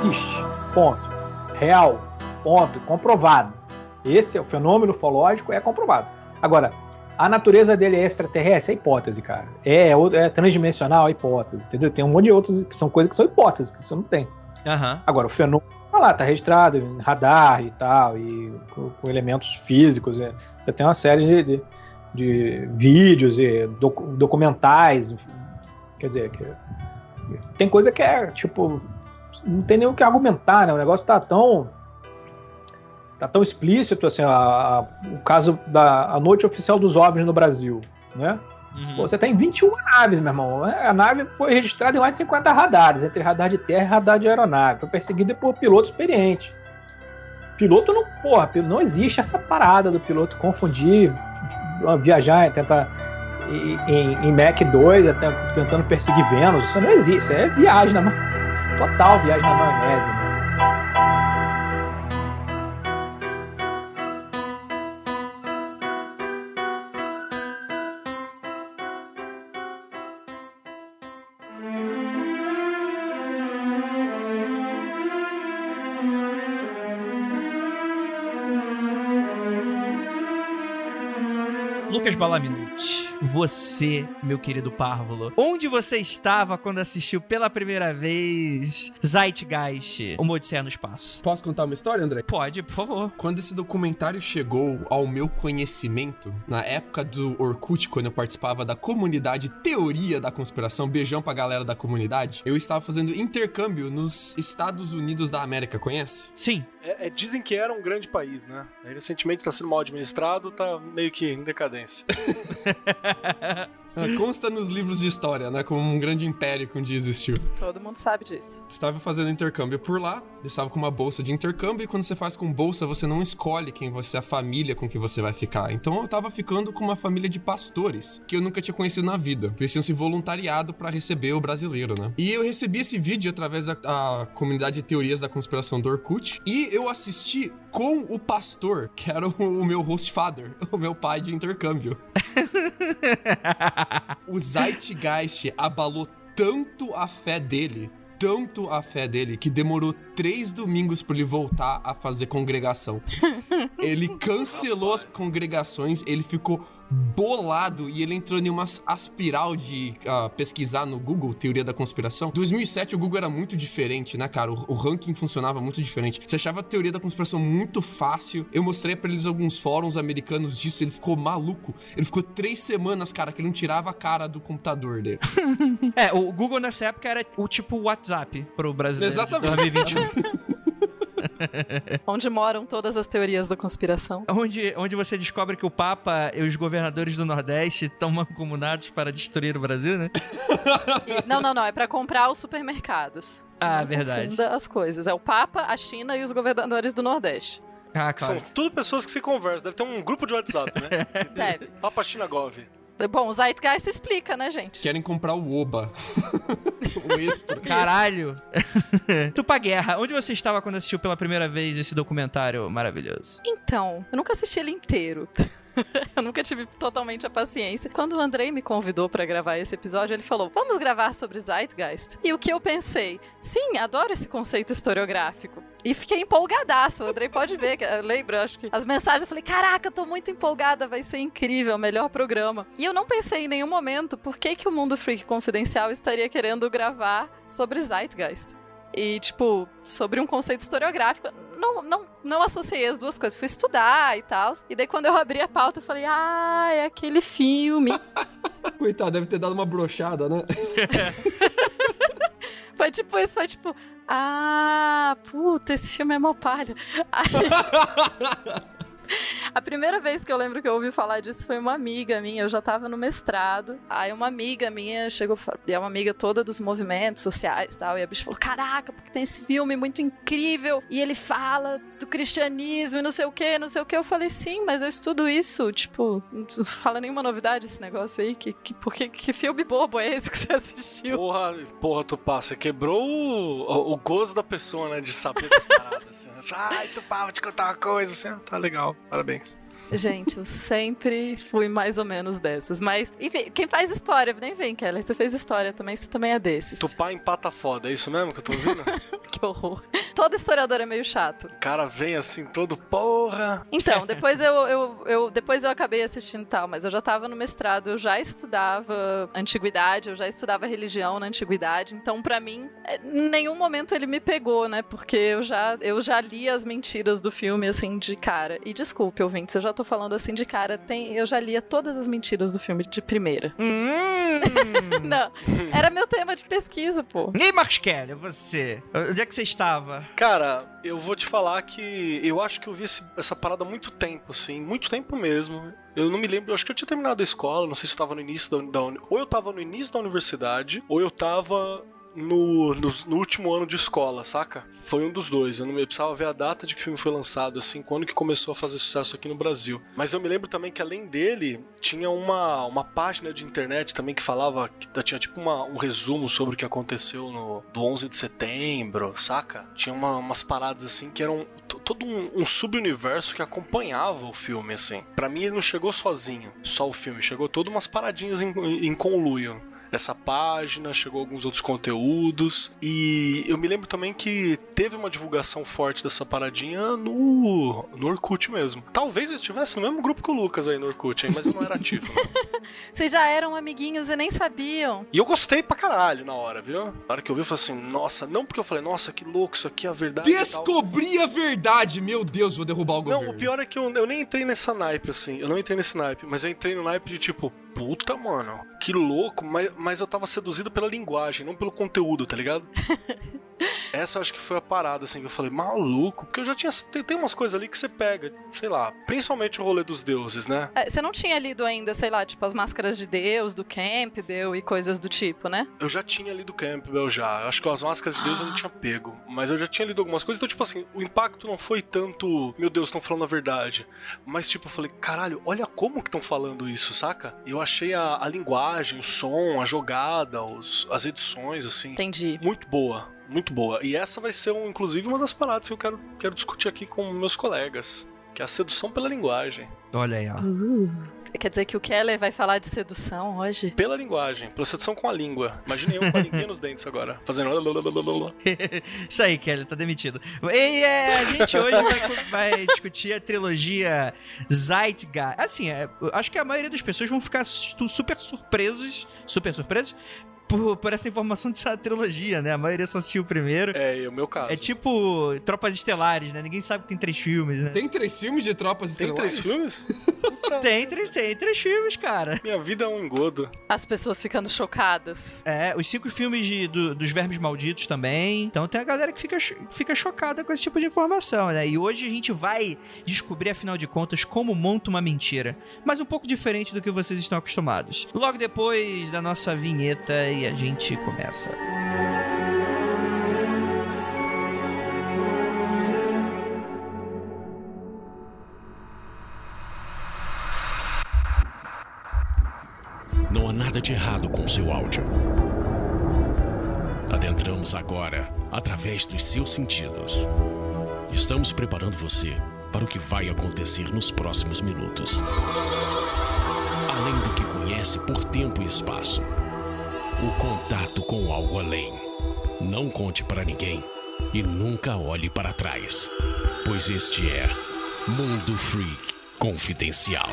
existe. Ponto. Real. Ponto. Comprovado. Esse é o fenômeno ufológico, é comprovado. Agora, a natureza dele é extraterrestre? É hipótese, cara. É, é transdimensional? É hipótese, entendeu? Tem um monte de outras que são coisas que são hipóteses, que você não tem. Uhum. Agora, o fenômeno tá lá, tá registrado em radar e tal, e com, com elementos físicos. É, você tem uma série de, de, de vídeos e doc, documentais. Quer dizer, que, tem coisa que é, tipo, não tem nem o que argumentar, né? O negócio tá tão tá tão explícito assim, a, a, o caso da a noite oficial dos OVNIs no Brasil, né? Uhum. Você tem 21 naves, meu irmão. A nave foi registrada em mais de 50 radares, entre radar de terra e radar de aeronave. Foi perseguida por piloto experiente. Piloto não, porra, não existe essa parada do piloto confundir, viajar, tentar em, em, Mac 2, até, tentando perseguir Vênus. Isso não existe, isso é viagem na total viagem na maionese. Lucas Balaminute, você, meu querido Párvulo, onde você estava quando assistiu pela primeira vez Zeitgeist, Uma Odisseia no Espaço? Posso contar uma história, André? Pode, por favor. Quando esse documentário chegou ao meu conhecimento, na época do Orkut, quando eu participava da comunidade Teoria da Conspiração, beijão pra galera da comunidade, eu estava fazendo intercâmbio nos Estados Unidos da América, conhece? Sim. É, é, dizem que era um grande país, né? Recentemente está sendo mal administrado, tá meio que em decadência. Ah, consta nos livros de história, né? Como um grande império que um dia existiu. Todo mundo sabe disso. Estava fazendo intercâmbio por lá, estava com uma bolsa de intercâmbio, e quando você faz com bolsa, você não escolhe quem você, a família com que você vai ficar. Então eu estava ficando com uma família de pastores, que eu nunca tinha conhecido na vida. Eles tinham se voluntariado para receber o brasileiro, né? E eu recebi esse vídeo através da comunidade de teorias da conspiração do Orkut, e eu assisti com o pastor, que era o, meu host father, o meu pai de intercâmbio. o Zeitgeist abalou tanto a fé dele, tanto a fé dele, que demorou três domingos para ele voltar a fazer congregação. Ele cancelou as congregações, ele ficou bolado e ele entrou em uma aspiral de uh, pesquisar no Google, teoria da conspiração. 2007 o Google era muito diferente, né, cara? O, o, ranking funcionava muito diferente. Você achava a teoria da conspiração muito fácil. Eu mostrei para eles alguns fóruns americanos disso, ele ficou maluco. Ele ficou três semanas, cara, que ele não tirava a cara do computador dele. é, o Google nessa época era o tipo WhatsApp pro brasileiro. Exatamente. 2021. onde moram todas as teorias da conspiração. Onde, onde você descobre que o Papa e os governadores do Nordeste estão mancomunados para destruir o Brasil, né? E, não, não, não. É para comprar os supermercados. Ah, não verdade. Confunda as coisas. É o Papa, a China e os governadores do Nordeste. Ah, claro. São tudo pessoas que se conversam. Deve ter um grupo de WhatsApp, né? Deve. Papa China Gov. Bom, o Zeitgeist explica, né, gente? Querem comprar o Oba. o extra. Caralho. Tupa Guerra, onde você estava quando assistiu pela primeira vez esse documentário maravilhoso? Então, eu nunca assisti ele inteiro. eu nunca tive totalmente a paciência. Quando o Andrei me convidou para gravar esse episódio, ele falou: Vamos gravar sobre Zeitgeist. E o que eu pensei? Sim, adoro esse conceito historiográfico. E fiquei empolgadaço. O Andrei pode ver, lembra? Acho que as mensagens eu falei: Caraca, tô muito empolgada, vai ser incrível, melhor programa. E eu não pensei em nenhum momento por que, que o Mundo Freak Confidencial estaria querendo gravar sobre Zeitgeist e, tipo, sobre um conceito historiográfico. Não, não, não associei as duas coisas. Fui estudar e tal. E daí, quando eu abri a pauta, eu falei, ah, é aquele filme. Coitado, deve ter dado uma brochada, né? foi tipo isso, foi tipo, ah, puta, esse filme é mó palha. Aí... A primeira vez que eu lembro que eu ouvi falar disso foi uma amiga minha, eu já tava no mestrado. Aí uma amiga minha chegou, e é uma amiga toda dos movimentos sociais e tal, e a bicha falou: Caraca, porque tem esse filme muito incrível, e ele fala do cristianismo e não sei o que, não sei o que. Eu falei: Sim, mas eu estudo isso. Tipo, não fala nenhuma novidade esse negócio aí. Que, que, porque, que filme bobo é esse que você assistiu? Porra, porra, Tupá, você quebrou o, o, gozo da pessoa, né, de saber das paradas. Assim. Ai, Tupá, vou te contar uma coisa, você não tá legal. Parabéns. Gente, eu sempre fui mais ou menos dessas. Mas, enfim, quem faz história, nem vem, Kelly. Você fez história também, você também é desses. Tupá empata foda, é isso mesmo que eu tô ouvindo? Que horror. Todo historiador é meio chato. o cara vem assim, todo porra. Então, depois eu, eu, eu- depois eu acabei assistindo tal, mas eu já tava no mestrado, eu já estudava antiguidade, eu já estudava religião na antiguidade, então pra mim, é, em nenhum momento ele me pegou, né? Porque eu já, eu já li as mentiras do filme assim de cara. E desculpe, ouvintes, eu já tô falando assim de cara, tem, eu já lia todas as mentiras do filme de primeira. Hum. Não, era meu tema de pesquisa, pô. E aí, Marcos Kelly, você? Onde é que você estava? Cara, eu vou te falar que eu acho que eu vi esse- essa parada há muito tempo, assim, muito tempo mesmo. Eu não me lembro, eu acho que eu tinha terminado a escola, não sei se eu tava no início da, da Ou eu tava no início da universidade, ou eu tava no, no, no último ano de escola, saca? Foi um dos dois. Eu não eu precisava ver a data de que o filme foi lançado, assim, quando que começou a fazer sucesso aqui no Brasil. Mas eu me lembro também que além dele, tinha uma, uma página de internet também que falava, que tinha tipo uma- um resumo sobre o que aconteceu no do 11 de setembro, saca? Tinha uma- umas paradas assim que eram to- todo um, um sub-universo que acompanhava o filme, assim. Pra mim ele não chegou sozinho, só o filme, chegou todas umas paradinhas em, em conluio essa página, chegou alguns outros conteúdos. E eu me lembro também que teve uma divulgação forte dessa paradinha no, no Orkut mesmo. Talvez eu estivesse no mesmo grupo que o Lucas aí no Orkut, hein, mas eu não era ativo. né? Vocês já eram amiguinhos e nem sabiam. E eu gostei pra caralho na hora, viu? Na hora que eu vi, eu falei assim, nossa, não porque eu falei, nossa, que louco, isso aqui é a verdade. tal. Descobri a verdade! Meu Deus, vou derrubar o governo. Não, o pior é que eu, eu nem entrei nessa naipe, assim. Eu não entrei nesse naipe, mas eu entrei no naipe de tipo, puta, mano, que louco, mas, mas eu tava seduzido pela linguagem, não pelo conteúdo, tá ligado? Essa eu acho que foi a parada, assim, que eu falei, maluco, porque eu já tinha. Tem, tem umas coisas ali que você pega, sei lá, principalmente o rolê dos deuses, né? É, Você não tinha lido ainda, sei lá, tipo, as máscaras de Deus, do Campbell e coisas do tipo, né? Eu já tinha lido Campbell já. Eu acho que as máscaras de Deus eu não tinha pego. Mas eu já tinha lido algumas coisas. Então, tipo assim, o impacto não foi tanto, meu Deus, estão falando a verdade. Mas, tipo, eu falei, caralho, olha como que estão falando isso, saca? Eu achei a, a linguagem, o som, a jogada, os- as edições, assim, Entendi. muito boa. Muito boa. E essa vai ser, um, inclusive, uma das paradas que eu quero, quero discutir aqui com meus colegas. Que é a sedução pela linguagem. Olha aí, ó. Quer dizer que o Keller vai falar de sedução hoje? Pela linguagem. Pela sedução com a língua. Imagine eu com a linguinha nos dentes agora. Fazendo... Isso aí, Kelly, tá demitido. E é, a gente hoje vai, vai discutir a trilogia Zeitgeist. Assim, é, acho que a maioria das pessoas vão ficar su- super surpresos, super surpresos, por, por essa informação dessa trilogia, né? A maioria só assistiu o primeiro. É, é o meu caso. É tipo Tropas Estelares, né? Ninguém sabe que tem três filmes, né? Tem três filmes de tropas Tem estelares? três filmes? Tem, três, tem três filmes, cara. Minha vida é um engodo. As pessoas ficando chocadas. É, os cinco filmes de- do- dos Vermes Malditos também. Então tem a galera que fica, fica chocada com esse tipo de informação, né? E hoje a gente vai descobrir, afinal de contas, como monta uma mentira. Mas um pouco diferente do que vocês estão acostumados. Logo depois da nossa vinheta e a gente começa. Não há nada de errado com seu áudio. Adentramos agora através dos seus sentidos. Estamos preparando você para o que vai acontecer nos próximos minutos. Além do que conhece por tempo e espaço, o contato com algo além. Não conte para ninguém e nunca olhe para trás, pois este é Mundo Freak Confidencial.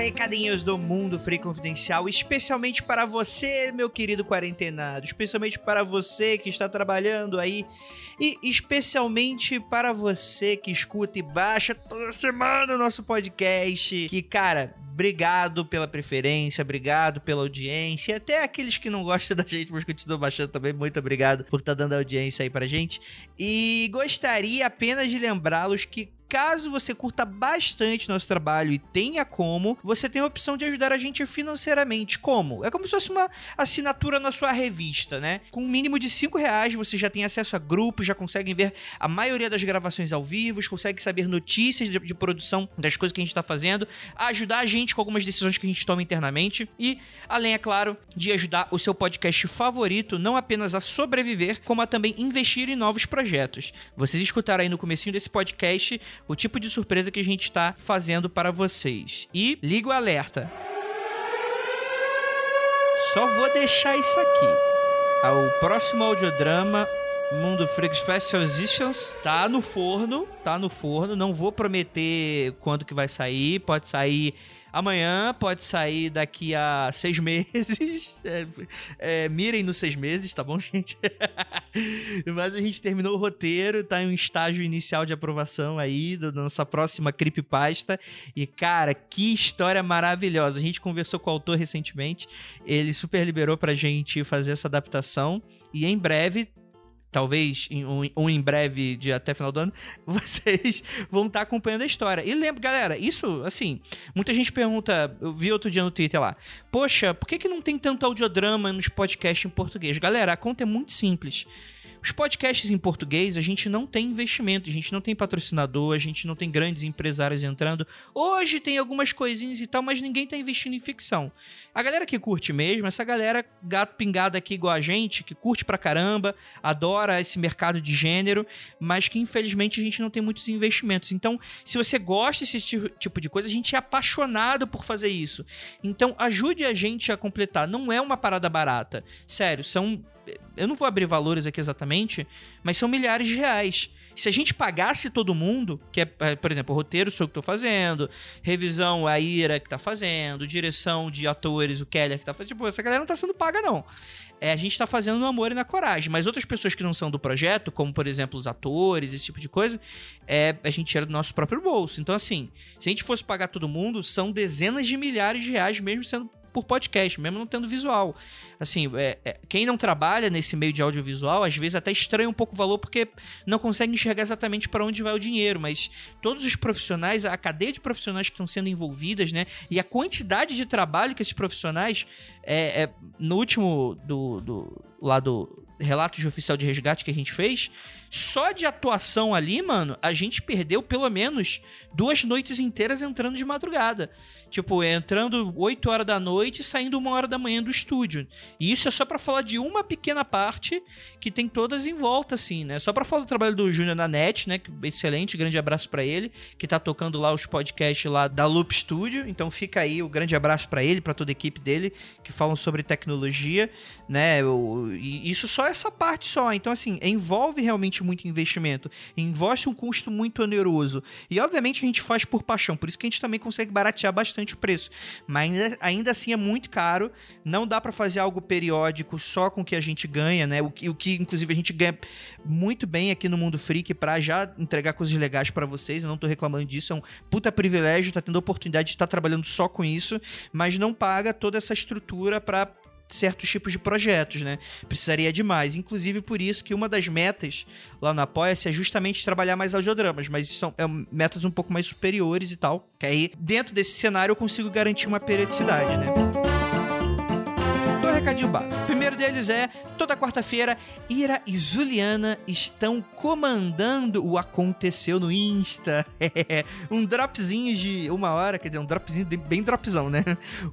Recadinhos do Mundo Free Confidencial, especialmente para você, meu querido quarentenado, especialmente para você que está trabalhando aí e especialmente para você que escuta e baixa toda semana o nosso podcast. Que, cara, obrigado pela preferência, obrigado pela audiência, até aqueles que não gostam da gente, mas continuam baixando também, muito obrigado por estar dando audiência aí pra gente. E gostaria apenas de lembrá-los que caso você curta bastante nosso trabalho e tenha como, você tem a opção de ajudar a gente financeiramente. Como? É como se fosse uma assinatura na sua revista, né? Com um mínimo de 5 reais você já tem acesso a grupos, já conseguem ver a maioria das gravações ao vivo, consegue saber notícias de, de produção das coisas que a gente está fazendo, ajudar a gente com algumas decisões que a gente toma internamente e, além, é claro, de ajudar o seu podcast favorito não apenas a sobreviver, como a também investir em novos projetos. Vocês escutaram aí no comecinho desse podcast o tipo de surpresa que a gente está fazendo para vocês. E liga o alerta. Só vou deixar isso aqui. O próximo audiodrama Mundo Freaks Festival Editions tá no forno, tá no forno. Não vou prometer quando que vai sair. Pode sair amanhã, pode sair daqui a seis meses. É, é, mirem nos seis meses, tá bom, gente? Mas a gente terminou o roteiro, tá em um estágio inicial de aprovação aí da nossa próxima creepypasta. E, cara, que história maravilhosa. A gente conversou com o autor recentemente, ele super liberou pra gente fazer essa adaptação. E em breve talvez um, um, em breve de até final do ano, vocês vão estar acompanhando a história. E lembra, galera, isso, assim, muita gente pergunta, eu vi outro dia no Twitter lá, poxa, por que, que não tem tanto audiodrama nos podcasts em português? Galera, a conta é muito simples. Os podcasts em português, a gente não tem investimento, a gente não tem patrocinador, a gente não tem grandes empresários entrando. Hoje tem algumas coisinhas e tal, mas ninguém tá investindo em ficção. A galera que curte mesmo, essa galera gato pingado aqui igual a gente, que curte pra caramba, adora esse mercado de gênero, mas que infelizmente a gente não tem muitos investimentos. Então, se você gosta desse tipo de coisa, a gente é apaixonado por fazer isso. Então, ajude a gente a completar. Não é uma parada barata. Sério, são eu não vou abrir valores aqui exatamente, mas são milhares de reais. Se a gente pagasse todo mundo, que é, é por exemplo, o roteiro sou eu que tô fazendo, revisão a Ira que tá fazendo, direção de atores o Keller que tá fazendo, tipo, essa galera não tá sendo paga não. É, a gente tá fazendo no amor e na coragem, mas outras pessoas que não são do projeto, como por exemplo os atores, esse tipo de coisa, é, a gente tira do nosso próprio bolso. Então assim, se a gente fosse pagar todo mundo, são dezenas de milhares de reais mesmo sendo por podcast, mesmo não tendo visual. Assim, é, é, quem não trabalha nesse meio de audiovisual, às vezes até estranha um pouco o valor porque não consegue enxergar exatamente para onde vai o dinheiro, mas todos os profissionais, a cadeia de profissionais que estão sendo envolvidas, né, e a quantidade de trabalho que esses profissionais, é, é no último do, do lado relatos de oficial de resgate que a gente fez, só de atuação ali, mano, a gente perdeu pelo menos duas noites inteiras entrando de madrugada. Tipo, entrando 8 horas da noite e saindo uma hora da manhã do estúdio. E isso é só para falar de uma pequena parte que tem todas em volta, assim, né? Só para falar do trabalho do Júnior na net, né? Excelente, grande abraço para ele, que tá tocando lá os podcasts lá da Loop Studio. Então fica aí o grande abraço para ele, para toda a equipe dele, que falam sobre tecnologia, né? Isso só essa parte só. Então, assim, envolve realmente muito investimento, envolve um custo muito oneroso. E obviamente a gente faz por paixão, por isso que a gente também consegue baratear bastante o preço. Mas ainda, ainda assim é muito caro, não dá para fazer algo periódico só com o que a gente ganha, né? O, o que inclusive a gente ganha muito bem aqui no Mundo Freak para já entregar coisas legais para vocês. Eu não tô reclamando disso, é um puta privilégio, tá tendo a oportunidade de estar trabalhando só com isso, mas não paga toda essa estrutura para certos tipos de projetos, né? Precisaria de mais. Inclusive por isso que uma das metas lá no Apoia-se é justamente trabalhar mais audiodramas, mas são é, metas um pouco mais superiores e tal. Que aí, dentro desse cenário, eu consigo garantir uma periodicidade, né? Recadinho básico. O primeiro deles é: toda quarta-feira, Ira e Juliana estão comandando o Aconteceu no Insta. um dropzinho de uma hora, quer dizer, um dropzinho bem dropzão, né?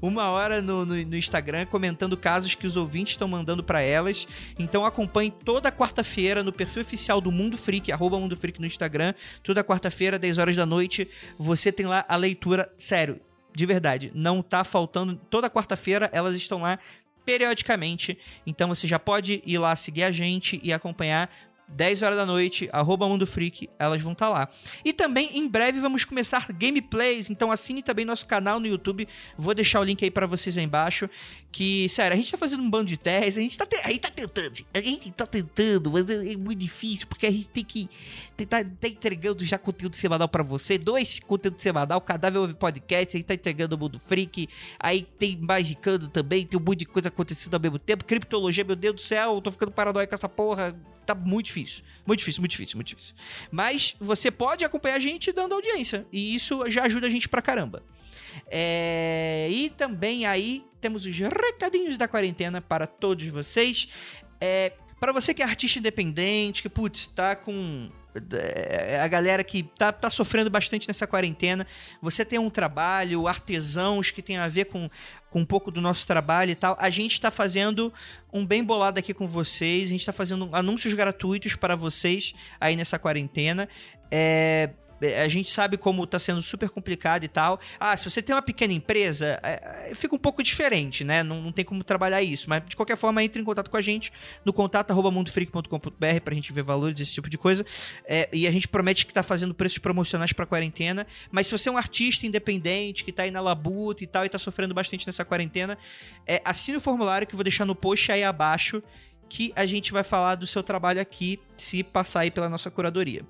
Uma hora no, no, no Instagram comentando casos que os ouvintes estão mandando para elas. Então acompanhe toda quarta-feira no perfil oficial do Mundo Freak, arroba Mundo Freak no Instagram. Toda quarta-feira, 10 horas da noite, você tem lá a leitura. Sério, de verdade, não tá faltando. Toda quarta-feira elas estão lá periodicamente. Então você já pode ir lá seguir a gente e acompanhar 10 horas da noite, arroba Mundo Freak, elas vão estar tá lá. E também, em breve, vamos começar gameplays, então assine também nosso canal no YouTube, vou deixar o link aí para vocês aí embaixo, que, sério, a gente tá fazendo um bando de testes, a gente tá, te... a gente tá tentando, a gente tá tentando, mas é, é muito difícil, porque a gente tem que tentar, tá entregando já conteúdo semanal para você, dois conteúdos semanal, Cadáver Ouve Podcast, a gente tá entregando o Mundo Freak, aí tem Magicando também, tem um monte de coisa acontecendo ao mesmo tempo, criptologia, meu Deus do céu, eu tô ficando paranoico com essa porra, tá muito difícil. Muito difícil, muito difícil, muito difícil. Mas você pode acompanhar a gente dando audiência. E isso já ajuda a gente pra caramba. É, e também aí temos os recadinhos da quarentena para todos vocês. É, para você que é artista independente, que, putz, tá com é, a galera que tá, tá sofrendo bastante nessa quarentena. Você tem um trabalho, artesãos que tem a ver com, com um pouco do nosso trabalho e tal. A gente está fazendo um bem bolado aqui com vocês. A gente está fazendo anúncios gratuitos para vocês aí nessa quarentena. É, a gente sabe como está sendo super complicado e tal. Ah, se você tem uma pequena empresa, é, é, fica um pouco diferente, né? Não, não tem como trabalhar isso. Mas de qualquer forma, entre em contato com a gente no contato mundofreak.com.br pra gente ver valores, esse tipo de coisa. É, e a gente promete que tá fazendo preços promocionais pra quarentena. Mas se você é um artista independente que tá aí na labuta e tal e tá sofrendo bastante nessa quarentena, é, assine o formulário que eu vou deixar no post aí abaixo que a gente vai falar do seu trabalho aqui se passar aí pela nossa curadoria.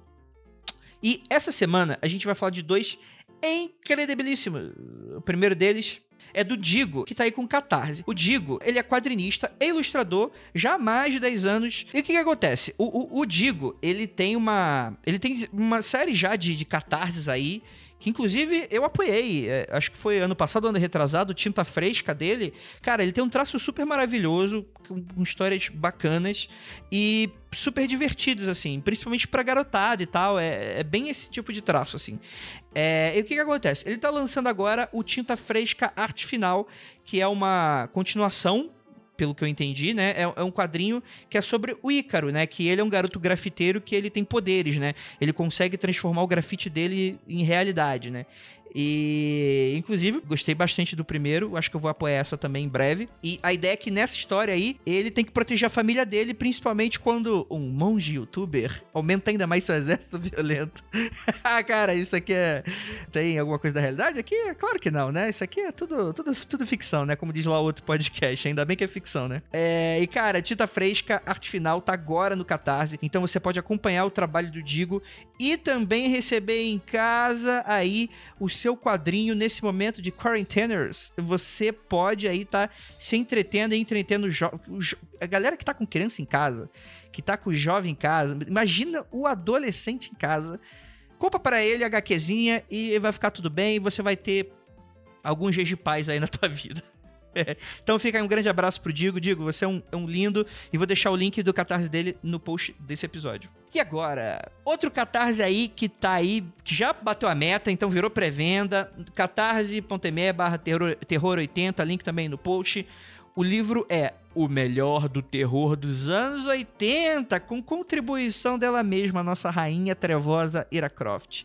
E essa semana a gente vai falar de dois incredibilíssimos. O primeiro deles é do Digo, que tá aí com Catarse. O Digo, ele é quadrinista e ilustrador já há mais de 10 anos. E o que que acontece? O, o, o Digo, ele tem uma... Ele tem uma série já de, de catarses aí que inclusive eu apoiei. É, acho que foi ano passado, ano retrasado, tinta fresca dele. Cara, ele tem um traço super maravilhoso, com, com histórias bacanas e super divertidos, assim, principalmente pra garotada e tal. É, é bem esse tipo de traço, assim. É, e o que que acontece? Ele tá lançando agora o Tinta Fresca Arte Final, que é uma continuação pelo que eu entendi, né? É, é, um quadrinho que é sobre o Ícaro, né? Que ele é um garoto grafiteiro que ele tem poderes, né? Ele consegue transformar o grafite dele em realidade, né? E, inclusive, gostei bastante do primeiro. Acho que eu vou apoiar essa também em breve. E a ideia é que nessa história aí, ele tem que proteger a família dele, principalmente quando um monge youtuber aumenta ainda mais seu exército violento. ah, cara, isso aqui é. Tem alguma coisa da realidade aqui? É claro que não, né? Isso aqui é tudo, tudo, tudo ficção, né? Como diz lá o outro podcast. Ainda bem que é ficção, né? É... E, cara, Tita Fresca, arte final, tá agora no Catarse. Então você pode acompanhar o trabalho do Digo e também receber em casa aí os seu quadrinho nesse momento de quarenteners, você pode aí tá se entretendo e entretendo a galera que tá com criança em casa, que tá com o jovem em casa. Imagina o adolescente em casa. Compra para ele a HQzinha e vai ficar tudo bem você vai ter alguns dias de paz aí na tua vida. então fica aí um grande abraço pro Digo. Digo, você é um, é um, lindo. E vou deixar o link do catarse dele no post desse episódio. E agora, outro catarse aí que tá aí, que já bateu a meta, então virou pré-venda. catarse.me barra terror 80, link também no post. O livro é O Melhor do Terror dos Anos 80, com contribuição dela mesma, a nossa rainha trevosa Ira Croft.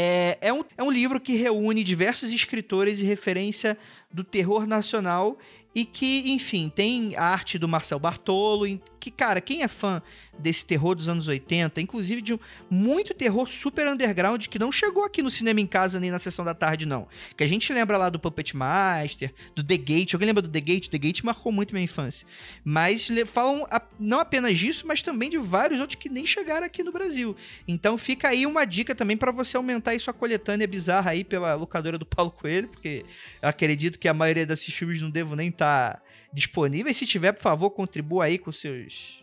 É, é, um, é um livro que reúne diversos escritores e referência do terror nacional e que, enfim, tem a arte do Marcel Bartolo, que, cara, quem é fã desse terror dos anos 80, inclusive de muito terror super underground que não chegou aqui no cinema em casa nem na sessão da tarde, não. Que a gente lembra lá do Puppet Master, do The Gate. Alguém lembra do The Gate? The Gate marcou muito minha infância. Mas falam não apenas disso, mas também de vários outros que nem chegaram aqui no Brasil. Então fica aí uma dica também para você aumentar aí sua coletânea bizarra aí pela locadora do Paulo Coelho, porque eu acredito que a maioria desses filmes não devo nem estar tá disponíveis. Se tiver, por favor, contribua aí com seus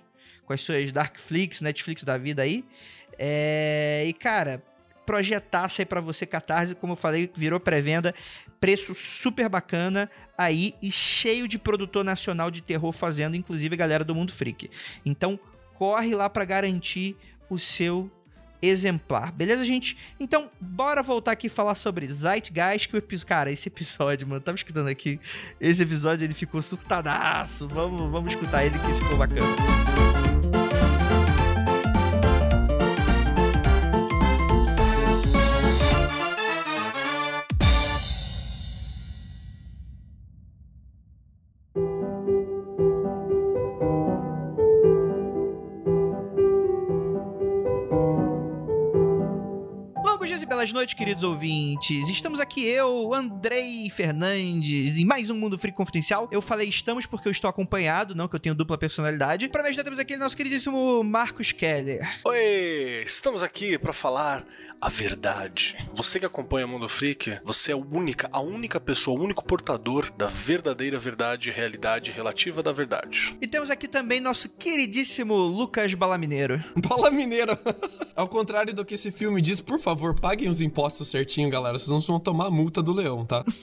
com as suas Darkflix, Netflix da vida aí. É, e cara, projetasse aí para você Catarse, como eu falei, virou pré-venda, preço super bacana aí e cheio de produtor nacional de terror fazendo, inclusive a galera do Mundo Freak. Então, corre lá para garantir o seu exemplar. Beleza, gente? Então, bora voltar aqui e falar sobre Zeitgeist, que o episódio... Cara, esse episódio, mano, tava escutando aqui. Esse episódio, ele ficou surtadaço. Vamos, vamos escutar ele que ficou bacana. belas noites, queridos ouvintes. Estamos aqui eu, Andrei Fernandes, em mais um Mundo Free Confidencial. Eu falei estamos porque eu estou acompanhado, não que eu tenho dupla personalidade. Para me ajudar, temos aqui nosso queridíssimo Marcos Keller. Oi, estamos aqui para falar a verdade. Você que acompanha o Mundo Freak, você é a única, a única pessoa, o único portador da verdadeira verdade, realidade relativa da verdade. E temos aqui também nosso queridíssimo Lucas Balamineiro. Bala mineira. Ao contrário do que esse filme diz, por favor, paguem os impostos certinho, galera. Vocês não vão tomar a multa do leão, tá?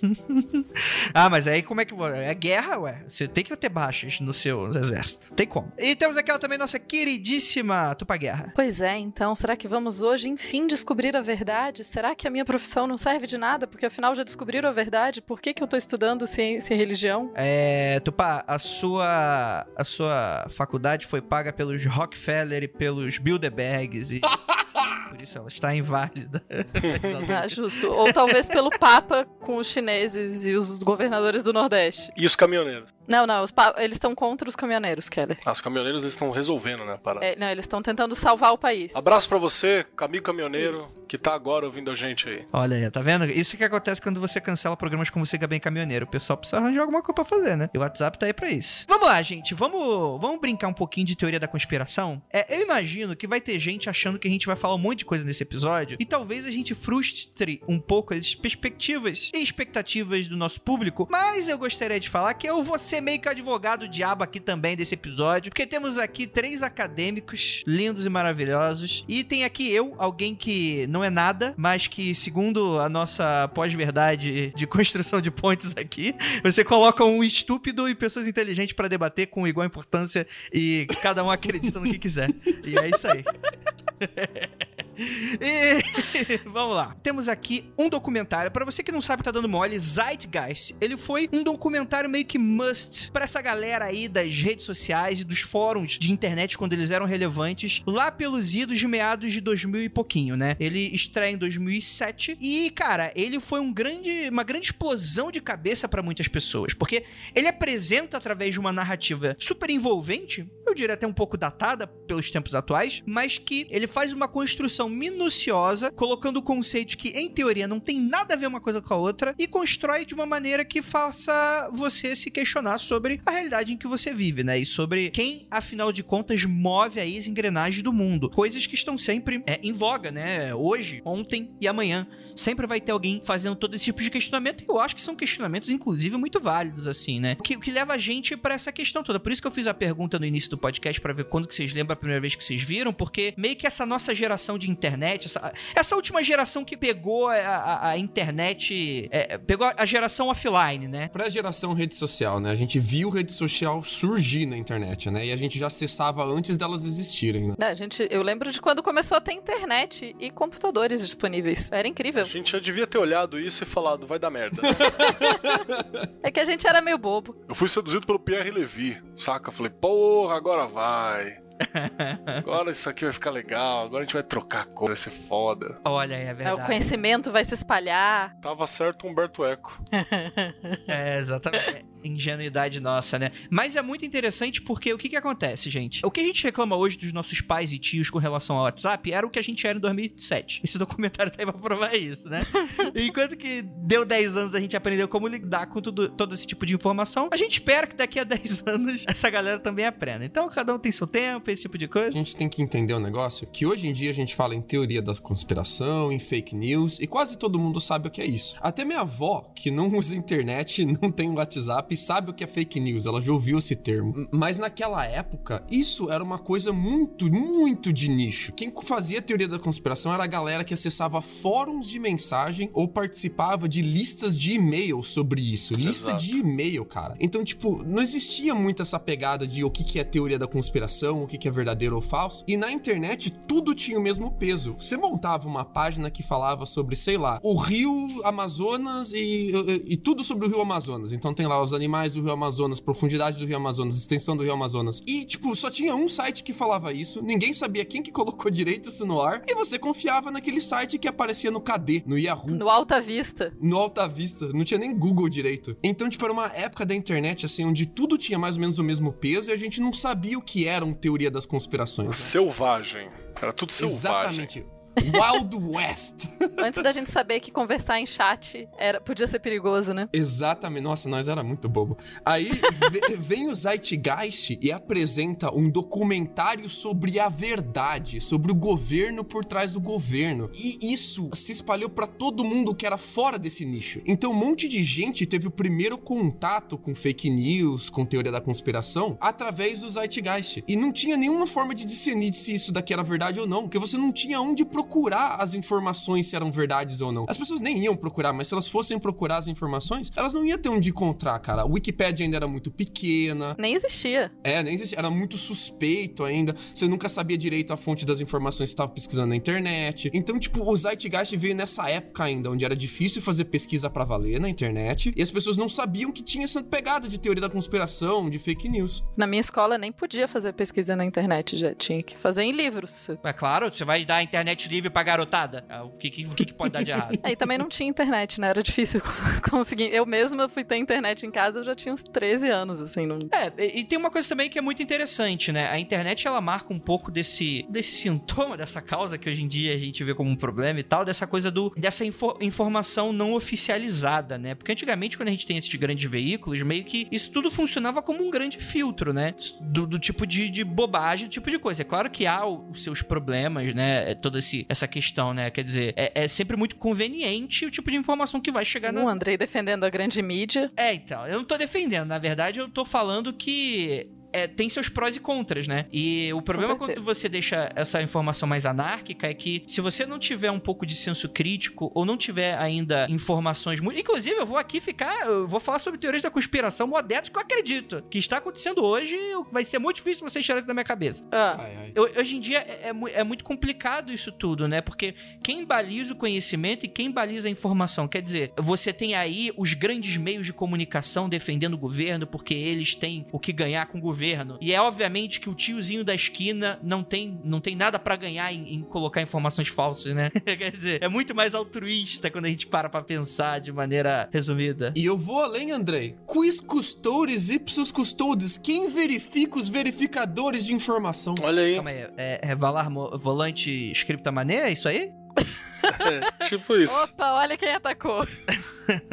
Ah, mas aí como é que. É guerra, ué? Você tem que ter baixas no seu exército. Tem como. E temos aqui ela também, nossa queridíssima Tupa Guerra. Pois é, então, será que vamos hoje, enfim, descobrir a verdade? Será que a minha profissão não serve de nada? Porque afinal já descobriram a verdade? Por que, que eu tô estudando ciência e religião? É, Tupá, a sua, a sua faculdade foi paga pelos Rockefeller e pelos Bilderbergs e por isso ela está inválida. Ah, justo. Ou talvez pelo Papa com os chineses e os governadores do Nordeste. E os caminhoneiros? Não, não, os pa- eles estão contra os caminhoneiros, Keller. Ah, os caminhoneiros estão resolvendo, né, a parada. É, não, eles estão tentando salvar o país. Abraço pra você, amigo caminhoneiro, Isso. que tá agora ouvindo a gente aí. Olha aí, tá vendo? Isso que acontece quando você cancela programas como Siga Bem Caminhoneiro. O pessoal precisa arranjar alguma coisa pra fazer, né? E o WhatsApp tá aí pra isso. Vamos lá, gente. Vamos, vamos brincar um pouquinho de teoria da conspiração? É, eu imagino que vai ter gente achando que a gente vai falar um monte de coisa nesse episódio e talvez a gente frustre um pouco as perspectivas e expectativas do nosso público, mas eu gostaria de falar que eu vou ser meio que advogado diabo aqui também desse episódio, porque temos aqui três acadêmicos lindos e maravilhosos e tem aqui eu, alguém que não é nada, mas que segundo a nossa pós-verdade de construção de pontes aqui, você coloca um estúpido e pessoas inteligentes pra debater com igual importância e cada um acredita no que quiser. E é isso aí. E vamos lá. Temos aqui um documentário. Pra você que não sabe, tá dando mole, Zeitgeist. Ele foi um documentário meio que must pra essa galera aí das redes sociais e dos fóruns de internet quando eles eram relevantes, lá pelos idos de meados de 2000 e pouquinho, né? Ele estreia em 2007 e, cara, ele foi um grande, uma grande explosão de cabeça pra muitas pessoas, porque ele apresenta através de uma narrativa super envolvente, eu diria até um pouco datada pelos tempos atuais, mas que ele faz uma construção minuciosa, colocando conceitos que, em teoria, não tem nada a ver uma coisa com a outra, e constrói de uma maneira que faça você se questionar sobre a realidade em que você vive, né? E sobre quem, afinal de contas, move aí as engrenagens do mundo. Coisas que estão sempre é, em voga, né? Hoje, ontem e amanhã. Sempre vai ter alguém fazendo todo esse tipo de questionamento, e eu acho que são questionamentos, inclusive, muito válidos, assim, né? O que, o que leva a gente pra essa questão toda. Por isso que eu fiz a pergunta no início do podcast pra ver quando que vocês lembram a primeira vez que vocês viram, porque meio que essa nossa geração de internet, essa, essa última geração que pegou a, a- a internet, é, pegou a geração offline, né? Pra geração rede social, né? A gente viu rede social surgir na internet, né? E a gente já acessava antes delas existirem, né? É, gente, eu lembro de quando começou a ter internet e computadores disponíveis. Era A gente já devia ter olhado isso e falado, vai dar merda. É que a gente era meio bobo. Eu fui seduzido pelo Pierre Levy, saca? Falei, porra, agora vai. Agora isso aqui vai ficar legal, agora a gente vai trocar coisa, vai ser foda. Olha aí, é É, o verdade. conhecimento vai se espalhar. Tava certo Humberto Eco. É, exatamente. Ingenuidade nossa, né? Mas é muito interessante porque o que que acontece, gente? O que a gente reclama hoje dos nossos pais e tios com relação ao WhatsApp era o que a gente era em 2007. Esse documentário tá aí pra provar isso, né? Enquanto que deu 10 anos a gente aprendeu como lidar com tudo, todo esse tipo de informação, a gente espera que daqui a 10 anos essa galera também aprenda. Então cada um tem seu tempo, esse tipo de A coisa. gente tem que entender um negócio que hoje em dia a gente fala em teoria da conspiração, em fake news, e quase todo mundo sabe o que é isso. Até minha avó, que não usa internet, não tem WhatsApp, sabe o que é fake news, ela já ouviu esse termo. Mas naquela época, isso era uma coisa muito, muito de nicho. Quem fazia teoria da conspiração era a galera que acessava fóruns de mensagem ou participava de listas de e-mail sobre isso. Lista Exato. de e-mail, cara. Então, tipo, não existia muito essa pegada de o que, que é teoria da conspiração, o que, que é verdadeiro ou falso. E na internet, tudo tinha o mesmo peso. Você montava uma página que falava sobre, sei lá, o rio Amazonas e, e, e tudo sobre o rio Amazonas. Então tem lá os animais do rio Amazonas, profundidade do rio Amazonas, extensão do rio Amazonas. E, tipo, só tinha um site que falava isso, ninguém sabia quem que colocou direito isso no ar, e você confiava naquele site que aparecia no KD, no Yahoo No Alta Vista. no Alta Vista, não tinha nem Google direito. Então, tipo, era uma época da internet, assim, onde tudo tinha mais ou menos o mesmo peso e a gente não sabia o que eram teoria das conspirações. né? Selvagem. Era tudo selvagem. Exatamente. Wild West. Antes da gente saber que conversar em chat era, podia ser perigoso, né? Exatamente. Nossa, nós era muito bobo. Aí ve- vem o Zeitgeist e apresenta um documentário sobre a verdade, sobre o governo por trás do governo. E isso se espalhou pra todo mundo que era fora desse nicho. Então um monte de gente teve o primeiro contato com fake news, com teoria da conspiração, através do Zeitgeist. E não tinha nenhuma forma de discernir se isso daqui era verdade ou não, porque você não tinha onde procurar as informações se eram verdades ou não. As pessoas nem iam procurar, mas se elas fossem procurar as informações, elas não iam ter onde encontrar, cara. A Wikipedia ainda era muito pequena, Nem existia. é, nem existia, era muito suspeito ainda. Você nunca sabia direito a fonte das informações que você estava pesquisando na internet. Então, tipo, o Zeitgeist veio nessa época ainda, onde era difícil fazer pesquisa pra valer na internet, e as pessoas não sabiam que tinha essa pegada de teoria da conspiração, de fake news. Na minha escola nem podia fazer pesquisa na internet, já tinha que fazer em livros. É claro, você vai dar a internet livre pra garotada. Ah, O que, que, o que que pode dar de errado? Aí também não tinha internet, né? Era difícil conseguir. Eu mesma fui ter internet em casa, eu já tinha uns 13 anos, assim. Não... É, e e tem uma coisa também que é muito interessante, né? A internet ela marca um pouco desse, desse sintoma, dessa causa que hoje em dia a gente vê como um problema e tal, dessa coisa do dessa info- informação não oficializada, né? Porque antigamente, quando a gente tem esses grandes veículos, meio que isso tudo funcionava como um grande filtro, né? Do, do tipo de, de bobagem, do tipo de coisa. É claro que há o- os seus problemas, né? É Toda esse, essa questão, né? Quer dizer, é, é sempre muito conveniente o tipo de informação que vai chegar na, O Andrei defendendo a grande mídia. é, então, eu não tô defendendo, na verdade eu tô falando que é, tem seus prós e contras, né? E o problema quando você deixa essa informação mais anárquica é que se você não tiver um pouco de senso crítico ou não tiver ainda informações muito. Inclusive, eu vou aqui ficar. Eu vou falar sobre teorias da conspiração modernas que eu acredito que está acontecendo hoje. Vai ser muito difícil você tirar isso da minha cabeça. Ah, Ai, ai. Eu- hoje em dia é, é é muito complicado isso tudo, né? Porque quem baliza o conhecimento e quem baliza a informação. Quer dizer, você tem aí os grandes meios de comunicação defendendo o governo porque eles têm o que ganhar com o governo. E é obviamente que o tiozinho da esquina não tem, não tem nada pra ganhar em, em colocar informações falsas, né? Quer dizer, é muito mais altruísta quando a gente para pra pensar de maneira resumida. E eu vou além, Andrei. Quis custores ipsos custodes. Quem verifica os verificadores de informação? Olha aí, Calma aí, é, é Valar Volante Scripta Mané? É isso aí? é, tipo isso. Opa, olha quem atacou.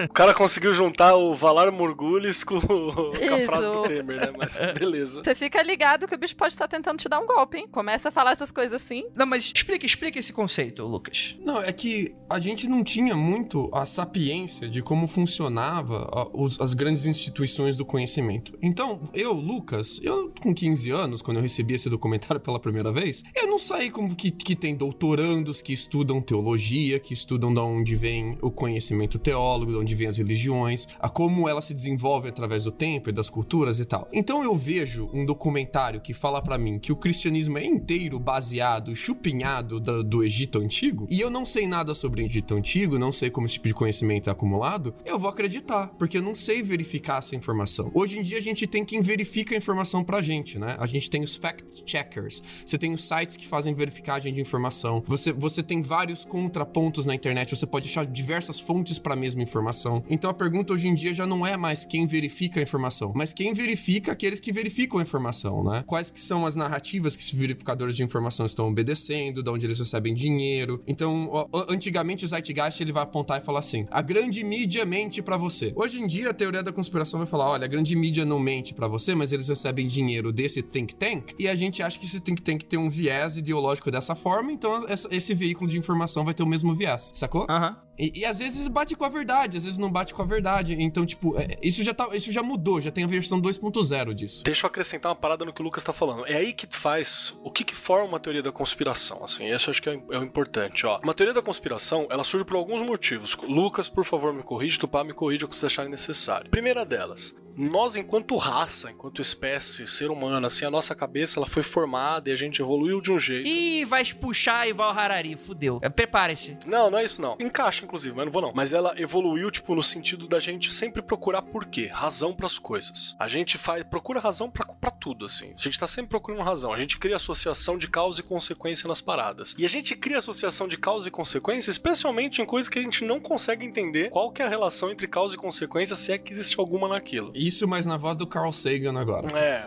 O cara conseguiu juntar o Valar Morgulis com, com a frase do Temer, né? Mas beleza. Você fica ligado que o bicho pode estar tentando te dar um golpe, hein? Começa a falar essas coisas assim. Não, mas explica, explica esse conceito, Lucas. Não, é que a gente não tinha muito a sapiência de como funcionava a- os- as grandes instituições do conhecimento. Então, eu, Lucas, eu com 15 anos, quando eu recebi esse documentário pela primeira vez, eu não saí como que, que tem doutorandos que estudam teologia, que estudam de onde vem o conhecimento teólogo, de onde vem as religiões, a como ela se desenvolve através do tempo e das culturas e tal. Então eu vejo um documentário que fala pra mim que o cristianismo é inteiro baseado, chupinhado do, do Egito Antigo, e eu não sei nada sobre o Egito Antigo, não sei como esse tipo de conhecimento é acumulado, eu vou acreditar, porque eu não sei verificar essa informação. Hoje em dia a gente tem quem verifica a informação pra gente, né? A gente tem os fact-checkers, você tem os sites que fazem verificagem de informação, você, você tem vários contrapontos na internet, você pode achar diversas fontes pra mesma informação. Então a pergunta hoje em dia já não é mais quem verifica a informação, mas quem verifica aqueles que verificam a informação, né? Quais que são as narrativas que esses verificadores de informação estão obedecendo, de onde eles recebem dinheiro. Então, antigamente o Zeitgeist ele vai apontar e falar assim: a grande mídia mente pra você. Hoje em dia a teoria da conspiração vai falar: olha, a grande mídia não mente pra você, mas eles recebem dinheiro desse think tank e a gente acha que esse think tank tem um viés ideológico dessa forma, então esse veículo de informação vai ter o mesmo viés, sacou? Aham. E, e às vezes bate com a verdade, às vezes não bate com a verdade. Então, tipo, é- isso já, tá, isso já mudou, já tem a versão 2.0 disso. Deixa eu acrescentar uma parada no que o Lucas tá falando. É aí que faz o que, que forma uma teoria da conspiração, assim. Isso eu acho que é, é o importante, ó. Uma teoria da conspiração, ela surge por alguns motivos. Lucas, por favor, me corrige, Tupá, me corrija o que vocês acharem necessário. Primeira delas, nós, enquanto raça, enquanto espécie, ser humano, assim, a nossa cabeça, ela foi formada e a gente evoluiu de um jeito. Ih, vai puxar e vai o Harari, fudeu. É, Prepare-se. Não, não é isso não. Encaixa, inclusive, mas não vou não. Mas ela evoluiu, tipo, no sentido da gente sempre procurar por quê? Razão pras coisas. A gente faz, procura razão pra, pra tudo, assim. A gente tá sempre procurando razão. A gente cria associação de causa e consequência nas paradas. E a gente cria associação de causa e consequência, especialmente em coisas que a gente não consegue entender qual que é a relação entre causa e consequência, se é que existe alguma naquilo. Difícil, mas na voz do Carl Sagan agora. É.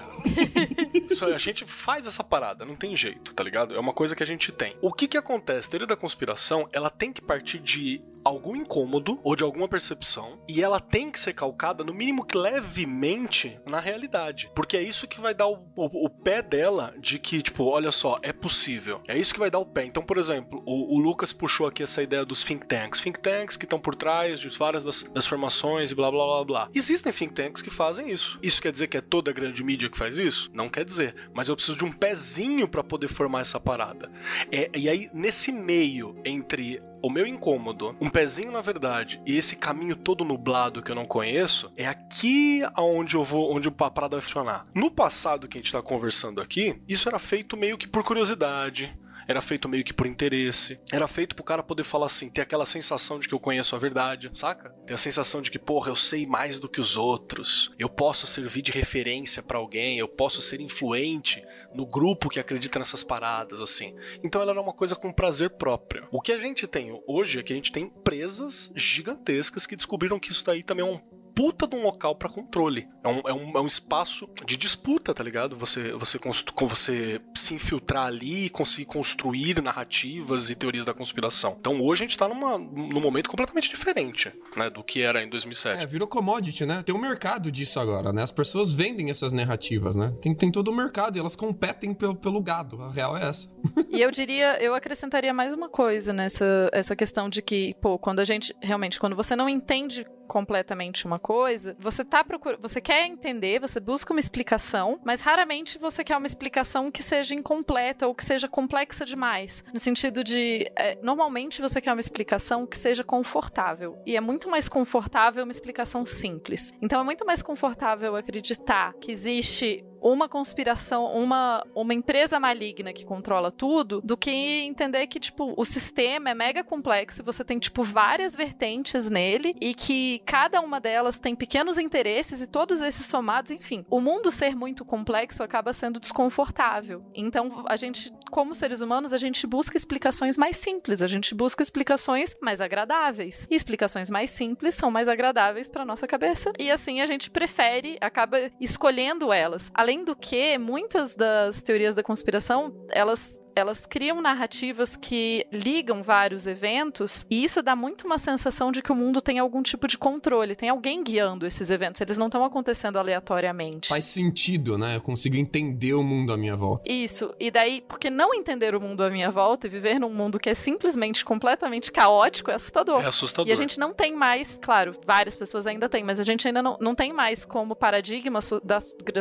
Isso, a gente faz essa parada, não tem jeito, tá ligado? É uma coisa que a gente tem. O que que acontece? A teoria da conspiração, ela tem que partir de algum incômodo ou de alguma percepção e ela tem que ser calcada, no mínimo que levemente, na realidade. Porque é isso que vai dar o, o, o, pé dela de que, tipo, olha só, é possível. É isso que vai dar o pé. Então, por exemplo, o, o Lucas puxou aqui essa ideia dos think tanks. Think tanks que estão por trás de várias das, das formações e blá blá blá blá. Existem think tanks que fazem isso. Isso quer dizer que é toda a grande mídia que faz isso? Não quer dizer. Mas eu preciso de um pezinho para poder formar essa parada. É, e aí, nesse meio entre o meu incômodo, um pezinho na verdade, e esse caminho todo nublado que eu não conheço, é aqui aonde eu vou, onde o parada vai funcionar. No passado que a gente tá conversando aqui, isso era feito meio que por curiosidade, era feito meio que por interesse, era feito pro cara poder falar assim, ter aquela sensação de que eu conheço a verdade, saca? Ter a sensação de que, porra, eu sei mais do que os outros, eu posso servir de referência para alguém, eu posso ser influente no grupo que acredita nessas paradas, assim. Então ela era uma coisa com prazer próprio. O que a gente tem hoje é que a gente tem empresas gigantescas que descobriram que isso daí também é um puta de um local para controle. É um, é, um, é um espaço de disputa, tá ligado? Você, você, com você se infiltrar ali e conseguir construir narrativas e teorias da conspiração. Então hoje a gente tá numa, num momento completamente diferente, né? Do que era em 2007. É, virou commodity, né? Tem um mercado disso agora, né? As pessoas vendem essas narrativas, né? Tem, tem todo o mercado e elas competem pelo, pelo gado. A real é essa. e eu diria, eu acrescentaria mais uma coisa nessa essa questão de que, pô, quando a gente realmente, quando você não entende completamente uma coisa, você tá procurando, você quer entender, você busca uma explicação, mas raramente você quer uma explicação que seja incompleta ou que seja complexa demais. No sentido de, é, normalmente você quer uma explicação que seja confortável. E é muito mais confortável uma explicação simples. Então é muito mais confortável acreditar que existe uma conspiração, uma, uma empresa maligna que controla tudo, do que entender que, tipo, o sistema é mega complexo e você tem, tipo, várias vertentes nele e que cada uma delas tem pequenos interesses e todos esses somados, enfim. O mundo ser muito complexo acaba sendo desconfortável. Então, a gente, como seres humanos, a gente busca explicações mais simples, a gente busca explicações mais agradáveis. E explicações mais simples são mais agradáveis para nossa cabeça. E assim a gente prefere, acaba escolhendo elas. Além Além do que, muitas das teorias da conspiração, elas elas criam narrativas que ligam vários eventos e isso dá muito uma sensação de que o mundo tem algum tipo de controle, tem alguém guiando esses eventos, eles não estão acontecendo aleatoriamente. Faz sentido, né? Eu consigo entender o mundo à minha volta. Isso, e daí, porque não entender o mundo à minha volta e viver num mundo que é simplesmente completamente caótico é assustador. É assustador. E a gente não tem mais, claro, várias pessoas ainda têm, mas a gente ainda não, não tem mais como paradigma da,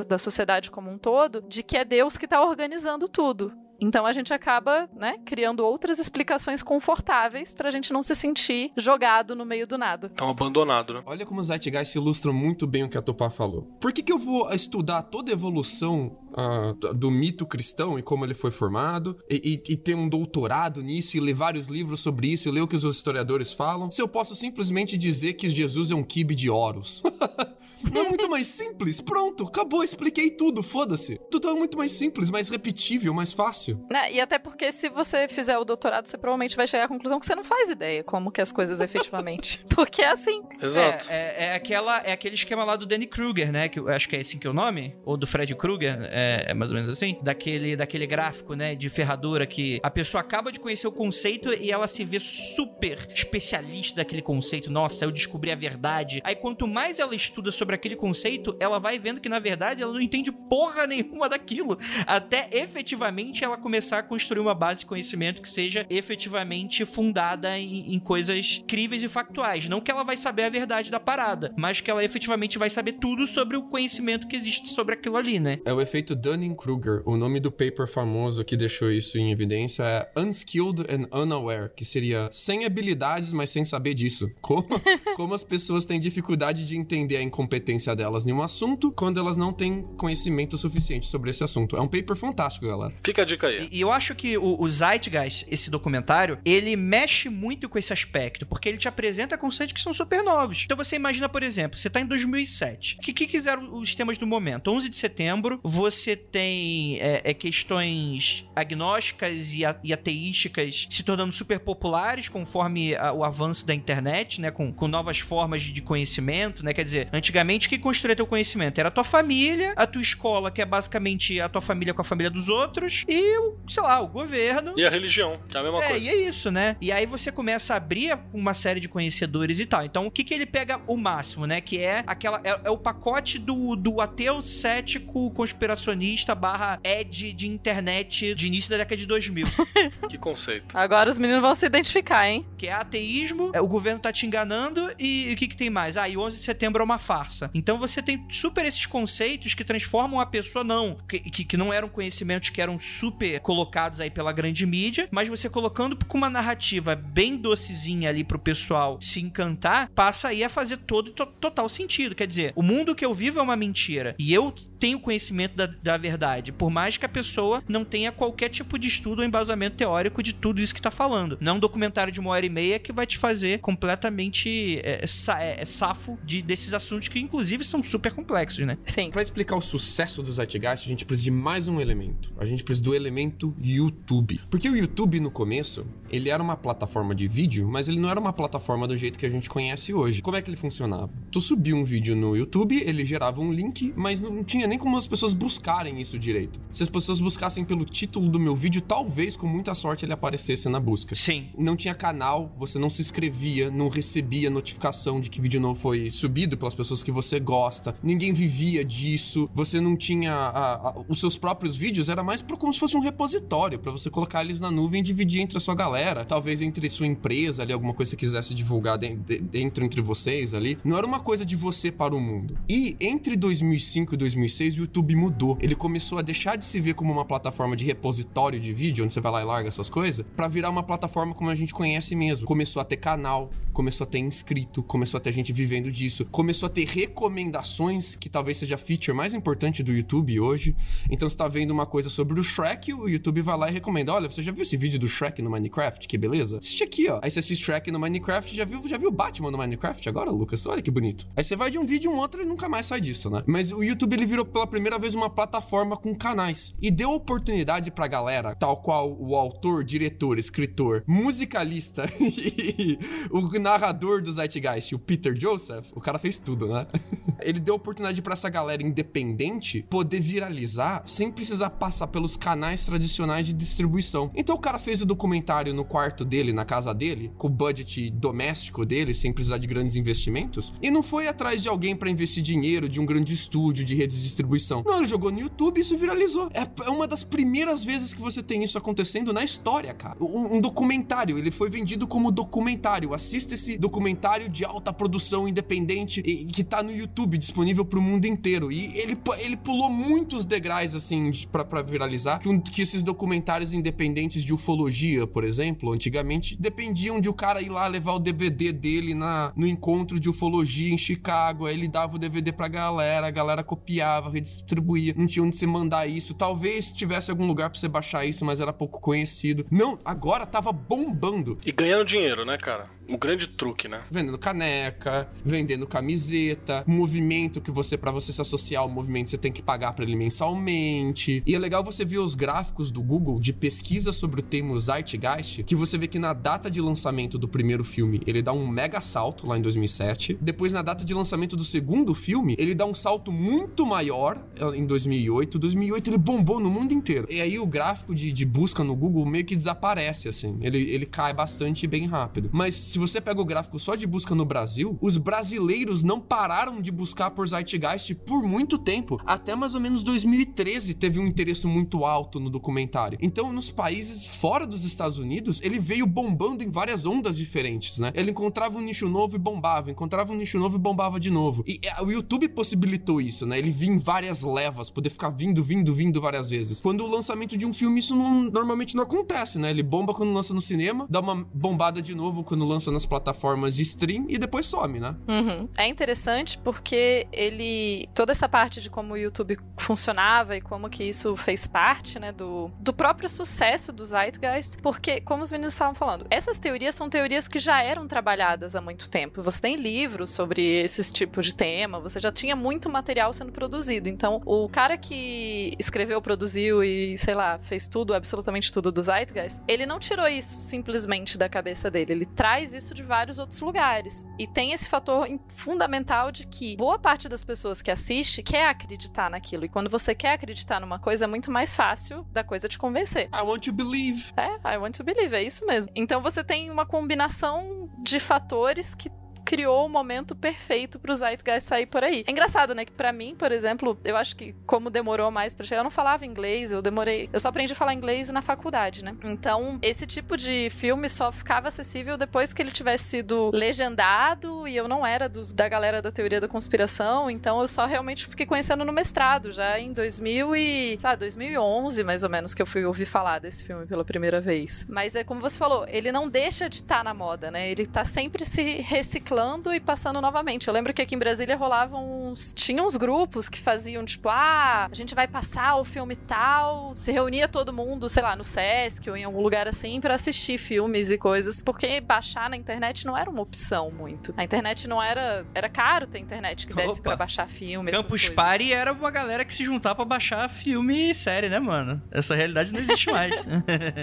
da sociedade como um todo de que é Deus que está organizando tudo. Então a gente acaba, né, criando outras explicações confortáveis pra gente não se sentir jogado no meio do nada. Tão abandonado, né? Olha como o Zeitgeist ilustra muito bem o que a Tupá falou. Por que, que eu vou estudar toda a evolução uh, do mito cristão e como ele foi formado, e, e, e, ter um doutorado nisso, e ler vários livros sobre isso, e ler o que os historiadores falam, se eu posso simplesmente dizer que Jesus é um kibe de Horus? Não é muito mais simples? Pronto, acabou, expliquei tudo, foda-se. Tudo é muito mais simples, mais repetível, mais fácil. Né? E até porque se você fizer o doutorado, você provavelmente vai chegar à conclusão que você não faz ideia como que as coisas efetivamente. porque é assim. Exato. É, é, é, aquela, é aquele esquema lá do Danny Kruger, né? Que eu acho que é assim que é o nome. Ou do Fred Kruger, é, é mais ou menos assim. Daquele, daquele gráfico, né? De ferradura que a pessoa acaba de conhecer o conceito e ela se vê super especialista daquele conceito. Nossa, eu descobri a verdade. Aí quanto mais ela estuda sobre aquele conceito, ela vai vendo que na verdade ela não entende porra nenhuma daquilo. Até efetivamente ela começar a construir uma base de conhecimento que seja efetivamente fundada em, em coisas críveis e factuais. Não que ela vai saber a verdade da parada, mas que ela efetivamente vai saber tudo sobre o conhecimento que existe sobre aquilo ali, né? É o efeito Dunning-Kruger. O nome do paper famoso que deixou isso em evidência é Unskilled and Unaware, que seria sem habilidades, mas sem saber disso. Como, como as pessoas têm dificuldade de entender a incompetência delas em um assunto quando elas não têm conhecimento suficiente sobre esse assunto. É um paper fantástico, galera. Fica a dica aí. E, e eu acho que o, o Zeitgeist, esse documentário, ele mexe muito com esse aspecto, porque ele te apresenta conceitos que são super novos. Então você imagina, por exemplo, você tá em 2007. O que, que quiseram os temas do momento? 11 de setembro, você tem é, é, questões agnósticas e, a, e, ateísticas se tornando super populares conforme a, o avanço da internet, né? Com, com novas formas de conhecimento, né? Quer dizer, antigamente Quem construía teu conhecimento era a tua família, a tua escola, que é basicamente a tua família com a família dos outros, e, o, sei lá, o governo. E a religião, que é a mesma É, coisa. e é isso, né? E aí você começa a abrir uma série de conhecedores e tal. Então, o que que ele pega o máximo, né? Que é aquela. É, é o pacote do, do ateu cético conspiracionista barra ed de internet de início da década de 2000. Que conceito. Agora os meninos vão se identificar, hein? que é ateísmo, é, o governo tá te enganando e, e o que que tem mais? Ah, e 11 de setembro é uma farsa. Então você tem super esses conceitos que transformam a pessoa, não, que, que, não eram conhecimentos que eram super colocados aí pela grande mídia, mas você colocando com uma narrativa bem docezinha ali pro pessoal se encantar, passa aí a fazer todo to- total sentido. Quer dizer, o mundo que eu vivo é uma mentira e eu tenho conhecimento da, da verdade, por mais que a pessoa não tenha qualquer tipo de estudo ou embasamento teórico de tudo isso que tá falando. Não é um documentário de uma hora e meia que vai te fazer completamente é, sa- é, é, safo de, desses assuntos que, inclusive, são super complexos, né? Sim. Pra explicar o sucesso do Zeitgeist, a gente precisa de mais um elemento. A gente precisa do elemento YouTube. Porque o YouTube, no começo, ele era uma plataforma de vídeo, mas ele não era uma plataforma do jeito que a gente conhece hoje. Como é que ele funcionava? Tu subia um vídeo no YouTube, ele gerava um link, mas não tinha nem como as pessoas buscarem isso direito. Se as pessoas buscassem pelo título do meu vídeo, talvez, com muita sorte, ele aparecesse na busca. Sim. Não tinha canal, você não se inscrevia, não recebia notificação de que vídeo novo foi subido pelas pessoas que você gosta. Ninguém vivia disso. Você não tinha a- a- os seus próprios vídeos, era mais pro- como se fosse um repositório pra você colocar eles na nuvem e dividir entre a sua galera, talvez entre sua empresa ali, alguma coisa que você quisesse divulgar de- de- dentro entre vocês ali. Não era uma coisa de você para o mundo. E entre 2005 e 2006 o YouTube mudou. Ele começou a deixar de se ver como uma plataforma de repositório de vídeo, onde você vai lá e larga suas coisas, pra virar uma plataforma como a gente conhece mesmo. Começou a ter canal, começou a ter inscrito, começou a ter gente vivendo disso, começou a ter recomendações, que talvez seja a feature mais importante do YouTube hoje. Então você tá vendo uma coisa sobre o Shrek, o YouTube vai lá e recomenda: olha, você já viu esse vídeo do Shrek no Minecraft? Que beleza? Assiste aqui, ó. Aí você assiste Shrek no Minecraft, já viu, já viu Batman no Minecraft agora, Lucas? Olha que bonito. Aí você vai de um vídeo um outro e nunca mais sai disso, né? Mas o YouTube ele virou pela primeira vez uma plataforma com canais e deu oportunidade pra galera, tal qual o autor, diretor, escritor, musicalista e o narrador do Zeitgeist, o Peter Joseph, o cara fez tudo, né? Ele deu oportunidade pra essa galera independente poder viralizar sem precisar passar pelos canais tradicionais de distribuição. Então o cara fez o documentário no quarto dele, na casa dele, com o budget doméstico dele, sem precisar de grandes investimentos, e não foi atrás de alguém pra investir dinheiro, de um grande estúdio, de redes de distribuição. Não, ele jogou no YouTube e isso viralizou. É é uma das primeiras vezes que você tem isso acontecendo na história, cara. Um, um documentário, ele foi vendido como documentário. Assista esse documentário de alta produção independente e- que tá no YouTube, disponível pro mundo inteiro. E ele, ele pulou muitos degraus, assim, pra viralizar, que, um- que esses documentários independentes de ufologia, por exemplo, antigamente, dependiam de o cara ir lá levar o DVD dele na, no encontro de ufologia em Chicago. Aí ele dava o DVD pra galera, a galera copiava, redistribuía, não tinha onde você mandar isso. Talvez tivesse algum lugar pra você baixar isso, mas era pouco conhecido. Não, agora tava bombando. E ganhando dinheiro, né, cara? O grande truque, né? Vendendo caneca, vendendo camiseta, movimento que você, pra você se associar ao movimento, você tem que pagar pra ele mensalmente. E é legal você ver os gráficos do Google de pesquisa sobre o termo Zeitgeist, que você vê que na data de lançamento do primeiro filme, ele dá um mega salto lá em 2007. Depois, na data de lançamento do segundo filme, ele dá um salto muito maior eh, em 2008. 2008 ele bombou no mundo inteiro. E aí o gráfico de, de busca no Google meio que desaparece, assim. Ele, ele cai bastante bem rápido. Mas se você pega o gráfico só de busca no Brasil, os brasileiros não pararam de buscar por Zeitgeist por muito tempo. Até mais ou menos 2013 teve um interesse muito alto no documentário. Então, nos países fora dos Estados Unidos, ele veio bombando em várias ondas diferentes, né? Ele encontrava um nicho novo e bombava, encontrava um nicho novo e bombava de novo. E é, o YouTube possibilitou isso, né? Ele vinha em várias levas, poder ficar vindo, vindo, vindo várias vezes. Quando o lançamento de um filme, isso não- normalmente não acontece, né? Ele bomba quando lança no cinema, dá uma bombada de novo quando lança nas plataformas de stream e depois some, né? Uhum. É interessante porque ele. toda essa parte de como o YouTube funcionava e como que isso fez parte, né, do, do próprio sucesso do Zeitgeist. Porque, como os meninos estavam falando, essas teorias são teorias que já eram trabalhadas há muito tempo. Você tem livros sobre esses tipos de tema, você já tinha muito material sendo produzido. Então, o cara que escreveu, produziu e, sei lá, fez tudo, absolutamente tudo do Zeitgeist, ele não tirou isso simplesmente da cabeça dele. Ele traz traz isso de vários outros lugares. E tem esse fator fundamental de que boa parte das pessoas que assiste quer acreditar naquilo. E quando você quer acreditar numa coisa, é muito mais fácil da coisa te convencer. I want to believe. É, I want to believe, é isso mesmo. Então você tem uma combinação de fatores que criou o momento perfeito pro Zeitgeist sair por aí. É engraçado, né, que pra mim, por exemplo, eu acho que como demorou mais pra chegar, eu não falava inglês, eu demorei, eu só aprendi a falar inglês na faculdade, né? Então, esse tipo de filme só ficava acessível depois que ele tivesse sido legendado e eu não era dos, da galera da teoria da conspiração, então eu só realmente fiquei conhecendo no mestrado, já em 2000 e, lá, 2011, mais ou menos, que eu fui ouvir falar desse filme pela primeira vez. Mas é como você falou, ele não deixa de estar na moda, né? Ele tá sempre se reciclando e passando novamente. Eu lembro que aqui em Brasília rolavam uns. Tinha uns grupos que faziam, tipo, ah, a gente vai passar o filme tal, se reunia todo mundo, sei lá, no Sesc ou em algum lugar assim, pra assistir filmes e coisas. Porque baixar na internet não era uma opção muito. A internet não era. Era caro ter internet que desse Opa. pra baixar filme. Campus. Party era uma galera que se juntava pra baixar filme e série, né, mano? Essa realidade não existe mais.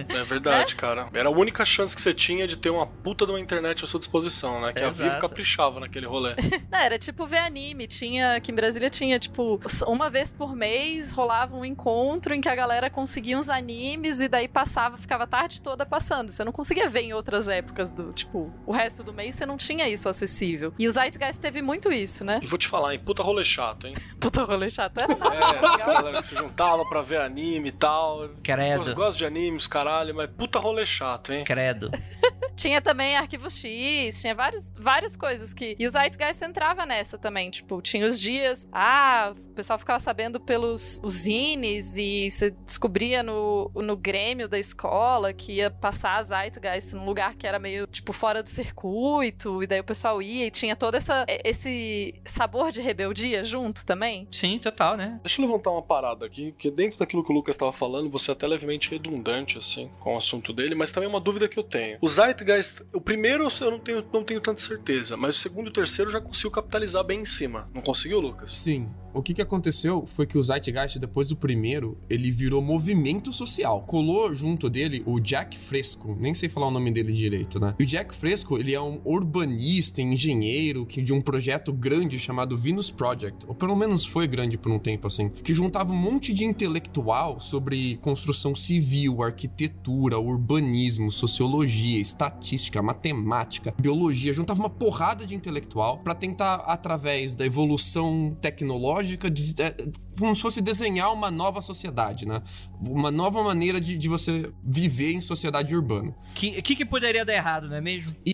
É verdade, cara. Era a única chance que você tinha de ter uma puta de uma internet à sua disposição, né? Que a Vivo. Caprichava naquele rolê. Não, era tipo ver anime. Tinha, aqui em Brasília tinha, tipo, uma vez por mês rolava um encontro em que a galera conseguia uns animes e daí passava, ficava a tarde toda passando. Você não conseguia ver em outras épocas do, tipo, o resto do mês você não tinha isso acessível. E o Zeitgeist teve muito isso, né? E vou te falar, hein? Puta rolê chato, hein? Puta rolê chato. É, essa galera que se juntava pra ver anime e tal. Eu Credo. gosto de animes, caralho, mas puta rolê chato, hein? Credo. Tinha também Arquivo X, tinha vários, várias coisas que. E o Zeitgeist entrava nessa também. Tipo, tinha os dias. Ah, o pessoal ficava sabendo pelos os zines e você descobria no, no Grêmio da escola que ia passar a Zeitgeist num lugar que era meio, tipo, fora do circuito. E daí o pessoal ia e tinha todo essa, esse sabor de rebeldia junto também. Sim, total, né? Deixa eu levantar uma parada aqui, porque dentro daquilo que o Lucas estava falando, você é até levemente redundante, assim, com o assunto dele, mas também é uma dúvida que eu tenho. O Zeitgeist, o primeiro eu não tenho, não tenho tanta certeza, mas o segundo e o terceiro já consigo capitalizar bem em cima. Não conseguiu, Lucas? Sim. O que que aconteceu foi que o Zeitgeist, depois do primeiro, ele virou movimento social. Colou junto dele o Jack Fresco, nem sei falar o nome dele direito, né? E o Jack Fresco, ele é um urbanista, engenheiro, que de um projeto grande chamado Venus Project, ou pelo menos foi grande por um tempo assim, que juntava um monte de intelectual sobre construção civil, arquitetura, urbanismo, sociologia, estatística, matemática, biologia, juntava uma porrada de intelectual pra tentar através da evolução tecnológica, é, como se fosse desenhar uma nova sociedade, né? Uma nova maneira de, de você viver em sociedade urbana. O que, que, que poderia dar errado, não é mesmo?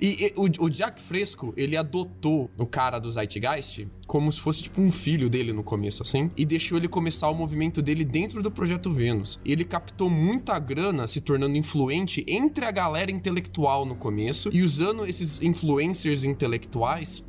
E, e o, o Jack Fresco, ele adotou o cara do Zeitgeist como se fosse tipo um filho dele no começo, assim, e deixou ele começar o movimento dele dentro do Projeto Vênus. Ele captou muita grana, se tornando influente entre a galera intelectual no começo e usando esses influencers intelectuais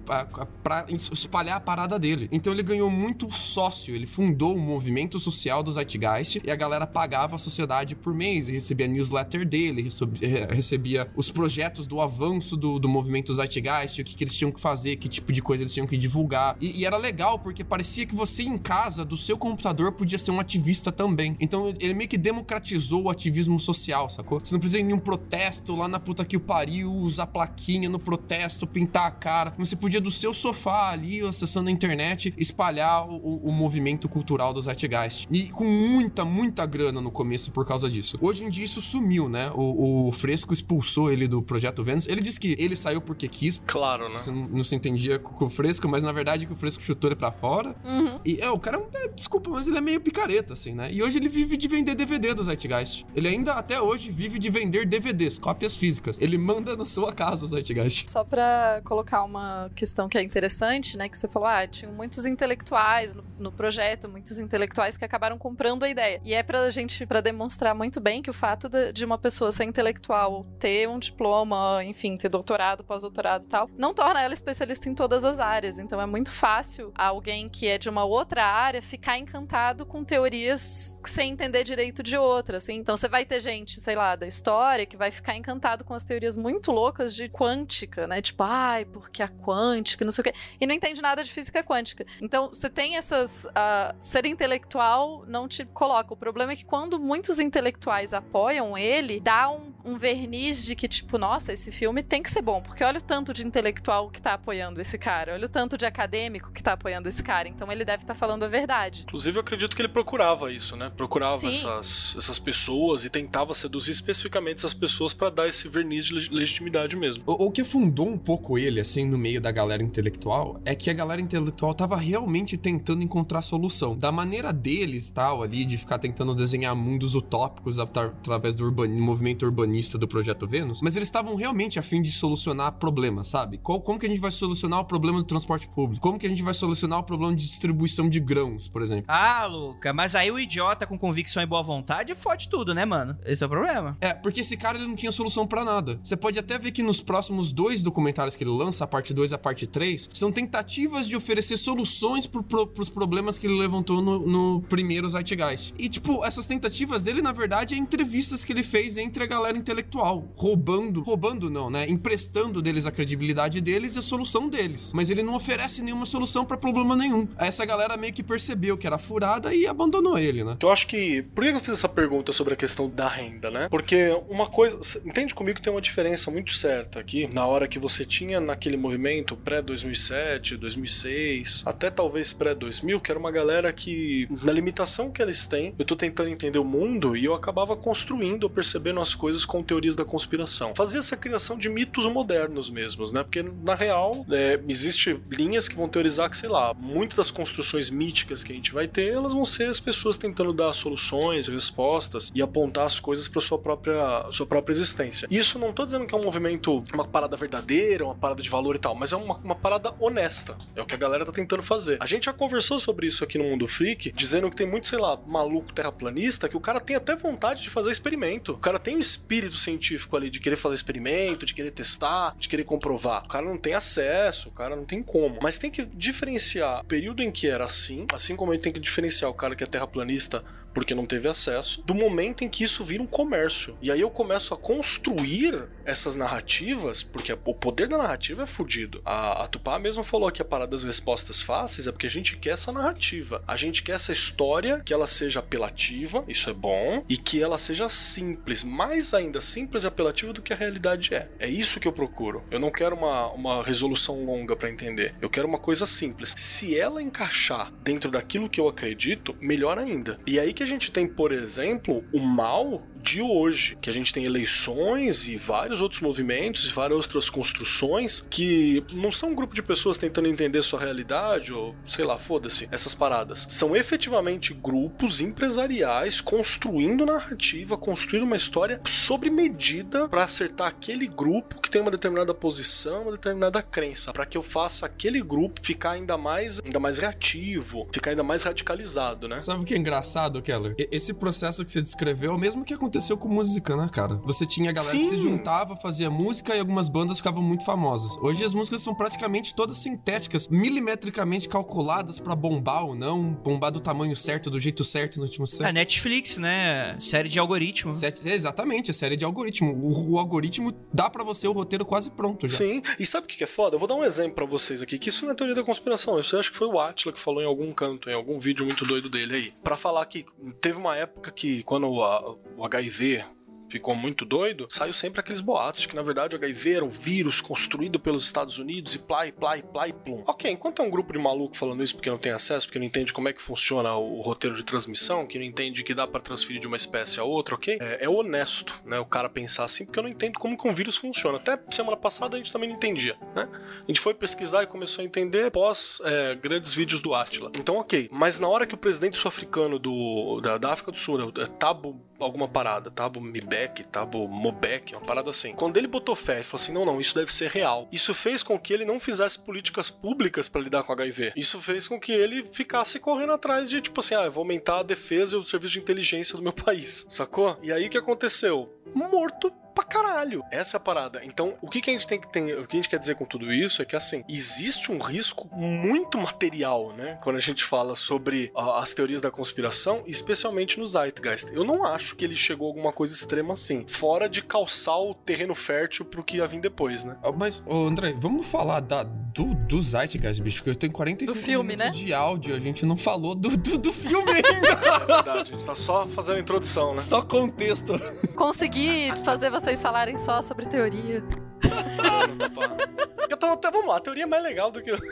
pra espalhar a parada dele. Então ele ganhou muito sócio, ele fundou o movimento social do Zeitgeist e a galera pagava a sociedade por mês e recebia a newsletter dele, recebia, eh, recebia os projetos do avanço do, do movimento Zeitgeist, o que, que eles tinham que fazer, que tipo de coisa eles tinham que divulgar. E, e era legal porque parecia que você em casa, do seu computador, podia ser um ativista também. Então ele meio que democratizou o ativismo social, sacou? Você não precisa ir em um protesto lá na puta que o pariu, usar plaquinha no protesto, pintar a cara. Você podia do seu sofá ali, acessando a internet, espalhar o, o- movimento cultural do Zeitgeist. E com muita, muita grana no começo por causa disso. Hoje em dia isso sumiu, né? O, o Fresco expulsou ele do Projeto Vênus. Ele disse que ele saiu porque quis, Claro, né? você não, não se entendia com, com o Fresco, mas na verdade que o Fresco chutou ele pra fora. E é, o cara, é, desculpa, mas ele é meio picareta, assim, né? E hoje ele vive de vender DVD do Zeitgeist. Ele ainda, até hoje, vive de vender DVDs, cópias físicas. Ele manda na sua casa o Zeitgeist. Só pra colocar uma questão que é interessante, né? Que você falou, ah, tinham muitos intelectuais no, no projeto, muitos intelectuais que acabaram comprando a ideia. E é pra gente, pra demonstrar muito bem que o fato de, de uma pessoa ser intelectual, ter um diploma, enfim, ter doutorado, pós-doutorado e tal, não torna ela especialista em todas as áreas. Então é muito fácil alguém que é de uma outra área ficar encantado com teorias sem entender direito de outras. Assim. Então você vai ter gente, sei lá, da história que vai ficar encantado com as teorias muito loucas de quântica, né? Tipo, ai, porque a quântica, não sei o quê. E não entende nada de física quântica. Então você tem essas. Uh, ser intelectual não te coloca. O problema é que quando muitos intelectuais apoiam ele, dá um, um verniz de que, tipo, nossa, esse filme tem que ser bom, porque olha o tanto de intelectual que tá apoiando esse cara, olha o tanto de acadêmico que tá apoiando esse cara, então ele deve estar tá falando a verdade. Inclusive, eu acredito que ele procurava isso, né? Procurava essas, essas pessoas e tentava seduzir especificamente essas pessoas para dar esse verniz de legitimidade mesmo. O, o que fundou um pouco ele, assim, no meio da galera intelectual, é que a galera intelectual tava realmente tentando encontrar solução. Da maneira deles, tal, ali, de ficar tentando desenhar mundos utópicos através do movimento urbanista do Projeto Vênus, mas eles estavam realmente a fim de solucionar problemas, sabe? Qual, como que a gente vai solucionar o problema do transporte público? Como que a gente vai solucionar o problema de distribuição de grãos, por exemplo? Ah, Luca, mas aí o idiota com convicção e boa vontade fode tudo, né, mano? Esse é o problema. É, porque esse cara ele não tinha solução para nada. Você pode até ver que nos próximos dois documentários que ele lança, a parte 2 e a parte 3, são tentativas de oferecer soluções pro, pro, pros problemas que ele levantou no, no primeiro Zeitgeist. E, tipo, essas tentativas dele, na verdade, é entrevistas que ele fez entre a galera intelectual, roubando, roubando não, né? Emprestando deles a credibilidade deles e a solução deles. Mas ele não oferece nenhuma solução para problema nenhum. Essa galera meio que percebeu que era furada e abandonou ele, né? Eu acho que. Por que eu fiz essa pergunta sobre a questão da renda, né? Porque uma coisa. Entende comigo que tem uma diferença muito certa aqui, na hora que você tinha naquele movimento pré-2007, 2006, até talvez pré-2000, que era uma galera que, na limitação que eles têm, eu tô tentando entender o mundo e eu acabava construindo ou percebendo as coisas com teorias da conspiração. Fazia essa criação de mitos modernos mesmos, né? Porque, na real, é, existe linhas que vão teorizar que, sei lá, muitas das construções míticas que a gente vai ter, elas vão ser as pessoas tentando dar soluções, respostas e apontar as coisas para sua própria, sua própria existência. Isso não tô dizendo que é um movimento, uma parada verdadeira, uma parada de valor e tal, mas é uma, uma parada honesta. É o que a galera tá tentando fazer. A gente já conversou sobre isso aqui no Mundo Freak, dizendo que tem muito, sei lá, maluco terraplanista que o cara tem até vontade de fazer experimento. O cara tem um espírito científico ali de querer fazer experimento, de querer testar, de querer comprovar. O cara não tem acesso, o cara não tem como. Mas tem que diferenciar o período em que era assim, assim como a gente tem que diferenciar o cara que é terraplanista porque não teve acesso, do momento em que isso vira um comércio. E aí eu começo a construir essas narrativas, porque o poder da narrativa é fodido. A, a Tupá mesmo falou que a parada das respostas fáceis é porque a gente quer essa narrativa. A gente quer essa história que ela seja apelativa, isso é bom, e que ela seja simples, mais ainda simples e apelativa do que a realidade é. É isso que eu procuro. Eu não quero uma, uma resolução longa para entender. Eu quero uma coisa simples. Se ela encaixar dentro daquilo que eu acredito, melhor ainda. E aí que que a gente tem, por exemplo, o mal de hoje, que a gente tem eleições e vários outros movimentos várias outras construções que não são um grupo de pessoas tentando entender sua realidade ou sei lá, foda-se, essas paradas. São efetivamente grupos empresariais construindo narrativa, construindo uma história sobre medida para acertar aquele grupo que tem uma determinada posição, uma determinada crença, para que eu faça aquele grupo ficar ainda mais, ainda mais reativo, ficar ainda mais radicalizado, né? Sabe o que é engraçado, Keller? Esse processo que você descreveu é o mesmo que aconteceu com música, né, cara? Você tinha a galera Sim. que se juntava, fazia música e algumas bandas ficavam muito famosas. Hoje as músicas são praticamente todas sintéticas, milimetricamente calculadas para bombar ou não, bombar do tamanho certo, do jeito certo, no último certo. É Netflix, né? Série de algoritmo. É, exatamente, a série de algoritmo. O, o algoritmo dá para você o roteiro quase pronto já. Sim, e sabe o que é foda? Eu vou dar um exemplo para vocês aqui, que isso não é teoria da conspiração. Isso eu acho que foi o Atila que falou em algum canto, em algum vídeo muito doido dele aí. para falar que teve uma época que quando o, o HIV vai ver ficou muito doido, saiu sempre aqueles boatos de que na verdade o HIV era um vírus construído pelos Estados Unidos e plá, e plá, e plá, e plum. Ok, enquanto é um grupo de maluco falando isso porque não tem acesso, porque não entende como é que funciona o, o roteiro de transmissão, que não entende que dá para transferir de uma espécie a outra, ok? É, é, honesto, né? O cara pensar assim, porque eu não entendo como que um vírus funciona. Até semana passada a gente também não entendia, né? A gente foi pesquisar e começou a entender pós é, grandes vídeos do Atila. Então, ok. Mas na hora que o presidente sul-africano do, da, da África do Sul, né, Tabo alguma parada, Tabo Mibek, Tabo Mobek, uma parada assim. Quando ele botou fé e falou assim: não, não, isso deve ser real. Isso fez com que ele não fizesse políticas públicas para lidar com HIV. Isso fez com que ele ficasse correndo atrás de, tipo assim, ah, eu vou aumentar a defesa e o serviço de inteligência do meu país, sacou? E aí o que aconteceu? Morto pra caralho. Essa é a parada. Então, o que, que a gente tem que ter, o que a gente quer dizer com tudo isso é que assim, existe um risco muito material, né? Quando a gente fala sobre uh, as teorias da conspiração, especialmente no Zeitgeist. Eu não acho que ele chegou a alguma coisa extrema assim, fora de calçar o terreno fértil pro que ia vir depois, né? Ah, Mas, ô André, vamos falar da, do, do Zeitgeist, bicho, porque eu tenho 45 Do filme, minutos né? de áudio, a gente não falou do, do, do filme ainda. Verdade, a gente tá só fazendo a introdução, né? Só contexto. Consegui fazer vocês falarem só sobre teoria. Eu tô, tá, vamos lá, a teoria é mais legal do que. o-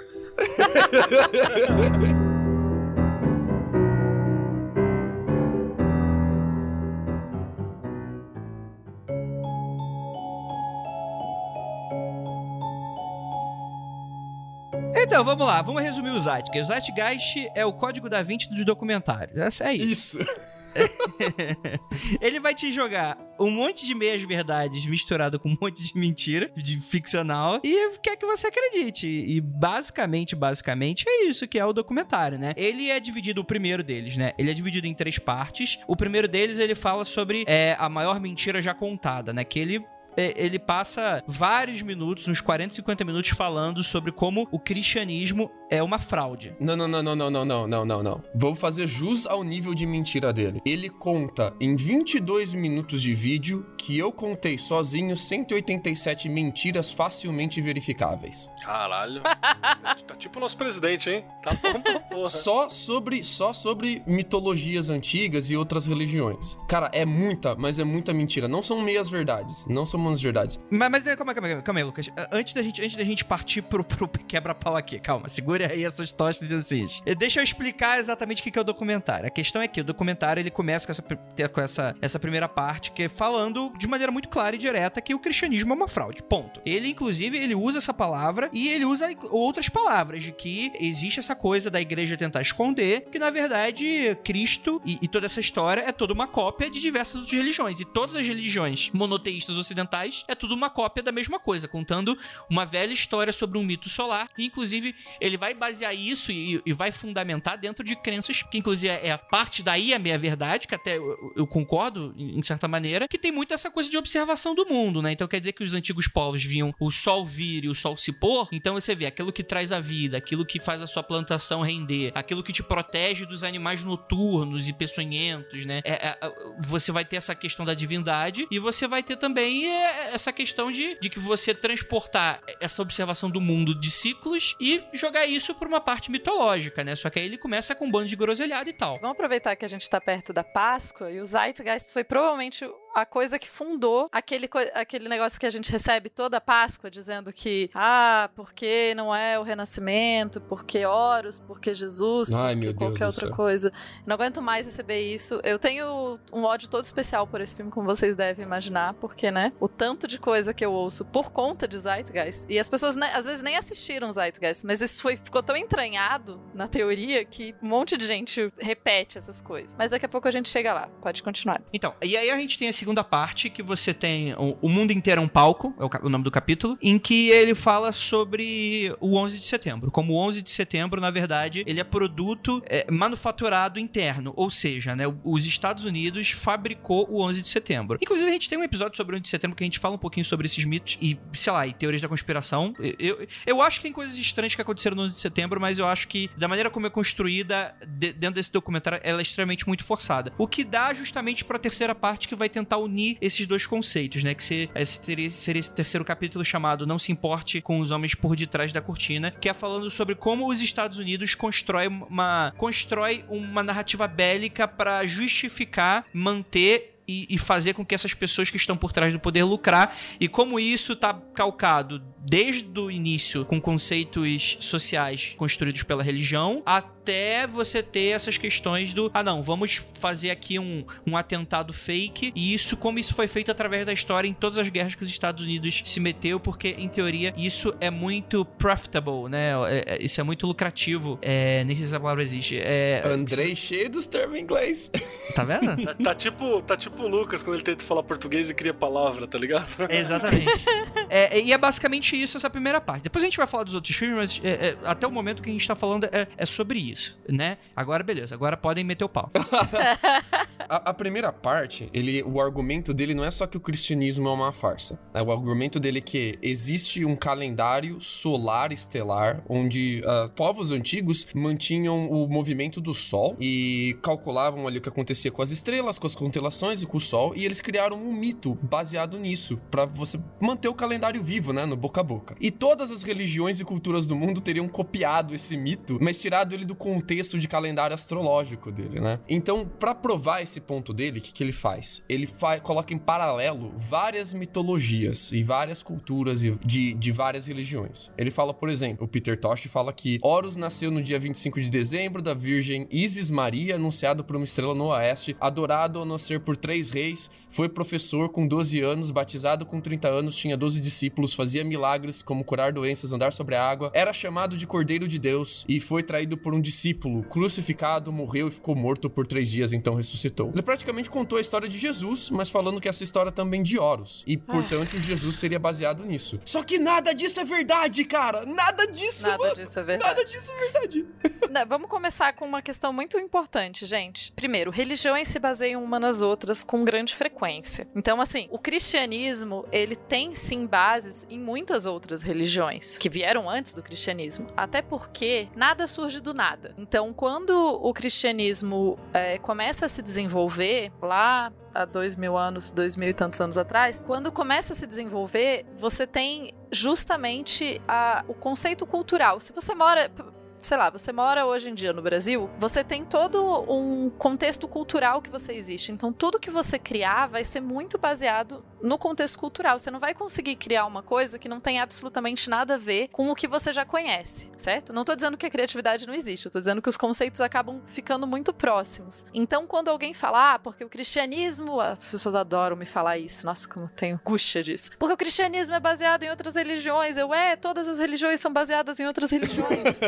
Então, vamos lá, vamos resumir o Zeitgeist. O Zeitgeist é o código da 20 dos documentários. Essa é isso. Isso. Ele vai te jogar um monte de meias verdades misturado com um monte de mentira, de ficcional, e quer que você acredite. E basicamente, basicamente, é isso que é o documentário, né? Ele é dividido, o primeiro deles, né? Ele é dividido em três partes. O primeiro deles, ele fala sobre é, a maior mentira já contada, né? Que ele ele passa vários minutos, uns 40, 50 minutos, falando sobre como o cristianismo é uma fraude. Não, não, não, não, não, não, não, não, não, não. Vou fazer jus ao nível de mentira dele. Ele conta em 22 minutos de vídeo que eu contei sozinho 187 mentiras facilmente verificáveis. Caralho. tá tipo o nosso presidente, hein? Tá bom pra porra. Só sobre, só sobre mitologias antigas e outras religiões. Cara, é muita, mas é muita mentira. Não são meias verdades. Não são meias verdades. Mas, mas calma, calma, calma, calma aí, Lucas. Antes da gente, antes da gente partir pro, pro quebra-pau aqui, calma, segura aí essas tostas assim. Deixa eu explicar exatamente o que é o documentário. A questão é que o documentário ele começa com essa, com essa, essa primeira parte que é falando de maneira muito clara e direta que o cristianismo é uma fraude. Ponto. Ele, inclusive, ele usa essa palavra e ele usa outras palavras de que existe essa coisa da igreja tentar esconder que, na verdade, Cristo e, e toda essa história é toda uma cópia de diversas outras religiões. E todas as religiões monoteístas ocidentais é tudo uma cópia da mesma coisa, contando uma velha história sobre um mito solar. E, inclusive, ele vai basear isso e, e vai fundamentar dentro de crenças, que inclusive é a parte daí é a meia verdade, que até eu, eu concordo em certa maneira, que tem muito essa coisa de observação do mundo, né? Então quer dizer que os antigos povos viam o sol vir e o sol se pôr. Então você vê aquilo que traz a vida, aquilo que faz a sua plantação render, aquilo que te protege dos animais noturnos e peçonhentos, né? É, é, é, você vai ter essa questão da divindade e você vai ter também essa questão de, de que você transportar essa observação do mundo de ciclos e jogar isso por uma parte mitológica, né? Só que aí ele começa com um bando de groselhada e tal. Vamos aproveitar que a gente tá perto da Páscoa e o Zeitgeist foi provavelmente a coisa que fundou aquele, aquele negócio que a gente recebe toda a Páscoa, dizendo que, ah, porque não é o Renascimento, porque Horus, porque Jesus, Ai, porque qualquer outra céu. coisa. Não aguento mais receber isso. Eu tenho um ódio todo especial por esse filme, como vocês devem imaginar, porque, né, o tanto de coisa que eu ouço por conta de Zeitgeist, e as pessoas né, às vezes nem assistiram Zeitgeist, mas isso foi, ficou tão entranhado na teoria que um monte de gente repete essas coisas. Mas daqui a pouco a gente chega lá. Pode continuar. Então, e aí a gente tem a segunda parte, que você tem o, o mundo inteiro é um palco, é o, o nome do capítulo, em que ele fala sobre o 11 de setembro. Como o 11 de setembro, na verdade, ele é produto é, manufaturado interno, ou seja, né, os Estados Unidos fabricou o 11 de setembro. Inclusive, a gente tem um episódio sobre o 11 de setembro que a gente fala um pouquinho sobre esses mitos e, sei lá, e teorias da conspiração. Eu, eu, eu acho que tem coisas estranhas que aconteceram no 11 de setembro, mas eu acho que, da maneira como é construída de- dentro desse documentário, ela é extremamente muito forçada. O que dá justamente pra terceira parte que vai tentar unir esses dois conceitos, né? Que se- esse seria, seria esse terceiro capítulo chamado Não se importe com os homens por detrás da cortina, que é falando sobre como os Estados Unidos constrói uma constrói uma narrativa bélica pra justificar, manter e, fazer com que essas pessoas que estão por trás do poder lucrar e como isso tá calcado desde o início com conceitos sociais construídos pela religião até você ter essas questões do ah não, vamos fazer aqui um, um atentado fake e isso como isso foi feito através da história em todas as guerras que os Estados Unidos se meteu porque em teoria isso é muito profitable, né? É- é- isso é muito lucrativo. É, nem sei se essa palavra existe. É, Andrei cheio dos termos em inglês. Tá vendo? Tá, tá tipo, tá tipo o Lucas quando ele tenta falar português e cria palavra, tá ligado? Exatamente. É, e é basicamente isso essa primeira parte. Depois a gente vai falar dos outros filmes, mas é, é, até o momento que a gente tá falando é, é sobre isso, né? Agora, beleza. Agora podem meter o pau. a, a primeira parte, ele, o argumento dele não é só que o cristianismo é uma farsa. É, o argumento dele é que existe um calendário solar estelar onde uh, povos antigos mantinham o movimento do Sol e calculavam ali o que acontecia com as estrelas, com as constelações e com o Sol, e eles criaram um mito baseado nisso, para você manter o calendário vivo, né, no boca a boca. E todas as religiões e culturas do mundo teriam copiado esse mito, mas tirado ele do contexto de calendário astrológico dele, né? Então, para provar esse ponto dele, o que, que ele faz? Ele fa coloca em paralelo várias mitologias e várias culturas de, de várias religiões. Ele fala, por exemplo, o Peter Tosh fala que Horus nasceu no dia 25 de dezembro da Virgem Isis Maria, anunciado por uma estrela no oeste, adorado ao nascer por três reis, foi professor com 12 anos, batizado com 30 anos, tinha 12 discípulos, fazia milagres como curar doenças, andar sobre a água, era chamado de Cordeiro de Deus e foi traído por um discípulo, crucificado, morreu e ficou morto por três dias, então ressuscitou. Ele praticamente contou a história de Jesus, mas falando que essa história também de Horus. E, portanto, Jesus seria baseado nisso. Só que nada disso é verdade, cara! Nada disso, Nada mano. disso é verdade. Nada disso é verdade. Não, vamos começar com uma questão muito importante, gente. Primeiro, religiões se baseiam uma nas outras com grande frequência. Então, assim, o cristianismo, ele tem sim bases em muitas outras religiões que vieram antes do cristianismo. Até porque nada surge do nada. Então, quando o cristianismo é, começa a se desenvolver lá há dois mil anos, dois mil e tantos anos atrás, quando começa a se desenvolver, você tem justamente a, o conceito cultural. Se você mora sei lá, você mora hoje em dia no Brasil, você tem todo um contexto cultural que você existe. Então, tudo que você criar vai ser muito baseado no contexto cultural. Você não vai conseguir criar uma coisa que não tem absolutamente nada a ver com o que você já conhece, certo? Não tô dizendo que a criatividade não existe, eu tô dizendo que os conceitos acabam ficando muito próximos. Então, quando alguém fala, ah, porque o cristianismo, as pessoas adoram me falar isso. Nossa, como eu tenho angústia disso. Porque o cristianismo é baseado em outras religiões. Eu, é, todas as religiões são baseadas em outras religiões.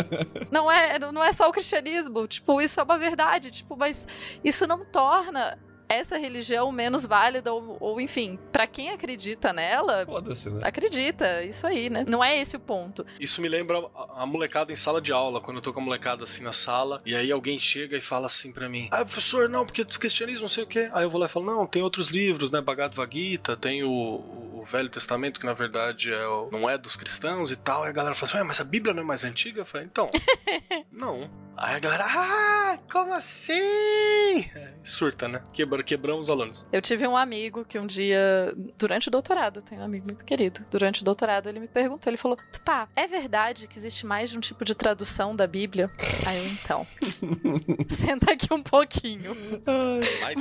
não é, não é só o cristianismo, tipo, isso é uma verdade, tipo, mas isso não torna essa religião menos válida ou, ou enfim, para quem acredita nela, né? acredita, isso aí, né? Não é esse o ponto. Isso me lembra a, a molecada em sala de aula, quando eu tô com a molecada assim na sala, e aí alguém chega e fala assim pra mim: Ah, professor, não, porque cristianismo não sei o quê. Aí eu vou lá e falo: Não, tem outros livros, né? Bhagavad Gita, tem o, o Velho Testamento, que na verdade é o, não é dos cristãos e tal. Aí a galera fala assim: Ué, mas a Bíblia não é mais antiga? Eu falei: Então, não. Aí a galera: Ah, como assim? É, surta, né? Quebra, quebramos os alunos. Eu tive um amigo que um dia, durante o doutorado, tenho um amigo muito querido, durante o doutorado ele me perguntou, ele falou, pá, é verdade que existe mais de um tipo de tradução da Bíblia? Aí eu, então, senta aqui um pouquinho,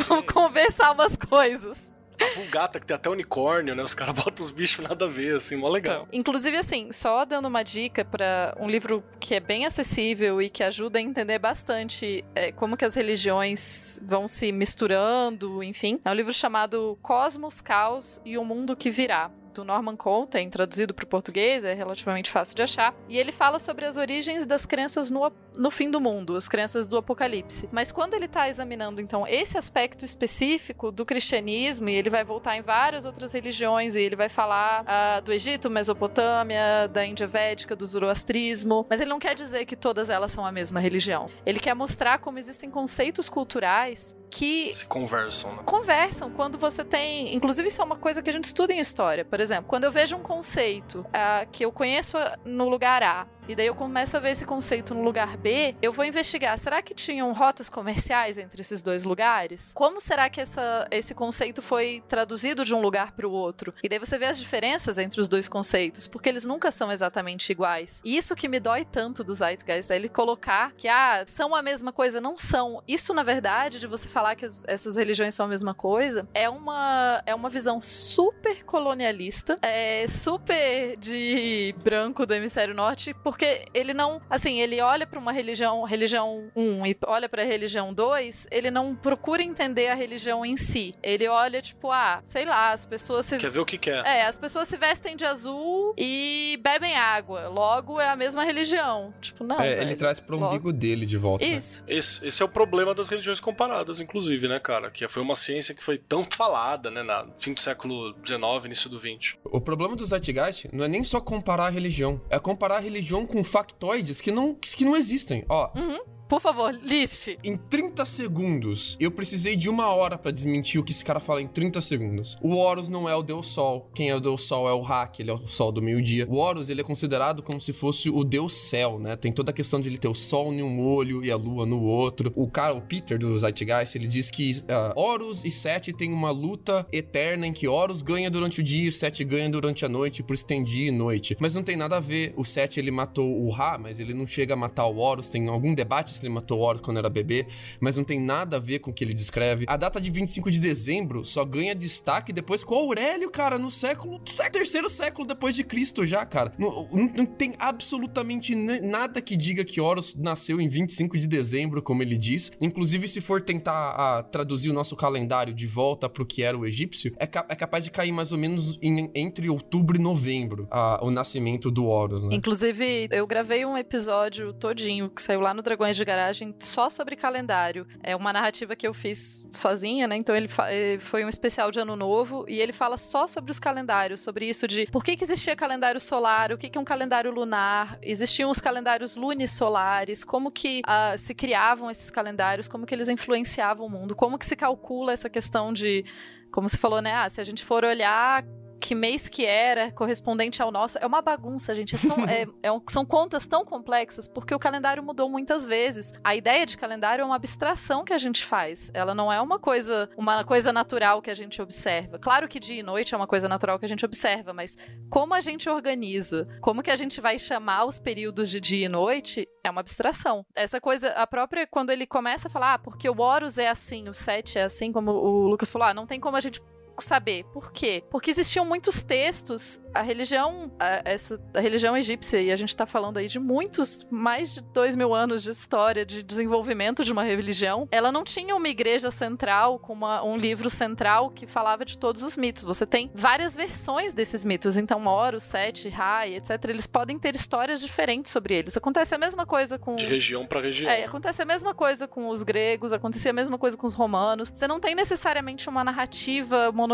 vamos conversar umas coisas. A Vulgata, que tem até unicórnio, né? Os caras botam os bichos nada a ver, assim, mó legal. Inclusive, assim, só dando uma dica para um livro que é bem acessível e que ajuda a entender bastante é, como que as religiões vão se misturando, enfim. É um livro chamado Cosmos, Caos e o Mundo que Virá. Do Norman Cohn, traduzido para o português, é relativamente fácil de achar. E ele fala sobre as origens das crenças no, no fim do mundo, as crenças do apocalipse. Mas quando ele está examinando, então, esse aspecto específico do cristianismo, e ele vai voltar em várias outras religiões, e ele vai falar ah, do Egito, Mesopotâmia, da Índia Védica, do Zoroastrismo, mas ele não quer dizer que todas elas são a mesma religião. Ele quer mostrar como existem conceitos culturais que Se conversam, né? conversam quando você tem. Inclusive, isso é uma coisa que a gente estuda em história. Por exemplo, quando eu vejo um conceito ah, que eu conheço no lugar A. E daí eu começo a ver esse conceito no lugar B, eu vou investigar, será que tinham rotas comerciais entre esses dois lugares? Como será que essa, esse conceito foi traduzido de um lugar para o outro? E daí você vê as diferenças entre os dois conceitos, porque eles nunca são exatamente iguais. E isso que me dói tanto do Zeitgeist, é ele colocar que, ah, são a mesma coisa, não são. Isso, na verdade, de você falar que as- essas religiões são a mesma coisa, é uma, é uma visão super colonialista, é super de branco do hemisfério norte, porque ele não, assim, ele olha para uma religião, religião 1 e olha para a religião 2, ele não procura entender a religião em si. Ele olha tipo, ah, sei lá, as pessoas se Quer ver o que quer. é, as pessoas se vestem de azul e bebem água. Logo é a mesma religião. Tipo, não. É, ele velho. traz pro Logo- umbigo dele de volta. né? Isso. Esse, esse é o problema das religiões comparadas, inclusive, né, cara? Que foi uma ciência que foi tão falada, né, na fim do século XIX, início do XX. O problema do Zeitgeist não é nem só comparar a religião, é comparar a religião com factoides que não, que não existem. Ó, Uhum. Por favor, liste. Em 30 segundos, eu precisei de uma hora pra desmentir o que esse cara fala em 30 segundos. O Horus não é o Deus Sol. Quem é o Deus Sol é o Hack, ele é o Sol do meio-dia. O Horus, ele é considerado como se fosse o Deus Céu, né? Tem toda a questão de ele ter o Sol em um olho e a Lua no outro. O cara, o Peter do Zeitgeist, ele diz que uh, Horus e Sete têm uma luta eterna em que Horus ganha durante o dia e Sete ganha durante a noite, por tem dia e noite. Mas não tem nada a ver. O Sete, ele matou o Ra, mas ele não chega a matar o Horus. Tem algum debate se ele matou o Horus quando era bebê, mas não tem nada a ver com o que ele descreve. A data de 25 de dezembro só ganha destaque depois com Aurélio, cara, no século... terceiro século depois de Cristo já, cara. Não, não, não tem absolutamente nada que diga que Horus nasceu em 25 de dezembro, como ele diz. Inclusive, se for tentar a, traduzir o nosso calendário de volta pro que era o egípcio, é, ca é capaz de cair mais ou menos em, entre outubro e novembro a, o nascimento do Horus, né? Inclusive, eu gravei um episódio todinho que saiu lá no Dragões de Garagem só sobre calendário. É uma narrativa que eu fiz sozinha, né? Então ele, ele foi um especial de ano novo e ele fala só sobre os calendários, sobre isso de por que, que existia calendário solar, o que, que é um calendário lunar, existiam os calendários lunisolares, como que uh, se criavam esses calendários, como que eles influenciavam o mundo, como que se calcula essa questão de como você falou, né? Ah, se a gente for olhar que mês que era correspondente ao nosso. É uma bagunça, gente. É tão, é, é um, são contas tão complexas porque o calendário mudou muitas vezes. A ideia de calendário é uma abstração que a gente faz. Ela não é uma coisa, uma coisa natural que a gente observa. Claro que dia e noite é uma coisa natural que a gente observa, mas como a gente organiza, como que a gente vai chamar os períodos de dia e noite é uma abstração. Essa coisa, a própria, quando ele começa a falar, ah, porque o Horus é assim, o 7 é assim, como o Lucas falou, ah, não tem como a gente saber. Por quê? Porque existiam muitos textos, a religião, a, essa, a religião egípcia, e a gente está falando aí de muitos, mais de dois mil anos de história, de desenvolvimento de uma religião, ela não tinha uma igreja central com uma, um livro central que falava de todos os mitos. Você tem várias versões desses mitos. Então, Horus, Sete, Rai, etc., eles podem ter histórias diferentes sobre eles. Acontece a mesma coisa com. De região para região. É, acontece a mesma coisa com os gregos, acontecia a mesma coisa com os romanos. Você não tem necessariamente uma narrativa monolítica,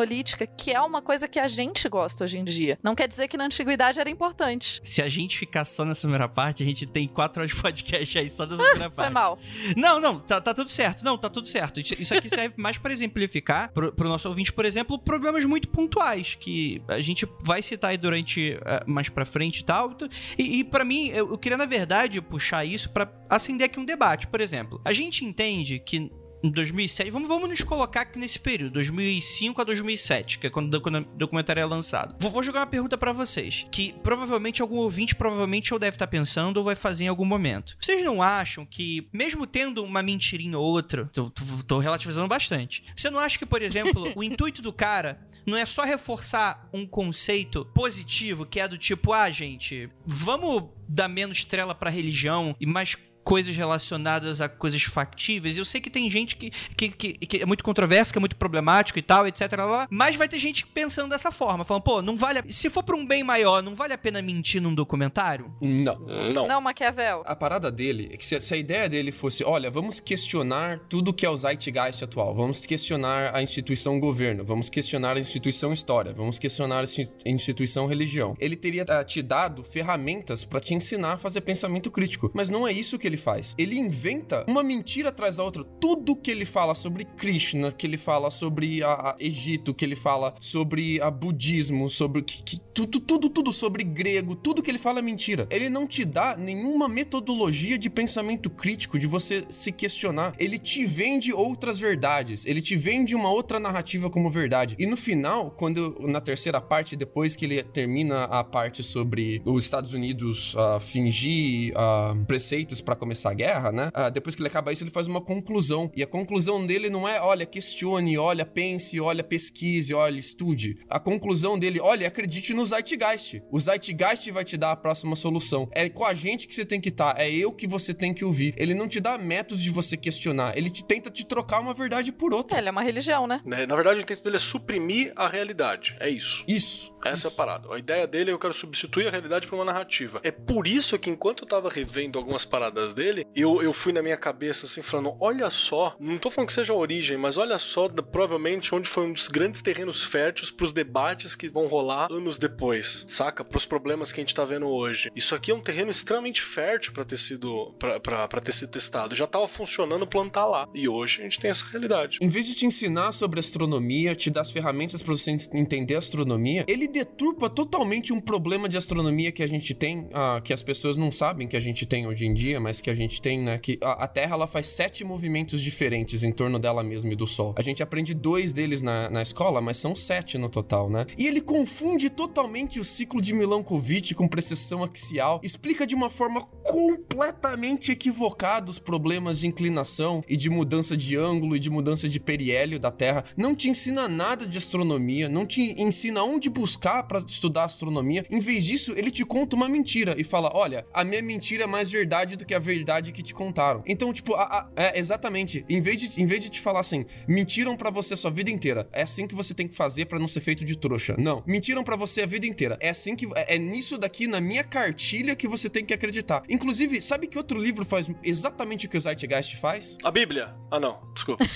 que é uma coisa que a gente gosta hoje em dia. Não quer dizer que na antiguidade era importante. Se a gente ficar só nessa primeira parte, a gente tem quatro horas de podcast aí só dessa primeira parte. Foi mal. Não, não, tá, tá, tudo certo. Não, tá tudo certo. Isso aqui serve mais para exemplificar pro, pro nosso ouvinte, por exemplo, problemas muito pontuais que a gente vai citar aí durante uh, mais para frente e tal. E, e para mim, eu, eu queria na verdade puxar isso para acender aqui um debate. Por exemplo, a gente entende que em 2007, vamos, vamos nos colocar aqui nesse período, 2005 a 2007, que é quando, quando o documentário é lançado. Vou, vou jogar uma pergunta para vocês, que provavelmente algum ouvinte provavelmente ou deve estar tá pensando ou vai fazer em algum momento. Vocês não acham que, mesmo tendo uma mentirinha ou outra, tô, tô, tô relativizando bastante, você não acha que, por exemplo, o intuito do cara não é só reforçar um conceito positivo, que é do tipo, ah, gente, vamos dar menos trela pra religião e mais coisas relacionadas a coisas factíveis. Eu sei que tem gente que, que, que, que é muito controverso, que é muito problemático e tal, etc. mas vai ter gente pensando dessa forma, falando, pô, não vale. A... Se for pra um bem maior, não vale a pena mentir num documentário? Não. Não. Não, Maquiavel. A parada dele é que se, se a ideia dele fosse, olha, vamos questionar tudo que é o Zeitgeist atual, vamos questionar a instituição governo, vamos questionar a instituição história, vamos questionar a instituição religião. Ele teria uh, te dado ferramentas para te ensinar a fazer pensamento crítico, mas não é isso que ele ele faz? Ele inventa uma mentira atrás da outra. Tudo que ele fala sobre Krishna, que ele fala sobre a, a Egito, que ele fala sobre a budismo, sobre que, que, tudo, tudo, tudo sobre grego, tudo que ele fala é mentira. Ele não te dá nenhuma metodologia de pensamento crítico, de você se questionar. Ele te vende outras verdades. Ele te vende uma outra narrativa como verdade. E no final, quando na terceira parte, depois que ele termina a parte sobre os Estados Unidos uh, fingir uh, preceitos para começar a guerra, né? Ah, depois que ele acaba isso, ele faz uma conclusão. E a conclusão dele não é, olha, questione, olha, pense, olha, pesquise, olha, estude. A conclusão dele, olha, acredite no Zeitgeist. O Zeitgeist vai te dar a próxima solução. É com a gente que você tem que estar, tá, é eu que você tem que ouvir. Ele não te dá métodos de você questionar, ele te tenta te trocar uma verdade por outra. É, ele é uma religião, né? né? Na verdade, o intento dele é suprimir a realidade. É isso. Isso. Essa é a parada. A ideia dele é eu quero substituir a realidade por uma narrativa. É por isso que enquanto eu tava revendo algumas paradas dele, eu, eu fui na minha cabeça assim, falando: olha só, não tô falando que seja a origem, mas olha só, provavelmente onde foi um dos grandes terrenos férteis pros debates que vão rolar anos depois, saca? Pros problemas que a gente tá vendo hoje. Isso aqui é um terreno extremamente fértil pra ter sido pra, pra, pra ter sido testado. Já tava funcionando plantar lá. E hoje a gente tem essa realidade. Em vez de te ensinar sobre astronomia, te dar as ferramentas pra você entender astronomia, ele deturpa totalmente um problema de astronomia que a gente tem, ah, que as pessoas não sabem que a gente tem hoje em dia, mas que a gente tem, né? Que a, a Terra ela faz sete movimentos diferentes em torno dela mesma e do Sol. A gente aprende dois deles na, na escola, mas são sete no total, né? E ele confunde totalmente o ciclo de Milankovitch com precessão axial, explica de uma forma completamente equivocada os problemas de inclinação e de mudança de ângulo e de mudança de periélio da Terra. Não te ensina nada de astronomia, não te ensina onde buscar pra estudar astronomia. Em vez disso, ele te conta uma mentira e fala: Olha, a minha mentira é mais verdade do que a verdade que te contaram. Então, tipo, a- a- é exatamente. Em vez, de, em vez de te falar assim, mentiram pra você a sua vida inteira. É assim que você tem que fazer pra não ser feito de trouxa. Não. Mentiram pra você a vida inteira. É assim que. É, é nisso daqui, na minha cartilha, que você tem que acreditar. Inclusive, sabe que outro livro faz exatamente o que o Zeitgeist faz? A Bíblia? Ah, não, desculpa.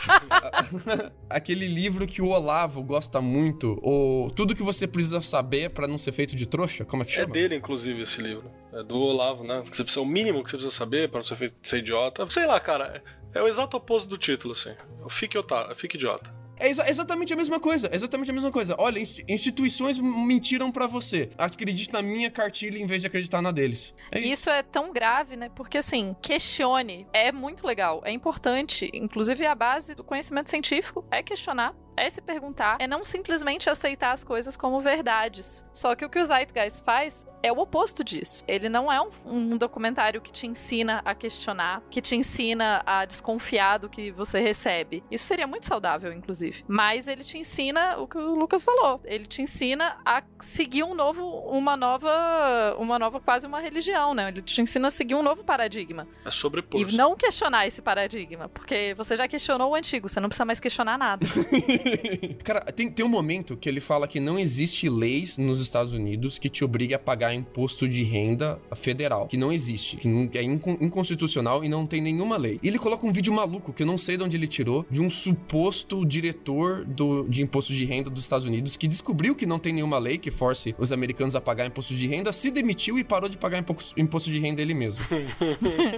Aquele livro que o Olavo gosta muito, o Tudo que você precisa saber pra não ser feito de trouxa, como é que É chama? dele, inclusive, esse livro. É do Olavo, né? Que você precisa, o mínimo que você precisa saber pra não ser, feito, ser idiota. Sei lá, cara. É é o exato oposto do título, assim. Fique, ota- fique idiota. É exa- exatamente a mesma coisa, exatamente a mesma coisa. Olha, insti- instituições mentiram pra você. Acredite na minha cartilha em vez de acreditar na deles. É isso. Isso é tão grave, né? Porque assim, questione. É muito legal, é importante. Inclusive, a base do conhecimento científico é questionar, é se perguntar, é não simplesmente aceitar as coisas como verdades. Só que o que o Zeitgeist faz é o oposto disso. Ele não é um, um documentário que te ensina a questionar, que te ensina a desconfiar do que você recebe. Isso seria muito saudável, inclusive. Mas ele te ensina o que o Lucas falou. Ele te ensina a seguir um novo, uma nova, uma nova quase uma religião, né? Ele te ensina a seguir um novo paradigma É sobre e não questionar esse paradigma, porque você já questionou o antigo, você não precisa mais questionar nada. Cara, tem, tem um momento que ele fala que não existe leis nos Estados Unidos que te obrigue a pagar imposto de renda federal. Que não existe. Que não- é incon- inconstitucional e não tem nenhuma lei. E ele coloca um vídeo maluco que eu não sei de onde ele tirou, de um suposto diretor do, de imposto de renda dos Estados Unidos que descobriu que não tem nenhuma lei que force os americanos a pagar imposto de renda, se demitiu e parou de pagar impo- imposto de renda ele mesmo.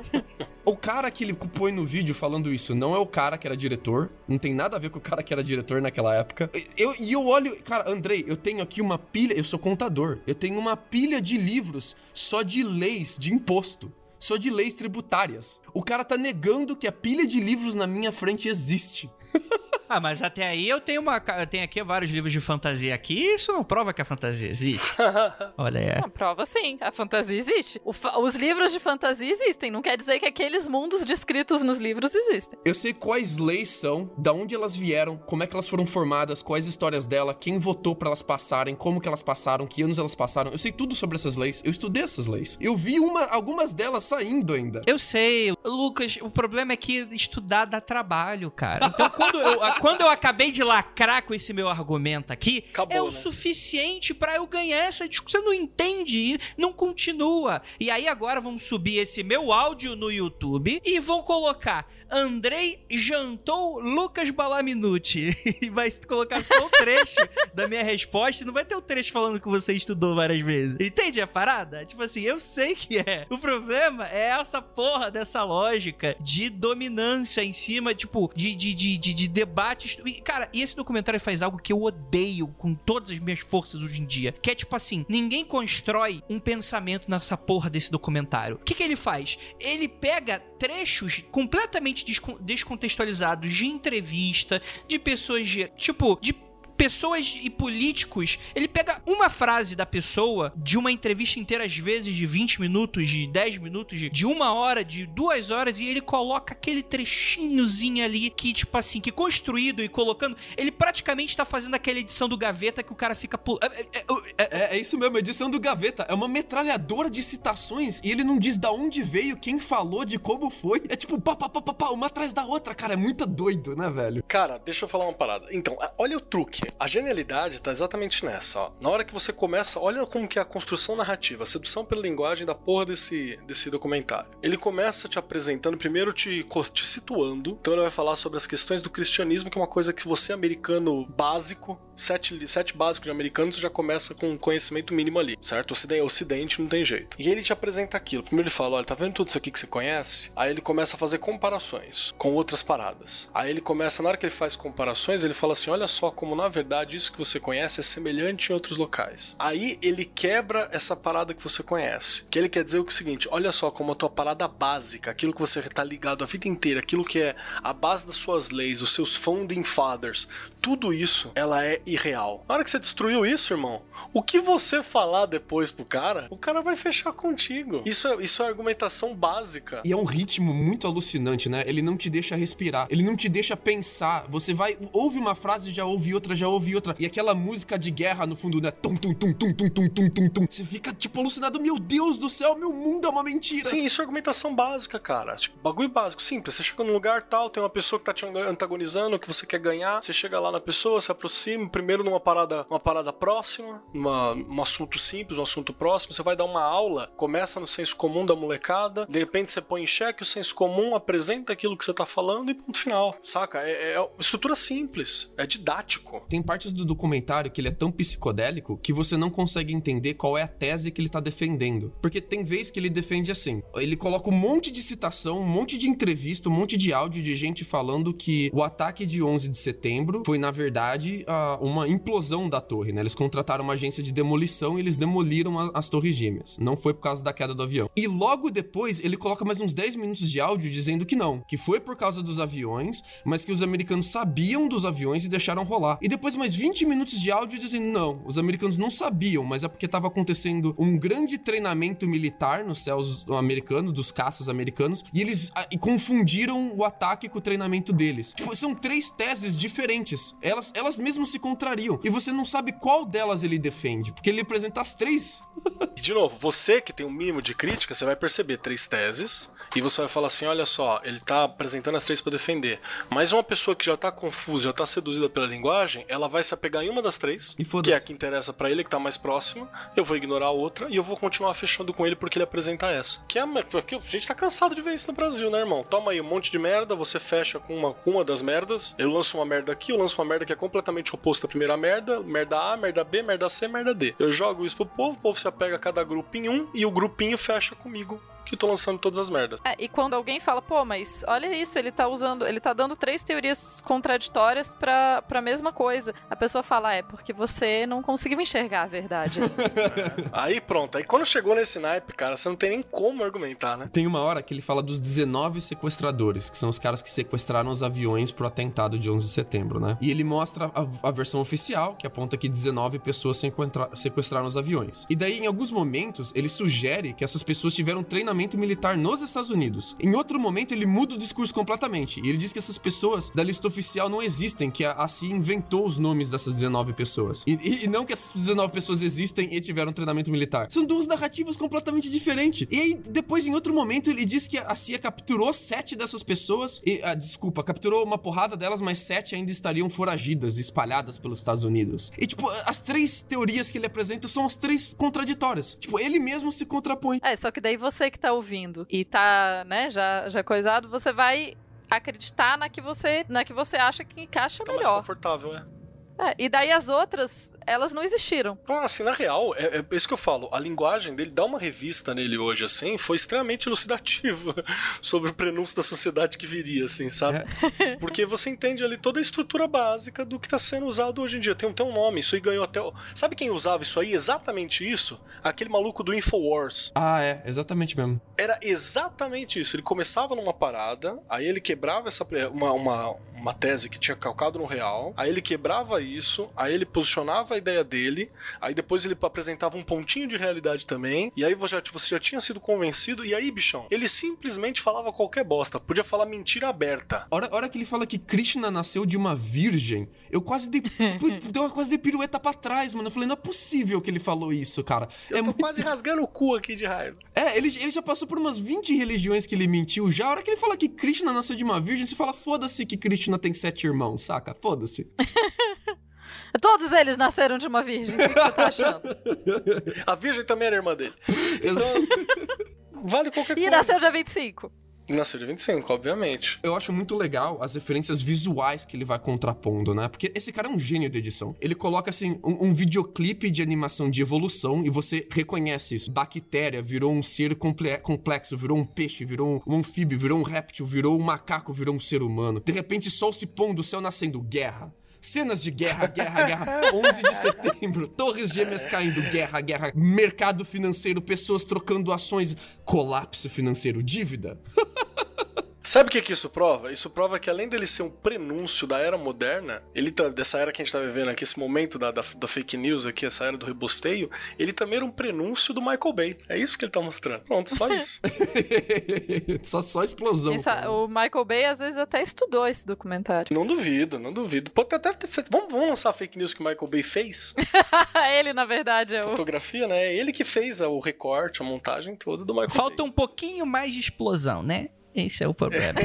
O cara que ele põe no vídeo falando isso não é o cara que era diretor. Não tem nada a ver com o cara que era diretor naquela época. Eu, e eu olho. Cara, Andrei, eu tenho aqui uma pilha. Eu sou contador. Eu tenho uma pilha de livros só de leis de imposto. Só de leis tributárias. O cara tá negando que a pilha de livros na minha frente existe. Ah, mas até aí eu tenho uma. Eu tenho aqui vários livros de fantasia aqui. Isso não prova que a fantasia existe. Olha aí. Uma prova sim, a fantasia existe. O fa- os livros de fantasia existem, não quer dizer que aqueles mundos descritos nos livros existem. Eu sei quais leis são, da onde elas vieram, como é que elas foram formadas, quais histórias dela, quem votou pra elas passarem, como que elas passaram, que anos elas passaram. Eu sei tudo sobre essas leis. Eu estudei essas leis. Eu vi uma, algumas delas saindo ainda. Eu sei, Lucas, o problema é que estudar dá trabalho, cara. Então, quando eu, quando eu acabei de lacrar com esse meu argumento aqui, Acabou, é o né? suficiente pra eu ganhar essa discussão. Você não entende, não continua. E aí agora vamos subir esse meu áudio no YouTube e vou colocar Andrei jantou Lucas Balaminuti. E vai colocar só o trecho da minha resposta não vai ter o trecho falando que você estudou várias vezes. Entende a parada? Tipo assim, eu sei que é. O problema é essa porra dessa lógica de dominância em cima, tipo, de, de, de, de, de debates. E, cara, esse documentário faz algo que eu odeio com todas as minhas forças hoje em dia. Que é tipo assim: ninguém constrói um pensamento nessa porra desse documentário. O que, que ele faz? Ele pega trechos completamente descon- descontextualizados de entrevista, de pessoas de. Tipo, de pessoas e políticos, ele pega uma frase da pessoa de uma entrevista inteira, às vezes de 20 minutos, de 10 minutos, de, uma hora, de duas horas, e ele coloca aquele trechinhozinho ali que, tipo assim, que construído e colocando, ele praticamente tá fazendo aquela edição do gaveta que o cara fica. pu- é- é- é- é- É, é isso mesmo, a edição do Gaveta. É uma metralhadora de citações e ele não diz da onde veio, quem falou, de como foi. É tipo pá, pá, pá, pá, pá, uma atrás da outra, cara. É muito doido, né, velho? Cara, deixa eu falar uma parada. Então, olha o truque. A genialidade tá exatamente nessa, ó. Na hora que você começa, olha como que é a construção narrativa, a sedução pela linguagem da porra desse, desse documentário. Ele começa te apresentando, primeiro te, te situando, então ele vai falar sobre as questões do cristianismo, que é uma coisa que você, americano básico, sete, sete básicos de americano, você já começa com um conhecimento mínimo ali, certo? Ocidente, ocidente não tem jeito. E ele te apresenta aquilo. Primeiro ele fala, olha, tá vendo tudo isso aqui que você conhece? Aí ele começa a fazer comparações com outras paradas. Aí ele começa, na hora que ele faz comparações, ele fala assim, olha só como na verdade isso que você conhece é semelhante em outros locais. Aí ele quebra essa parada que você conhece. Que ele quer dizer o seguinte, olha só como a tua parada básica, aquilo que você tá ligado a vida inteira, aquilo que é a base das suas leis, os seus founding fathers, tudo isso, ela é irreal. Na hora que você destruiu isso, irmão, o que você falar depois pro cara, o cara vai fechar contigo. Isso é, isso é argumentação básica. E é um ritmo muito alucinante, né? Ele não te deixa respirar, ele não te deixa pensar. Você vai, ouve uma frase, já ouve outra, já ouve outra. E aquela música de guerra no fundo, né? Tum, tum, tum, tum, tum, tum, tum, tum, tum. Você fica, tipo, alucinado. Meu Deus do céu, meu mundo é uma mentira. Sim, isso é argumentação básica, cara. Tipo, bagulho básico, simples. Você chega num lugar tal, tem uma pessoa que tá te antagonizando, que você quer ganhar. Você chega lá na pessoa, se aproxima, primeiro numa parada, uma parada próxima, uma, um assunto simples, um assunto próximo. Você vai dar uma aula, começa no senso comum da molecada, de repente você põe em xeque o senso comum, apresenta aquilo que você tá falando e ponto final, saca? É, é estrutura simples, é didático. Tem partes do documentário que ele é tão psicodélico que você não consegue entender qual é a tese que ele tá defendendo. Porque tem vez que ele defende assim, ele coloca um monte de citação, um monte de entrevista, um monte de áudio de gente falando que o ataque de 11 de setembro foi, na verdade, uma implosão da torre, né? Eles contrataram uma agência de demolição e eles demoliram as torres gêmeas. Não foi por causa da queda do avião. E logo depois ele coloca mais uns 10 minutos de áudio dizendo que não, que foi por causa dos aviões, mas que os americanos sabiam dos aviões e deixaram rolar. E depois mais 20 minutos de áudio dizendo não, os americanos não sabiam, mas é porque estava acontecendo um grande treinamento militar nos céus americanos, dos caças americanos, e eles a, e confundiram o ataque com o treinamento deles. Tipo, são três teses diferentes. Elas, elas mesmas se contrariam. E você não sabe qual delas ele defende, porque ele apresenta as três. de novo, você que tem um mínimo de crítica, você vai perceber três teses e você vai falar assim: olha só, ele tá apresentando as três para defender. Mas uma pessoa que já tá confusa, já tá seduzida pela linguagem, ela vai se apegar em uma das três, que é a que interessa para ele, que tá mais próxima. Eu vou ignorar a outra e eu vou continuar fechando com ele porque ele apresenta essa. Que é porque a gente tá cansado de ver isso no Brasil, né, irmão? Toma aí um monte de merda, você fecha com uma, com uma das merdas. Eu lanço uma merda aqui, eu lanço uma merda que é completamente oposta à primeira merda, merda A, merda B, merda C, merda D. Eu jogo isso pro povo, o povo se apega a cada grupo em um e o grupinho fecha comigo que tô lançando todas as merdas. É, e quando alguém fala, pô, mas olha isso, ele tá usando, ele tá dando três teorias contraditórias pra, pra mesma coisa. A pessoa fala, é, porque você não conseguiu enxergar a verdade. Aí pronto, aí quando chegou nesse naipe, cara, você não tem nem como argumentar, né? Tem uma hora que ele fala dos 19 sequestradores, que são os caras que sequestraram os aviões pro atentado de 11 de setembro, né? E ele mostra a, a versão oficial, que aponta que 19 pessoas sequestraram os aviões. E daí, em alguns momentos, ele sugere que essas pessoas tiveram treinamento treinamento militar nos Estados Unidos. Em outro momento, ele muda o discurso completamente. E ele diz que essas pessoas da lista oficial não existem, que a CIA inventou os nomes dessas 19 pessoas. E, e, e, não que essas 19 pessoas existem e tiveram treinamento militar. São duas narrativas completamente diferentes. E aí, depois, em outro momento, ele diz que a CIA capturou sete dessas pessoas. E, ah, desculpa, capturou uma porrada delas, mas sete ainda estariam foragidas, espalhadas pelos Estados Unidos. E, tipo, as três teorias que ele apresenta são as três contraditórias. Tipo, ele mesmo se contrapõe. É, só que daí você que tá ouvindo e tá, né, já, já coisado, você vai acreditar na que você, na que você acha que encaixa tá melhor. mais confortável, é. É, e daí as outras, elas não existiram. Então, assim, na real, é, é, isso que eu falo. A linguagem dele, dá uma revista nele hoje, assim, foi extremamente elucidativa sobre o prenúncio da sociedade que viria, assim, sabe? É. Porque você entende ali toda a estrutura básica do que está sendo usado hoje em dia. Tem, tem um nome, isso aí ganhou até. Sabe quem usava isso aí? Exatamente isso? Aquele maluco do Infowars. Ah, é, exatamente mesmo. Era exatamente isso. Ele começava numa parada, aí ele quebrava essa uma, uma, uma tese que tinha calcado no real, aí ele quebrava isso, aí ele posicionava a ideia dele, aí depois ele apresentava um pontinho de realidade também, e aí você já, você já tinha sido convencido, e aí, bichão, ele simplesmente falava qualquer bosta, podia falar mentira aberta. Hora, hora que ele fala que Krishna nasceu de uma virgem, eu quase dei, deu uma quase de pirueta pra trás, mano. Eu falei, não é possível que ele falou isso, cara. Eu é tô muito... quase rasgando o cu aqui de raiva. É, ele, ele já passou por umas 20 religiões que ele mentiu já. A hora que ele fala que Krishna nasceu de uma virgem, você fala, foda-se que Krishna tem sete irmãos, saca? Foda-se. Todos eles nasceram de uma virgem. O que, que você tá achando? A Virgem também era irmã dele. Vale qualquer E coisa. nasceu dia 25. Nasceu de 25, obviamente. Eu acho muito legal as referências visuais que ele vai contrapondo, né? Porque esse cara é um gênio de edição. Ele coloca, assim, um, um videoclipe de animação de evolução e você reconhece isso. Bactéria virou um ser comple- complexo, virou um peixe, virou um, um anfíbio, virou um réptil, virou um macaco, virou um ser humano. De repente, sol se pondo, céu nascendo, guerra. Cenas de guerra, guerra, guerra. 11 de setembro, torres gêmeas caindo, guerra, guerra. Mercado financeiro, pessoas trocando ações, colapso financeiro, dívida. Sabe o que, que isso prova? Isso prova que além dele ser um prenúncio da era moderna, ele tá, dessa era que a gente tá vivendo aqui, esse momento da, da, da fake news aqui, essa era do rebosteio, ele também era um prenúncio do Michael Bay. É isso que ele tá mostrando. Pronto, só isso. só, só explosão. O Michael Bay às vezes até estudou esse documentário. não duvido, não duvido. Pode até ter feito. Vamos, vamos lançar a fake news que o Michael Bay fez? Ele, na verdade, é o. Fotografia, né? É ele que fez o recorte, a montagem toda do Michael Falta Bay. um pouquinho mais de explosão, né? Esse é o problema.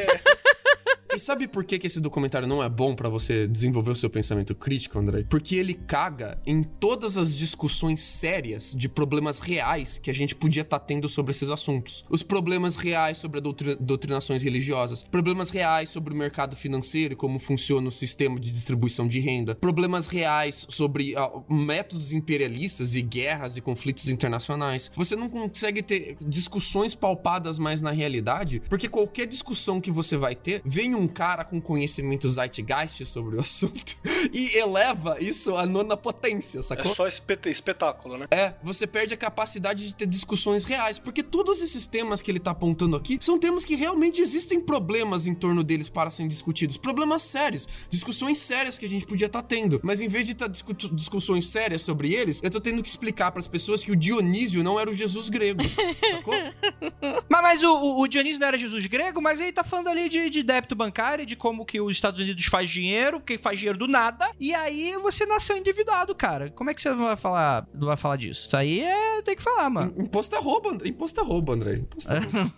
E sabe por que, que esse documentário não é bom pra você desenvolver o seu pensamento crítico, André? Porque ele caga em todas as discussões sérias de problemas reais que a gente podia estar tendo sobre esses assuntos. Os problemas reais sobre doutri- doutrinações religiosas, problemas reais sobre o mercado financeiro e como funciona o sistema de distribuição de renda, problemas reais sobre ah, métodos imperialistas e guerras e conflitos internacionais. Você não consegue ter discussões palpadas mais na realidade, porque qualquer discussão que você vai ter, vem um cara com conhecimento zeitgeist sobre o assunto e eleva isso à nona potência, É sacou? só espet- espetáculo, né? É, você perde a capacidade de ter discussões reais, porque todos esses temas que ele tá apontando aqui são temas que realmente existem problemas em torno deles para serem discutidos, problemas sérios, discussões sérias que a gente podia estar tendo, mas em vez de estar discussões sérias sobre eles, eu tô tendo que explicar para as pessoas que o Dionísio não era o Jesus grego, sacou? Mas, mas o, o- o Dionísio não era Jesus grego, mas ele tá falando ali de, de débito bancário, de como que os Estados Unidos faz dinheiro, que faz dinheiro do nada, e aí você nasceu endividado, cara. Como é que você não vai falar, não vai falar disso? Isso aí é. tem que falar, mano. Imposto é roubo, André, imposto é roubo, André. Imposto é roubo.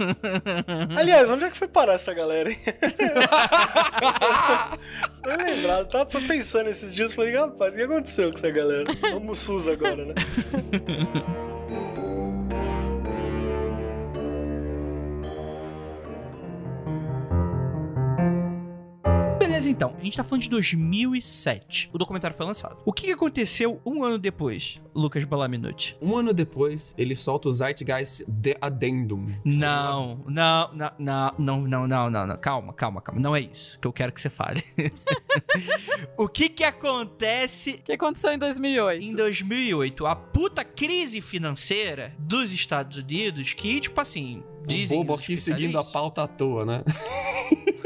Aliás, onde é que foi parar essa galera, hein? Tô lembrado, tava pensando esses dias, falei, rapaz, o que aconteceu com essa galera? Vamos SUS agora, né? Mas então, a gente tá falando de 2007. O documentário foi lançado. O que aconteceu um ano depois, Lucas Balaminuti? Um ano depois, ele solta o Zeitgeist de Addendum. Não, não, não, não, não, não, não, não, Calma, calma, calma. Não é isso que eu quero que você fale. o que que acontece... O que aconteceu em 2008? Em 2008, a puta crise financeira dos Estados Unidos que, tipo assim o dizem bobo os aqui seguindo a pauta à toa, né?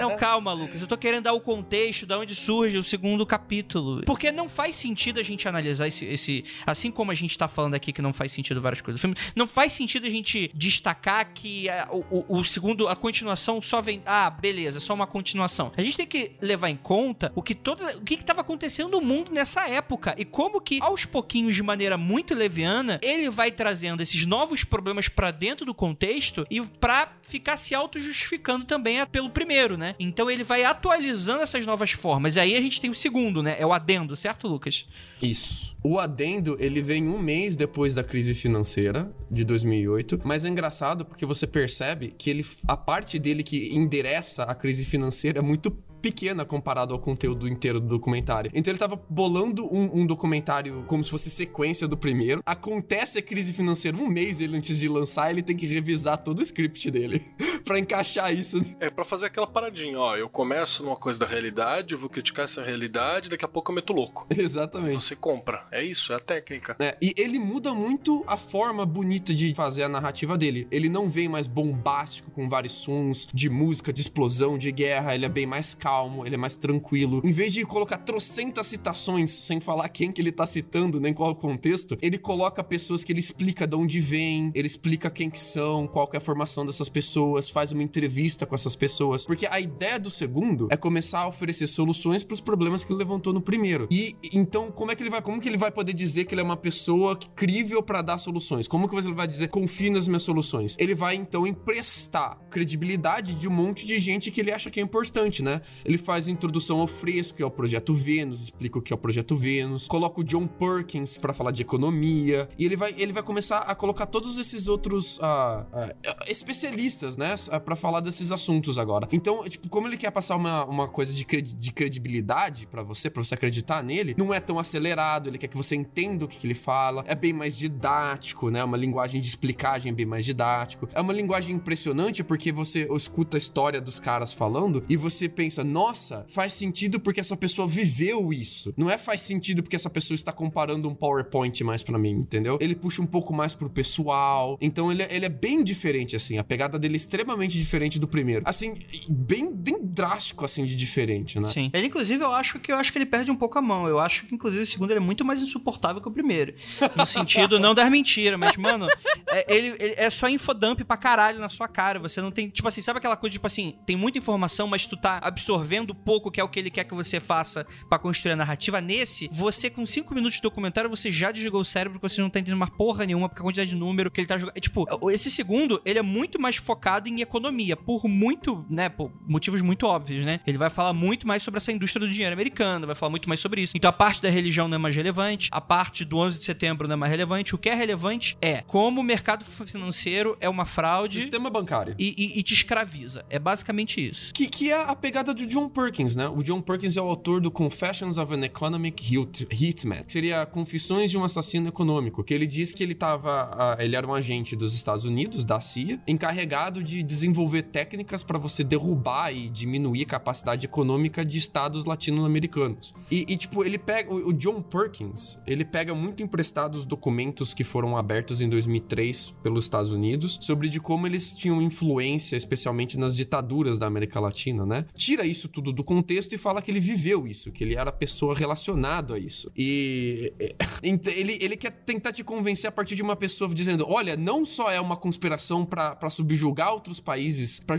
Não, calma, Lucas. Eu tô querendo dar o contexto de onde surge o segundo capítulo. Porque não faz sentido a gente analisar esse. esse- assim como a gente tá falando aqui que não faz sentido várias coisas do filme, não faz sentido a gente destacar que a- o, o- o segundo, a continuação só vem. Ah, beleza, só uma continuação. A gente tem que levar em conta o que todo, o que, que tava acontecendo no mundo nessa época e como que, aos pouquinhos, de maneira muito leviana, ele vai trazendo esses novos problemas pra dentro do contexto e pra ficar se auto-justificando também pelo primeiro, né? Então ele vai atualizando essas novas formas. E aí a gente tem o segundo, né? É o adendo, certo, Lucas? Isso. O adendo, ele vem um mês depois da crise financeira de 2008, mas é engraçado porque você percebe que ele, a parte dele que endereça a crise financeira é muito pequena comparado ao conteúdo inteiro do documentário. Então ele tava bolando um, um documentário como se fosse sequência do primeiro. Acontece a crise financeira um mês ele antes de lançar, ele tem que revisar todo o script dele pra encaixar isso. É pra fazer aquela paradinha, ó. Eu começo numa coisa da realidade, eu vou criticar essa realidade, daqui a pouco eu meto louco. Exatamente. Você compra. É isso, é a técnica. É, e ele muda muito a forma bonita de fazer a narrativa dele. Ele não vem mais bombástico com vários sons de música, de explosão, de guerra. Ele é bem mais calmo, ele é mais tranquilo. Em vez de colocar trocentas citações sem falar quem que ele tá citando, nem qual o contexto, ele coloca pessoas que ele explica de onde vem, ele explica quem que são, qual que é a formação dessas pessoas, faz faz uma entrevista com essas pessoas. Porque a ideia do segundo é começar a oferecer soluções para os problemas que ele levantou no primeiro. E então, como é que ele vai, como que ele vai poder dizer que ele é uma pessoa crível para dar soluções? Como que ele vai dizer confie nas minhas soluções? Ele vai então emprestar credibilidade de um monte de gente que ele acha que é importante, né? Ele faz introdução ao fresco, que é o projeto Vênus, explica o que é o projeto Vênus, coloca o John Perkins para falar de economia, e ele vai, ele vai começar a colocar todos esses outros uh, uh, especialistas, né, para falar desses assuntos agora. Então, tipo, como ele quer passar uma, uma coisa de, de credibilidade para você, para você acreditar nele, não é tão acelerado, ele quer que você entenda o que, que ele fala, é bem mais didático, né, uma linguagem de explicagem bem mais didático. É uma linguagem impressionante porque você escuta a história dos caras falando e você pensa, nossa, faz sentido porque essa pessoa viveu isso. Não é faz sentido porque essa pessoa está comparando um PowerPoint mais para mim, entendeu? Ele puxa um pouco mais pro pessoal. Então ele, é, ele é bem diferente, assim. A pegada dele é extremamente diferente do primeiro. Assim, bem, bem drástico, assim, de diferente, né? Sim. Ele, inclusive, eu acho que eu acho que ele perde um pouco a mão. Eu acho que, inclusive, o segundo é muito mais insuportável que o primeiro. No sentido, não das mentiras, mas, mano, é, ele, ele, é só infodump pra caralho na sua cara. Você não tem. Tipo assim, sabe aquela coisa, tipo assim, tem muita informação, mas tu tá absorvendo pouco que é o que ele quer que você faça para construir a narrativa. Nesse, você, com cinco minutos de documentário, você já desligou o cérebro porque você não tá entendendo uma porra nenhuma, porque a quantidade de número que ele tá jogando. É, tipo, esse segundo, ele é muito mais focado em economia, por muito, né, por motivos muito óbvios, né? Ele vai falar muito mais sobre essa indústria do dinheiro americano, vai falar muito mais sobre isso. Então a parte da religião não é mais relevante, a parte do 11 de setembro não é mais relevante. O que é relevante é como o mercado financeiro é uma fraude. Sistema bancário. E, e, e te escraviza. É basicamente isso. Que, que é a pegada do John Perkins, né? O John Perkins é o autor do Confessions of an Economic Hitman. Seria Confissões de um Assassino Econômico. Que ele diz que ele tava. Ele era um agente dos Estados Unidos, da CIA, encarregado de desenvolver técnicas para você derrubar e diminuir a capacidade econômica de estados latino-americanos. E, e, tipo, ele pega. O, John Perkins, ele pega muito emprestados documentos que foram abertos em 2003 pelos Estados Unidos sobre de como eles tinham influência, especialmente nas ditaduras da América Latina, né? Tira isso tudo do contexto e fala que ele viveu isso, que ele era pessoa relacionado a isso. E ele, ele quer tentar te convencer a partir de uma pessoa dizendo: olha, não só é uma conspiração para subjugar outros países, para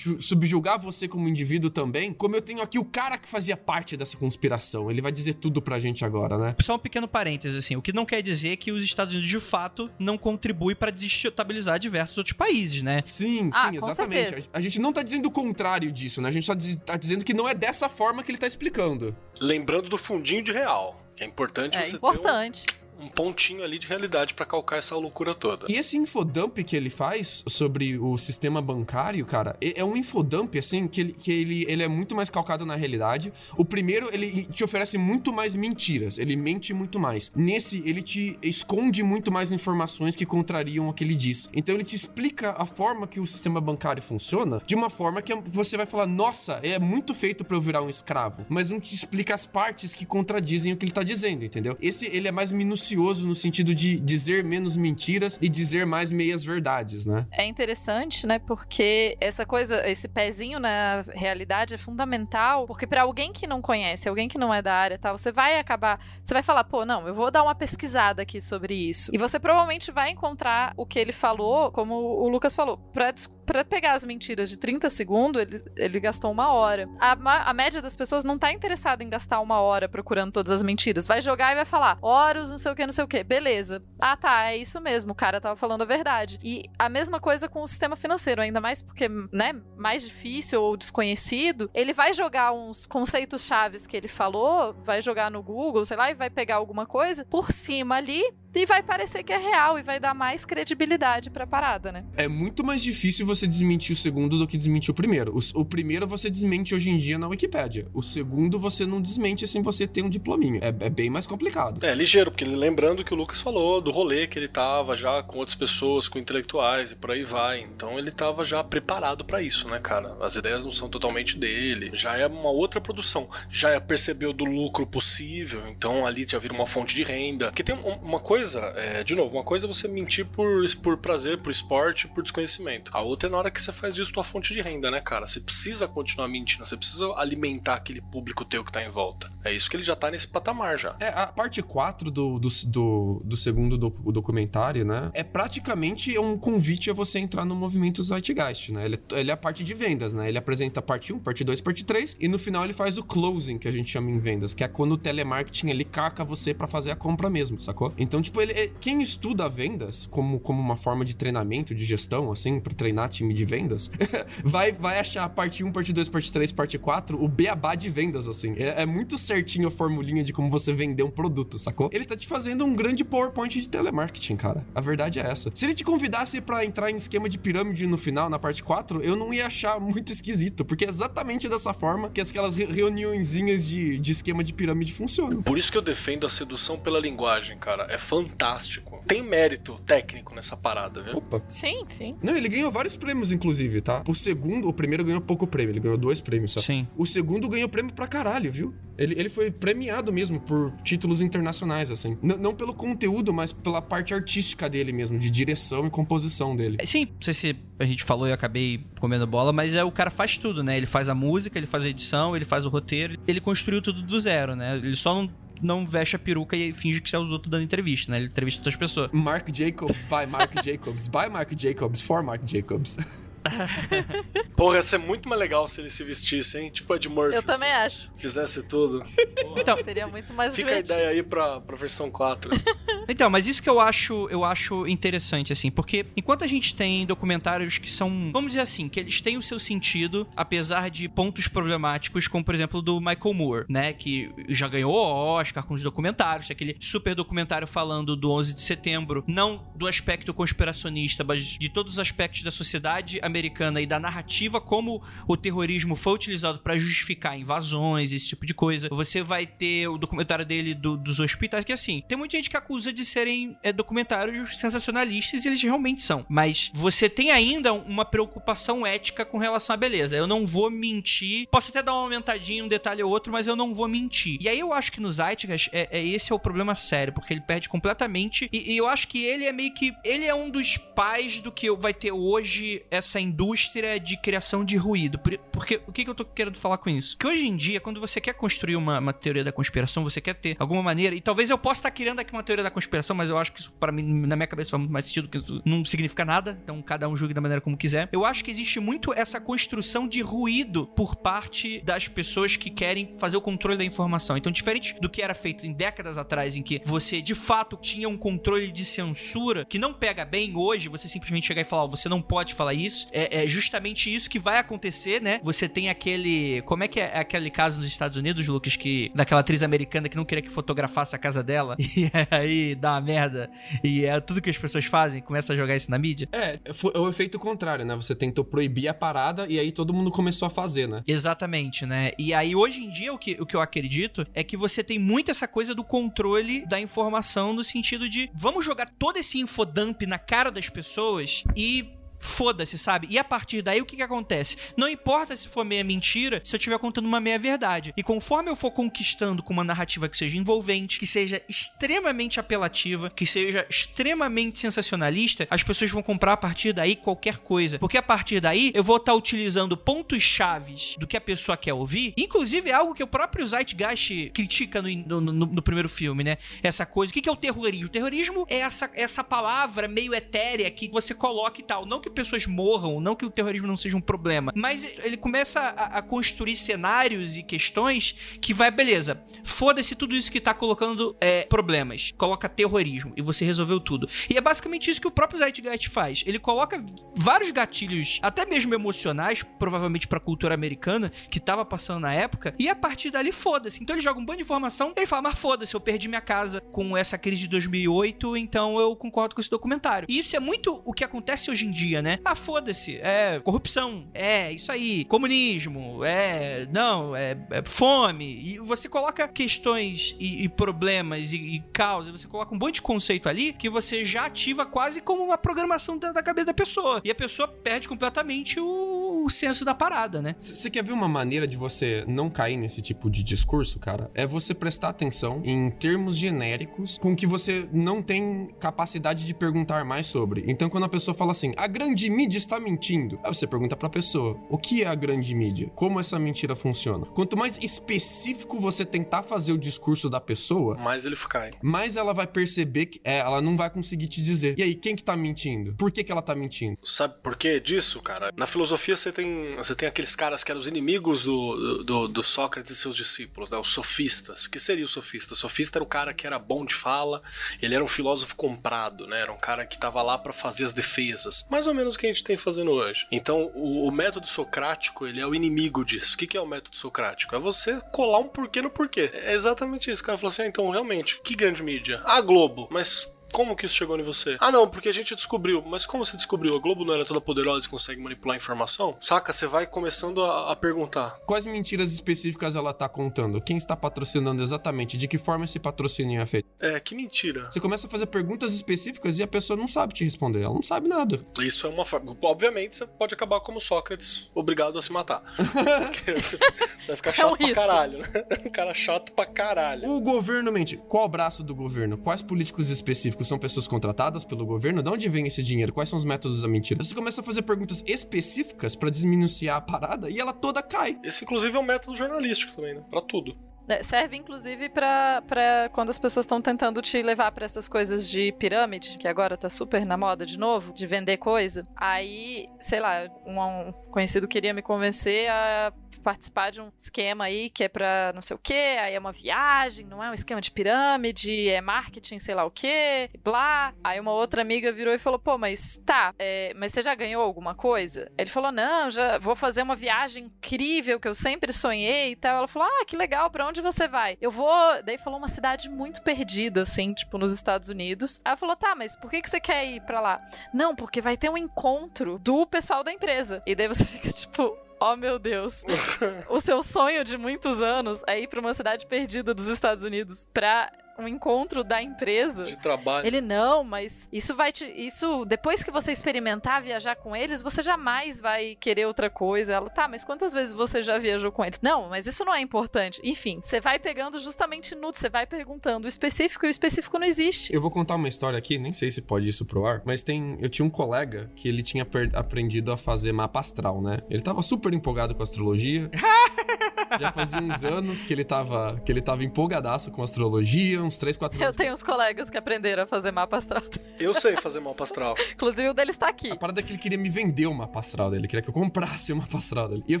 subjugar você como indivíduo também, como eu tenho aqui o cara que fazia parte dessa conspiração. Ele vai dizer tudo pra gente agora, né? Só um pequeno parênteses, assim, o que não quer dizer que os Estados Unidos de fato não contribuem para desestabilizar diversos outros países, né? Sim, ah, sim, exatamente. A, a, gente não tá dizendo o contrário disso, né? A gente só diz, tá dizendo que não é dessa forma que ele tá explicando. Lembrando do fundinho de real. É importante é você importante. ter um um pontinho ali de realidade para calcar essa loucura toda. E esse infodump que ele faz sobre o sistema bancário, cara, é um infodump, assim, que ele, que ele, ele é muito mais calcado na realidade. O primeiro, ele te oferece muito mais mentiras, ele mente muito mais. Nesse, ele te esconde muito mais informações que contrariam o que ele diz. Então ele te explica a forma que o sistema bancário funciona de uma forma que você vai falar, nossa, é muito feito para eu virar um escravo, mas não te explica as partes que contradizem o que ele tá dizendo, entendeu? Esse, ele é mais minucioso minucioso no sentido de dizer menos mentiras e dizer mais meias verdades, né? É interessante, né? Porque essa coisa, esse pezinho na realidade é fundamental, porque para alguém que não conhece, alguém que não é da área, tal, você vai acabar, você vai falar, pô, não, eu vou dar uma pesquisada aqui sobre isso. E você provavelmente vai encontrar o que ele falou, como o Lucas falou, para para pegar as mentiras de 30 segundos, ele, ele gastou uma hora. A, a média das pessoas não tá interessada em gastar uma hora procurando todas as mentiras. Vai jogar e vai falar, horas, não sei o que, não sei o que. Beleza. Ah, tá, é isso mesmo. O cara tava falando a verdade. E a mesma coisa com o sistema financeiro, ainda mais porque, né, mais difícil ou desconhecido. Ele vai jogar uns conceitos chaves que ele falou, vai jogar no Google, sei lá, e vai pegar alguma coisa por cima ali e vai parecer que é real e vai dar mais credibilidade pra parada, né? É muito mais difícil você desmentir o segundo do que desmentir o primeiro. O, o primeiro você desmente hoje em dia na Wikipédia. O segundo você não desmente sem você ter um diplominha. É, é, bem mais complicado. É, ligeiro, porque lembrando que o Lucas falou do rolê que ele tava já com outras pessoas, com intelectuais e por aí vai. Então ele tava já preparado para isso, né, cara? As ideias não são totalmente dele. Já é uma outra produção. Já percebeu do lucro possível. Então ali já vira uma fonte de renda. Porque tem uma coisa coisa, é, de novo, uma coisa é você mentir por, por prazer, por esporte, por desconhecimento. A outra é na hora que você faz disso tua fonte de renda, né, cara? Você precisa continuar mentindo, você precisa alimentar aquele público teu que tá em volta. É isso que ele já tá nesse patamar já. É, a parte 4 do, do, do, do segundo do, documentário, né? É praticamente um convite a você entrar no movimento Zeitgeist, né? Ele, ele é a parte de vendas, né? Ele apresenta parte 1, parte 2, parte 3, e no final ele faz o closing, que a gente chama em vendas, que é quando o telemarketing ele caca você para fazer a compra mesmo, sacou? Então, tipo, ele, é, quem estuda vendas como, como uma forma de treinamento, de gestão, assim, para treinar time de vendas, vai, vai achar a parte 1, parte 2, parte 3, parte 4, o beabá de vendas, assim. É, é muito certinho a formulinha de como você vender um produto, sacou? Ele tá te fazendo um grande PowerPoint de telemarketing, cara. A verdade é essa. Se ele te convidasse para entrar em esquema de pirâmide no final, na parte 4, eu não ia achar muito esquisito, porque é exatamente dessa forma que aquelas reuniõezinhas de, de esquema de pirâmide funcionam. Por isso que eu defendo a sedução pela linguagem, cara. É fantástico. Tem mérito técnico nessa parada, viu? Opa. Sim, sim. Não, ele ganhou vários prêmios, inclusive, tá? O segundo, o primeiro ganhou pouco prêmio, ele ganhou dois prêmios só. Sim. O segundo ganhou prêmio pra caralho, viu? Ele, ele foi premiado mesmo por títulos internacionais, assim. N não pelo conteúdo, mas pela parte artística dele mesmo, de direção e composição dele. Sim, não sei se a gente falou e eu acabei comendo bola, mas é o cara faz tudo, né? Ele faz a música, ele faz a edição, ele faz o roteiro, ele construiu tudo do zero, né? Ele só não não veste a peruca e finge que você é os outros dando entrevista, né? Ele entrevista outras pessoas. Mark Jacobs by Mark Jacobs by Mark Jacobs for Mark Jacobs. Porra, ia ser muito mais legal se ele se vestisse, hein? Tipo Ed Murphy. Eu também assim, acho. Fizesse tudo. Porra. Então, Seria muito mais Fica divertido. a ideia aí pra, pra versão 4. Então, mas isso que eu acho, eu acho interessante, assim, porque enquanto a gente tem documentários que são, vamos dizer assim, que eles têm o seu sentido, apesar de pontos problemáticos, como por exemplo do Michael Moore, né, que já ganhou Oscar com os documentários, aquele super documentário falando do 11 de setembro, não do aspecto conspiracionista, mas de todos os aspectos da sociedade americana e da narrativa, como o terrorismo foi utilizado para justificar invasões, esse tipo de coisa. Você vai ter o documentário dele do- dos hospitais, que assim, tem muita gente que acusa de serem é, documentários sensacionalistas e eles realmente são. Mas você tem ainda uma preocupação ética com relação à beleza. Eu não vou mentir. Posso até dar uma aumentadinha, um detalhe ou outro, mas eu não vou mentir. E aí eu acho que no Zeitgeist, é, é esse é o problema sério, porque ele perde completamente. E, e eu acho que ele é meio que. Ele é um dos pais do que vai ter hoje essa indústria de criação de ruído. Por- Porque o que, que eu tô querendo falar com isso? Que hoje em dia, quando você quer construir uma, uma teoria da conspiração, você quer ter alguma maneira. E talvez eu possa estar criando aqui uma teoria da conspiração, mas eu acho que isso, para mim, na minha cabeça, faz muito mais sentido, que isso não significa nada. Então, cada um julgue da maneira como quiser. Eu acho que existe muito essa construção de ruído por parte das pessoas que querem fazer o controle da informação. Então, diferente do que era feito em décadas atrás, em que você de fato tinha um controle de censura que não pega bem hoje, você simplesmente chegar e falar, ó, você não pode falar isso. É, é justamente isso que vai acontecer, né? Você tem aquele. Como é que é aquele caso nos Estados Unidos, Lucas, que daquela atriz americana que não queria que fotografasse a casa dela e aí dá uma merda e é tudo que as pessoas fazem, começa a jogar isso na mídia? É, foi o efeito contrário, né? Você tentou proibir a parada e aí todo mundo começou a fazer, né? Exatamente, né? E aí, hoje em dia, o que, o que eu acredito é que você tem muito essa coisa do controle da informação no sentido de vamos jogar todo esse infodump na cara das pessoas e. Foda-se, sabe? E a partir daí, o que que acontece? Não importa se for meia mentira, se eu estiver contando uma meia verdade. E conforme eu for conquistando com uma narrativa que seja envolvente, que seja extremamente apelativa, que seja extremamente sensacionalista, as pessoas vão comprar a partir daí qualquer coisa. Porque a partir daí, eu vou estar utilizando pontos chaves do que a pessoa quer ouvir. Inclusive, é algo que o próprio Zeitgeist critica no, no, no- no primeiro filme, né? Essa coisa. O que que é o terrorismo? O terrorismo é essa, essa palavra meio etérea que você coloca e tal. Não que pessoas morram, não que o terrorismo não seja um problema. Mas ele começa a, a construir cenários e questões que vai, beleza. Foda-se tudo isso que tá colocando é, problemas. Coloca terrorismo e você resolveu tudo. E é basicamente isso que o próprio Zeitgeist faz. Ele coloca vários gatilhos, até mesmo emocionais, provavelmente pra cultura americana, que tava passando na época, e a partir dali foda-se. Então ele joga um bando de informação e ele fala: Mas foda-se, eu perdi minha casa com essa crise de 2008, então eu concordo com esse documentário. E isso é muito o que acontece hoje em dia, dia, né? Ah, foda-se, é corrupção, é isso aí, comunismo, é não, é, é fome. E você coloca questões e, e problemas e, e causas, você coloca um monte de conceito ali que você já ativa quase como uma programação da, da cabeça da pessoa. E a pessoa perde completamente o, o senso da parada, né? Você quer ver uma maneira de você não cair nesse tipo de discurso, cara? É você prestar atenção em termos genéricos com que você não tem capacidade de perguntar mais sobre. Então, quando a pessoa fala assim, a grande mídia está mentindo, aí você pergunta pra pessoa, o que é a grande mídia? Como essa mentira funciona? Quanto mais específico você tentar fazer o discurso da pessoa, Mas ele cai. mais ela vai perceber que é, ela não vai conseguir te dizer. E aí, quem que tá mentindo? Por que que ela tá mentindo? Sabe por que disso, cara? Na filosofia você tem, você tem aqueles caras que eram os inimigos do, do, do Sócrates e seus discípulos, né? Os sofistas. que seria o sofista? O sofista era o cara que era bom de fala, ele era um filósofo comprado, né? Era um cara que tava lá pra fazer as defesas. Mais ou menos o que a gente tem fazendo hoje. Então, o, o método socrático, ele é o inimigo disso. O que, que é o método socrático? É você colar um porquê no porquê. É exatamente isso. O cara falou assim, ah, então, realmente, que grande mídia? A Globo. Mas como que isso chegou em você? Ah, não, porque a gente descobriu. Mas como você descobriu? A Globo não era toda poderosa e consegue manipular a informação? Saca? Você vai começando a, a perguntar. Quais mentiras específicas ela tá contando? Quem está patrocinando exatamente? De que forma esse patrocínio é feito? É, que mentira. Você começa a fazer perguntas específicas e a pessoa não sabe te responder. Ela não sabe nada. Isso é uma forma. Obviamente, você pode acabar como Sócrates, obrigado a se matar. Porque você vai ficar chato um pra risco. caralho, né? Um cara chato pra caralho. O governo mente. Qual braço do governo? Quais políticos específicos são pessoas contratadas pelo governo? De onde vem esse dinheiro? Quais são os métodos da mentira? Você começa a fazer perguntas específicas pra desminuciar a parada e ela toda cai. Esse, inclusive, é um método jornalístico também, né? Pra tudo. É, Serve, inclusive, pra, pra quando as pessoas estão tentando te levar pra essas coisas de pirâmide, que agora tá super na moda de novo, de vender coisa. Aí, sei lá, um, um conhecido queria me convencer a participar de um esquema aí que é pra não sei o que, aí é uma viagem, não é um esquema de pirâmide, é marketing, sei lá o que, blá. Aí uma outra amiga virou e falou: pô, mas tá, é, mas você já ganhou alguma coisa? Ele falou: não, já vou fazer uma viagem incrível que eu sempre sonhei e tal. Ela falou: ah, que legal, pra onde você vai? Eu vou. Daí falou uma cidade muito perdida, assim, tipo, nos Estados Unidos. Aí ela falou: tá, mas por que, que você quer ir pra lá? Não, porque vai ter um encontro do pessoal da empresa. E daí você fica tipo. Oh meu Deus. o seu sonho de muitos anos é ir pra uma cidade perdida dos Estados Unidos pra um encontro da empresa. De trabalho. Ele não, mas isso vai te. Isso, depois que você experimentar viajar com eles, você jamais vai querer outra coisa. Ela, tá, mas quantas vezes você já viajou com eles? Não, mas isso não é importante. Enfim, você vai pegando justamente no. Você vai perguntando o específico e o específico não existe. Eu vou contar uma história aqui, nem sei se pode isso pro ar, mas tem. Eu tinha um colega que ele tinha aprendido a fazer mapa astral, né? Ele tava super empolgado com astrologia. Já fazia uns anos que ele tava, que ele tava empolgadaço com astrologia, uns 3, 4 Eu anos. tenho uns colegas que aprenderam a fazer mapa astral. Eu sei fazer mapa astral. Inclusive o dele está aqui. A parada é que ele queria me vender o mapa astral dele, ele queria que eu comprasse o mapa astral dele. E eu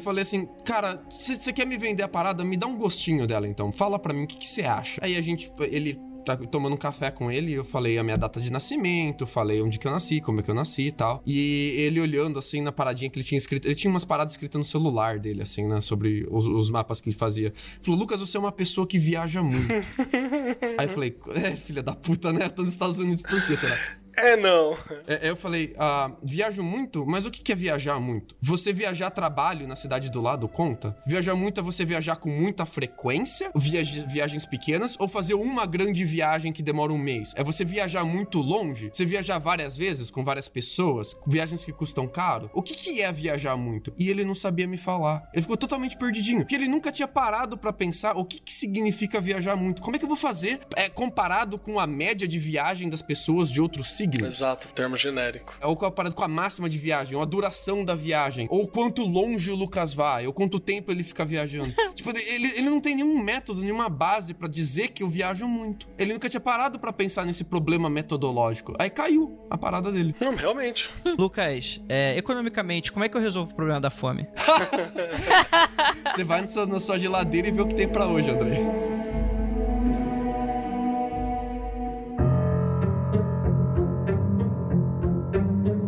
falei assim, cara, você quer me vender a parada? Me dá um gostinho dela então, fala pra mim o que você acha. Aí a gente, ele tá tomando um café com ele, eu falei a minha data de nascimento, falei onde que eu nasci, como é que eu nasci e tal. E ele olhando assim na paradinha que ele tinha escrito, ele tinha umas paradas escritas no celular dele, assim, né, sobre os, os mapas que ele fazia. Falou, Lucas, você é uma pessoa que viaja muito. Aí eu falei, é, filha da puta, né? Eu tô nos Estados Unidos, por quê, será? É, não. É, eu falei, ah, viajo muito, mas o que é viajar muito? Você viajar trabalho na cidade do lado conta? Viajar muito é você viajar com muita frequência, viaj- viagens pequenas, ou fazer uma grande viagem que demora um mês? É você viajar muito longe? Você viajar várias vezes com várias pessoas? Viagens que custam caro? O que que é viajar muito? E ele não sabia me falar. Ele ficou totalmente perdidinho, porque ele nunca tinha parado pra pensar o que que significa viajar muito. Como é que eu vou fazer é, comparado com a média de viagem das pessoas de outros signos? Exato, termo genérico. Ou com a parada com a máxima de viagem, ou a duração da viagem, ou quanto longe o Lucas vai, ou quanto tempo ele fica viajando. tipo, ele, ele não tem nenhum método, nenhuma base pra dizer que eu viajo muito. Ele nunca tinha parado pra pensar nesse problema metodológico. Aí caiu a parada dele. Não, realmente. Lucas, é, economicamente, como é que eu resolvo o problema da fome? Você vai no seu- na sua geladeira e vê o que tem pra hoje, André.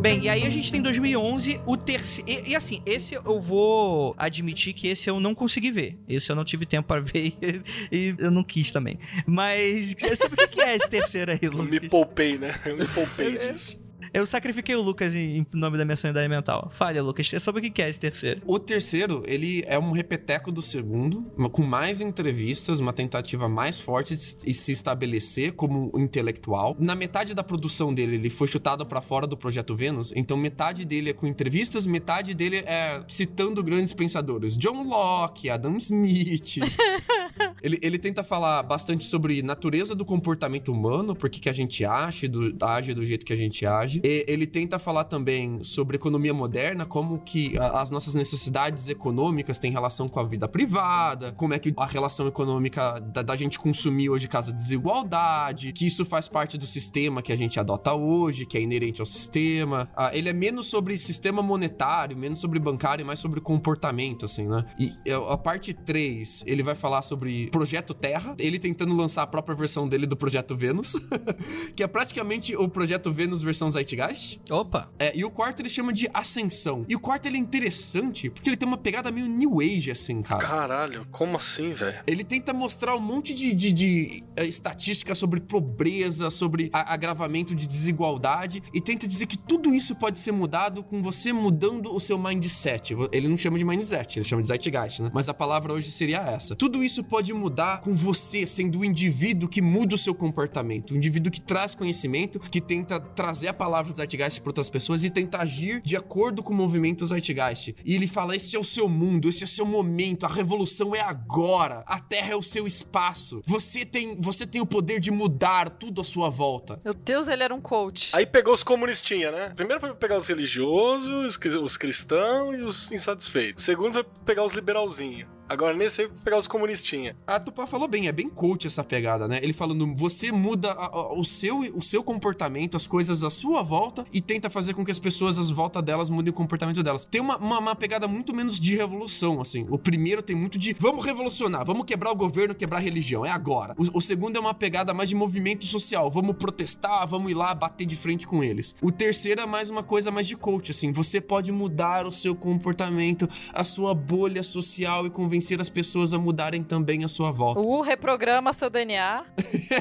Bem, e aí a gente tem 2011, o terceiro. E, e assim, esse eu vou admitir que esse eu não consegui ver. Esse eu não tive tempo para ver e, e eu não quis também. Mas sabe o que é esse terceiro aí, Eu me Lucas? poupei, né? Eu me poupei disso. Eu sacrifiquei o Lucas em, em nome da minha sanidade mental. Fale, Lucas, é sobre o que é esse terceiro. O terceiro, ele é um repeteco do segundo, com mais entrevistas, uma tentativa mais forte de se estabelecer como intelectual. Na metade da produção dele, ele foi chutado para fora do Projeto Vênus, então metade dele é com entrevistas, metade dele é citando grandes pensadores. John Locke, Adam Smith. ele, ele tenta falar bastante sobre natureza do comportamento humano, por que, a gente age do, age do jeito que a gente age. E ele tenta falar também sobre economia moderna, como que a, as nossas necessidades econômicas têm relação com a vida privada, como é que a relação econômica da, da gente consumir hoje causa desigualdade, que isso faz parte do sistema que a gente adota hoje, que é inerente ao sistema. Ah, ele é menos sobre sistema monetário, menos sobre bancário, mais sobre comportamento, assim, né? E a parte 3, ele vai falar sobre Projeto Terra, ele tentando lançar a própria versão dele do Projeto Vênus, que é praticamente o Projeto Vênus versão Zeitgeist. Opa! É, e o quarto ele chama de Ascensão. E o quarto ele é interessante porque ele tem uma pegada meio New Age, assim, cara. Caralho, como assim, velho? Ele tenta mostrar um monte de, de, de uh, estatística sobre pobreza, sobre a, agravamento de desigualdade, e tenta dizer que tudo isso pode ser mudado com você mudando o seu mindset. Ele não chama de mindset, ele chama de Zeitgeist, né? Mas a palavra hoje seria essa. Tudo isso pode mudar com você sendo o indivíduo que muda o seu comportamento, o indivíduo que traz conhecimento, que tenta trazer a palavra Zeitgeist para outras pessoas e tenta agir de acordo com o movimento Zeitgeist. E ele fala: esse é o seu mundo, esse é o seu momento, a revolução é agora, a Terra é o seu espaço. Você tem, você tem o poder de mudar tudo à sua volta. Meu Deus, ele era um coach. Aí pegou os comunistinhas, né? Primeiro foi pegar os religiosos, os cristãos e os insatisfeitos. Segundo foi pegar os liberalzinhos. Agora, aí, vou pegar os comunistinhas. A Tupá falou bem, é bem coach essa pegada, né? Ele falando, você muda a, a, o, seu, o seu comportamento, as coisas à sua volta e tenta fazer com que as pessoas às volta delas mudem o comportamento delas. Tem uma, uma, uma, pegada muito menos de revolução, assim. O primeiro tem muito de, vamos revolucionar, vamos quebrar o governo, quebrar a religião, é agora. O, o segundo é uma pegada mais de movimento social, vamos protestar, vamos ir lá bater de frente com eles. O terceiro é mais uma coisa mais de coach, assim. Você pode mudar o seu comportamento, a sua bolha social e convencer convencer as pessoas a mudarem também a sua volta. Uh, reprograma seu DNA.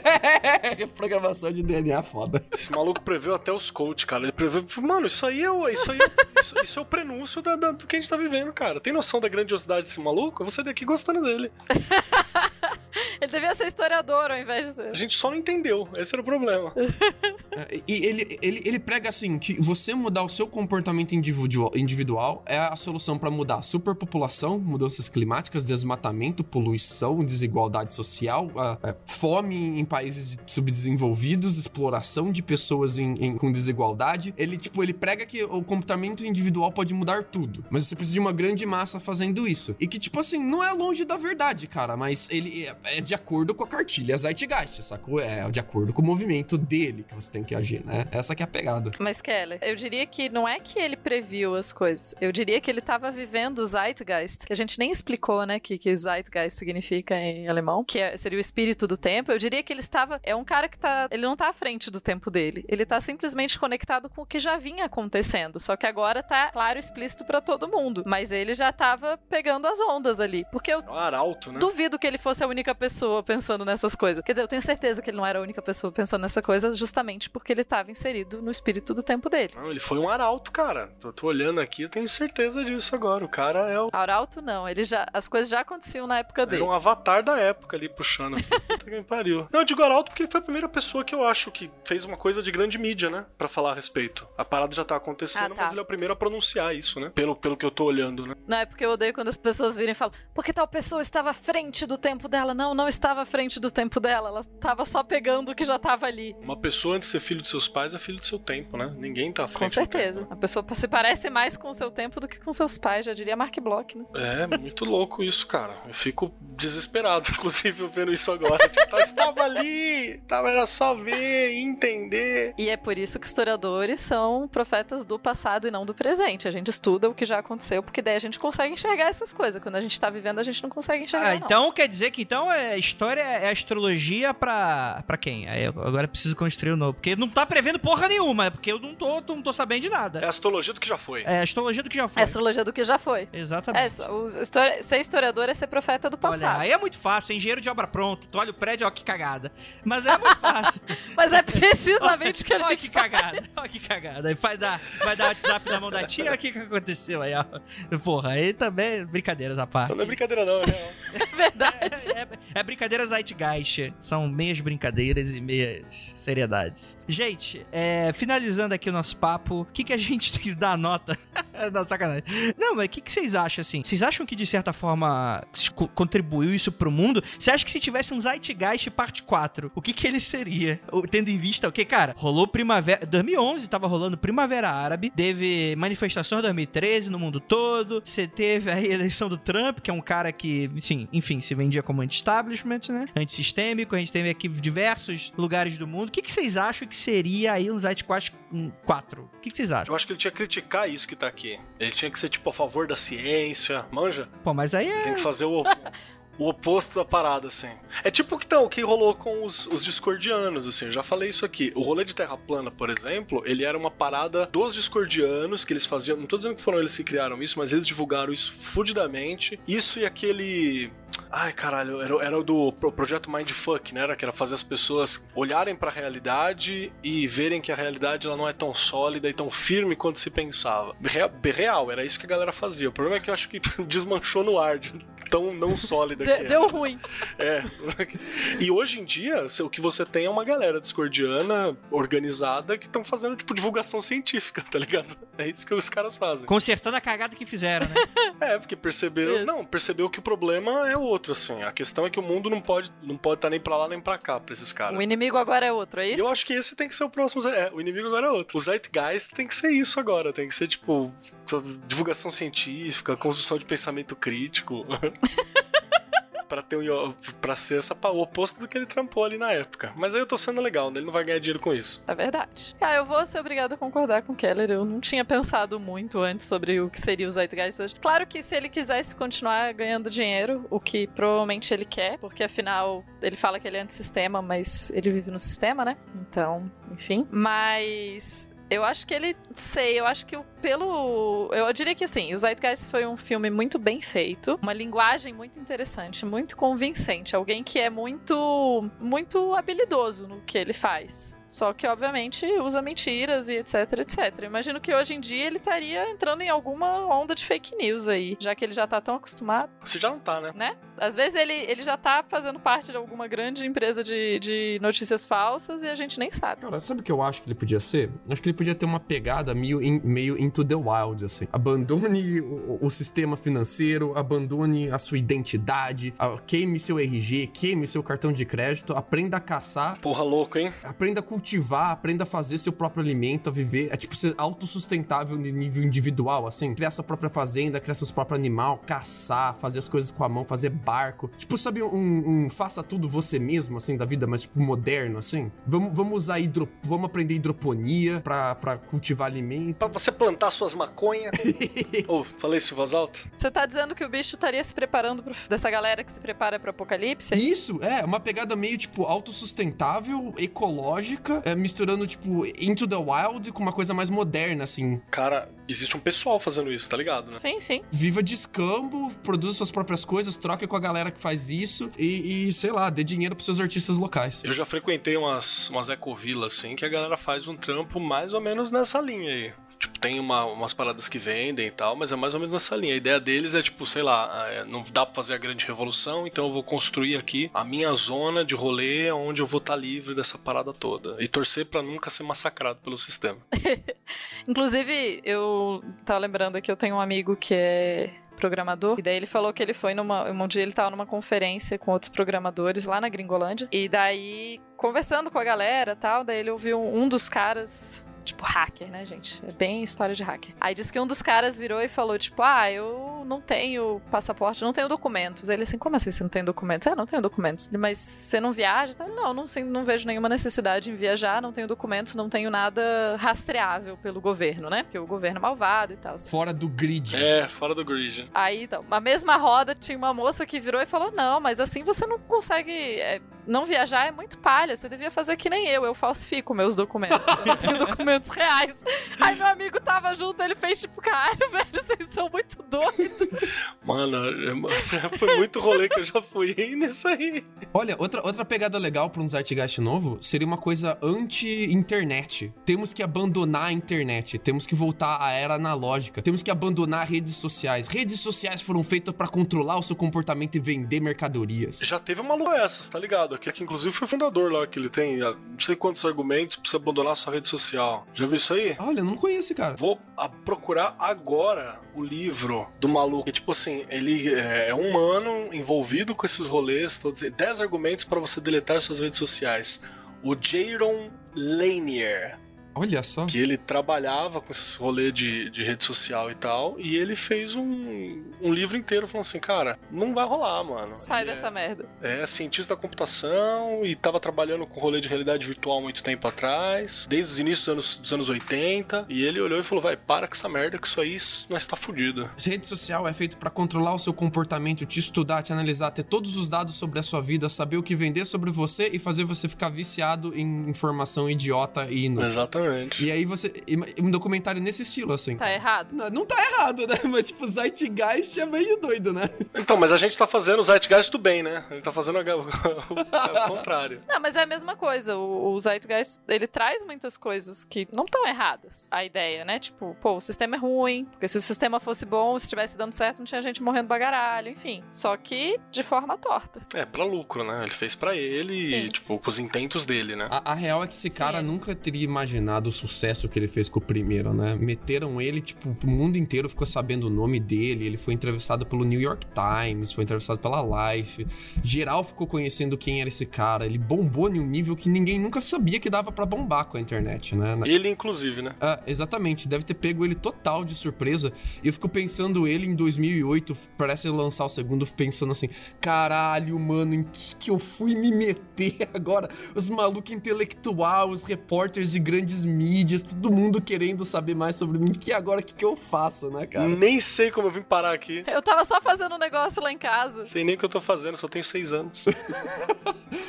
Reprogramação de DNA foda. Esse maluco preveu até os coach, cara. Ele preveu. Mano, isso aí é o, isso aí é, isso, isso é o prenúncio da, da, do que a gente tá vivendo, cara. Tem noção da grandiosidade desse maluco? Eu vou sair daqui gostando dele. ele devia ser historiador ao invés de ser. A gente só não entendeu. Esse era o problema. É, e ele, ele, ele prega assim: que você mudar o seu comportamento individual, individual é a solução para mudar a superpopulação, mudanças climáticas, desmatamento, poluição, desigualdade social, a, a fome em países subdesenvolvidos, exploração de pessoas em, em, com desigualdade. Ele, tipo, ele prega que o comportamento individual pode mudar tudo, mas você precisa de uma grande massa fazendo isso. E que, tipo assim, não é longe da verdade, cara, mas ele é, é de acordo com a cartilha Zeitgeist, sacou? É de acordo com o movimento dele que você tem que agir, né? Essa que é a pegada. Mas, Keller, eu diria que não é que ele previu as coisas, eu diria que ele tava vivendo o Zeitgeist, que a gente nem explicou, né, que, que Zeitgeist significa em alemão, que é, seria o espírito do tempo. Eu diria que ele estava, é um cara que tá, ele não tá à frente do tempo dele, ele tá simplesmente conectado com o que já vinha acontecendo, só que agora tá claro e explícito para todo mundo, mas ele já tava pegando as ondas ali, porque eu É um arauto, né? duvido que ele fosse a única pessoa pensando nessas coisas. Quer dizer, eu tenho certeza que ele não era a única pessoa pensando nessa coisa, justamente porque ele estava inserido no espírito do tempo dele. Não, ele foi um arauto, cara. Tô, tô olhando aqui, eu tenho certeza disso agora. O cara é o. Arauto não, ele já as coisas já aconteciam na época dele. Era um avatar da época ali puxando. Puta que me pariu. Não, eu digo arauto porque ele foi a primeira pessoa que eu acho que fez uma coisa de grande mídia, né? Pra falar a respeito. A parada já tá acontecendo, Ah, tá. mas ele é o primeiro a pronunciar isso, né? Pelo, pelo que eu tô olhando, né? Não é porque eu odeio quando as pessoas virem e falam, porque tal pessoa estava à frente do tempo dela. Não, não estava à frente do tempo dela, ela estava só pegando o que já estava ali. Uma pessoa antes de ser filho dos seus pais é filho do seu tempo, né? Ninguém tá à frente. Com do certeza. tempo. A pessoa se parece mais com o seu tempo do que com seus pais, já diria Mark Block, né? É, muito louco isso, cara. Eu fico desesperado, inclusive, eu vendo isso agora. Tipo, tá, estava ali, tava, era só ver, entender. E é por isso que historiadores são profetas do passado e não do presente. A gente estuda o que já aconteceu, porque daí a gente consegue enxergar essas coisas. Quando a gente tá vivendo, a gente não consegue enxergar. Ah, não. então quer dizer que então é história é astrologia pra, pra quem? Aí eu agora eu preciso construir o novo. Porque não tá prevendo porra nenhuma, é porque eu não tô, não tô sabendo de É nada. a astrologia do que já foi. É a astrologia do que já foi. É a astrologia do que já foi. Exatamente. É, só- o- história- ser historiador é ser profeta do Olha, passado. aí é muito fácil, é engenheiro de obra pronta. Tu olha o prédio, ó, que cagada. Mas é muito fácil. Mas é precisamente o que a Olha gente que cagada. Olha que cagada. Aí vai dar, vai dar WhatsApp na mão da tia, olha o que, que aconteceu aí, ó. Porra, aí também, brincadeiras à parte. Não é brincadeira, não, né? faz. Verdade. É, é, é brincadeira Zeitgeist. São meias brincadeiras e meias seriedades. Gente, é, finalizando aqui o nosso papo, o que, que a gente tem que dar nota? Não, sacanagem. Não, mas o que, que vocês acham, assim? Vocês acham que, de certa forma, co- contribuiu isso pro mundo? Você acha que se tivesse um Zeitgeist parte 4, o que que ele seria? Tendo em vista o que, cara? Rolou primavera... 2011 tava rolando Primavera Árabe, teve manifestações em 2013 no mundo todo, você teve aí a eleição do Trump, que é um cara que, sim, enfim, se vendia como anti-establishment, né? Antissistêmico, a gente teve aqui diversos lugares do mundo. O que, que vocês acham que seria aí um Zeitgeist 4? O que, que vocês acham? Eu acho que ele tinha que criticar isso que tá aqui. Ele tinha que ser, tipo, a favor da ciência, manja? Pô, mas aí é... tem que fazer o, o oposto da parada, assim. É tipo o que, então, o que rolou com os, os discordianos, assim, eu já falei isso aqui. O rolê de Terra plana, por exemplo, ele era uma parada dos discordianos que eles faziam. Não tô dizendo que foram eles que criaram isso, mas eles divulgaram isso fudidamente. Isso e aquele. Ai, caralho, era, era do pro- projeto Mindfuck, né? Era que era fazer as pessoas olharem pra realidade e verem que a realidade ela não é tão sólida e tão firme quanto se pensava. Real, real, era isso que a galera fazia. O problema é que eu acho que desmanchou no ar, de tão não sólida que De- era. deu ruim. É. E hoje em dia, o que você tem é uma galera discordiana organizada que estão fazendo, tipo, divulgação científica, tá ligado? É isso que os caras fazem. Consertando a cagada que fizeram, né? É, porque perceberam. Isso. Não, percebeu que o problema é outro, assim. A questão é que o mundo não pode não pode estar nem pra lá nem pra cá pra esses caras. O inimigo agora é outro, é E isso? eu acho que esse tem que ser o próximo. É, o inimigo agora é outro. O Zeitgeist tem que ser isso agora. Tem que ser, tipo, divulgação científica, construção de pensamento crítico. pra ter um, pra ser essa, o oposto do que ele trampou ali na época. Mas aí eu tô sendo legal, né? Ele não vai ganhar dinheiro com isso. É verdade. Ah, eu vou ser obrigada a concordar com o Keller. Eu não tinha pensado muito antes sobre o que seria o Zeitgeist hoje. Claro que se ele quisesse continuar ganhando dinheiro, o que provavelmente ele quer, porque afinal ele fala que ele é antissistema, mas ele vive no sistema, né? Então, enfim. Mas. Eu acho que ele. Sei, eu acho que o- pelo. Eu diria que assim, o Zeitgeist foi um filme muito bem feito, uma linguagem muito interessante, muito convincente. Alguém que é muito. muito habilidoso no que ele faz. Só que, obviamente, usa mentiras e etc, etc. Imagino que hoje em dia ele estaria entrando em alguma onda de fake news aí, já que ele já tá tão acostumado, Você já não tá, né? né? Às vezes ele, ele já tá fazendo parte de alguma grande empresa de, de notícias falsas e a gente nem sabe. Cara, sabe o que eu acho que ele podia ser? Acho que ele podia ter uma pegada meio, in- meio into the wild, assim. Abandone o, o sistema financeiro, abandone a sua identidade, a- queime seu RG, queime seu cartão de crédito, aprenda a caçar, Porra louco, hein? aprenda a cultivar, aprenda a fazer seu próprio alimento, a viver, é tipo ser autossustentável de nível individual, assim. Criar sua própria fazenda, criar seus próprios animal, caçar, fazer as coisas com a mão, fazer barco. Tipo, sabe um, um faça tudo você mesmo, assim, da vida, mas tipo moderno, assim? Vamos, vamos usar hidro... Vamos aprender hidroponia pra, pra cultivar alimento. Pra você plantar suas maconhas. Ô, falei isso em voz alta? Você tá dizendo que o bicho estaria se preparando pro, dessa galera que se prepara pro apocalipse? Isso, é, uma pegada meio, tipo, autossustentável, ecológica, é, misturando, tipo, into the wild com uma coisa mais moderna, assim. Cara, existe um pessoal fazendo isso, tá ligado, né? Sim, sim. Viva de escambo, produza suas próprias coisas, troca com a galera que faz isso e, e, sei lá, dê dinheiro pros seus artistas locais. Eu já frequentei umas, umas ecovilas, assim, que a galera faz um trampo mais ou menos nessa linha aí. Tipo, tem uma- umas paradas que vendem e tal, mas é mais ou menos nessa linha. A ideia deles é, tipo, sei lá, é, não dá pra fazer a grande revolução, então eu vou construir aqui a minha zona de rolê onde eu vou estar livre dessa parada toda. E torcer pra nunca ser massacrado pelo sistema. Inclusive, eu tava lembrando aqui, eu tenho um amigo que é programador, e daí ele falou que ele foi numa. Um dia ele tava numa conferência com outros programadores lá na Gringolândia, e daí, conversando com a galera tal, daí ele ouviu um dos caras. Tipo, hacker, né, gente? É bem história de hacker. Aí disse que um dos caras virou e falou, tipo, ah, eu não tenho passaporte, não tenho documentos. Ele assim, como assim você não tem documentos? É, não tenho documentos. Mas você não viaja? Tá? Não, não, sim, não vejo nenhuma necessidade em viajar, não tenho documentos, não tenho nada rastreável pelo governo, né? Porque o governo é malvado e tal. Fora do grid. É, fora do grid. Aí, então, na mesma roda tinha uma moça que virou e falou: Não, mas assim você não consegue. é, não viajar é muito palha. Você devia fazer que nem eu. Eu falsifico meus documentos. Eu tenho documentos reais. Aí meu amigo tava junto, ele fez tipo, caralho, velho, vocês são muito doidos. Mano, já foi muito rolê que eu já fui nisso aí. Olha, outra, outra pegada legal pra um Zeitgeist novo seria uma coisa anti-internet. Temos que abandonar a internet, temos que voltar à era analógica, temos que abandonar redes sociais. Redes sociais foram feitas pra controlar o seu comportamento e vender mercadorias. Já teve uma lua essas, tá ligado? Aquele que inclusive foi fundador lá, que ele tem ah, não sei quantos argumentos pra você abandonar sua rede social. Já viu isso aí? Olha, eu não conheço cara. Vou a- procurar agora o livro do maluco. Que, tipo assim, ele é, é um humano envolvido com esses rolês, todos. 10 argumentos para você deletar suas redes sociais. O Jaron Lanier, Olha só. que ele trabalhava com esses rolês de, de rede social e tal, e ele fez um, um livro inteiro falando assim, cara, não vai rolar, mano. Sai Ele dessa merda. é, é cientista da computação e tava trabalhando com rolê de realidade virtual muito tempo atrás, desde os inícios dos anos, dos anos 80, e ele olhou e falou, vai, para com essa merda que isso aí nós tá fudido. Rede social é feito pra controlar o seu comportamento, te estudar, te analisar, ter todos os dados sobre a sua vida, saber o que vender sobre você e fazer você ficar viciado em informação idiota e inútil. Exatamente. E aí você. Um documentário nesse estilo, assim. Tá errado. Não, não tá errado, né? Mas, tipo, Zeitgeist é meio doido, né? Então, mas a gente tá fazendo o Zeitgeist do bem, né? A gente tá fazendo o, o contrário. Não, mas é a mesma coisa. O, o Zeitgeist, ele traz muitas coisas que não estão erradas. A ideia, né? Tipo, pô, o sistema é ruim. Porque se o sistema fosse bom, se estivesse dando certo, não tinha gente morrendo bagaralho, enfim. Só que de forma torta. É, pra lucro, né? Ele fez pra ele Sim. e, tipo, com os intentos dele, né? A, a real é que esse Sim, cara nunca teria imaginado o sucesso que ele fez com o primeiro, né? Meteram ele, tipo, o mundo inteiro ficou sabendo o nome dele. Ele foi entrevistado pelo New York Times, foi entrevistado pela Life. Geral ficou conhecendo quem era esse cara. Ele bombou em um nível que ninguém nunca sabia que dava pra bombar com a internet, né? Ele, inclusive, né? Ah, exatamente, deve ter pego ele total de surpresa. E eu fico pensando ele em 2008, parece lançar o segundo, pensando assim: caralho, mano, em que que eu fui me meter agora? Os malucos intelectual, os repórteres de grandes mídias, todo mundo querendo saber mais sobre mim. Que agora, o que, que eu faço, né, cara? Nem sei como eu vim parar aqui. Eu tava só fazendo um negócio lá em casa. Sei nem o que eu tô fazendo, só tenho seis anos.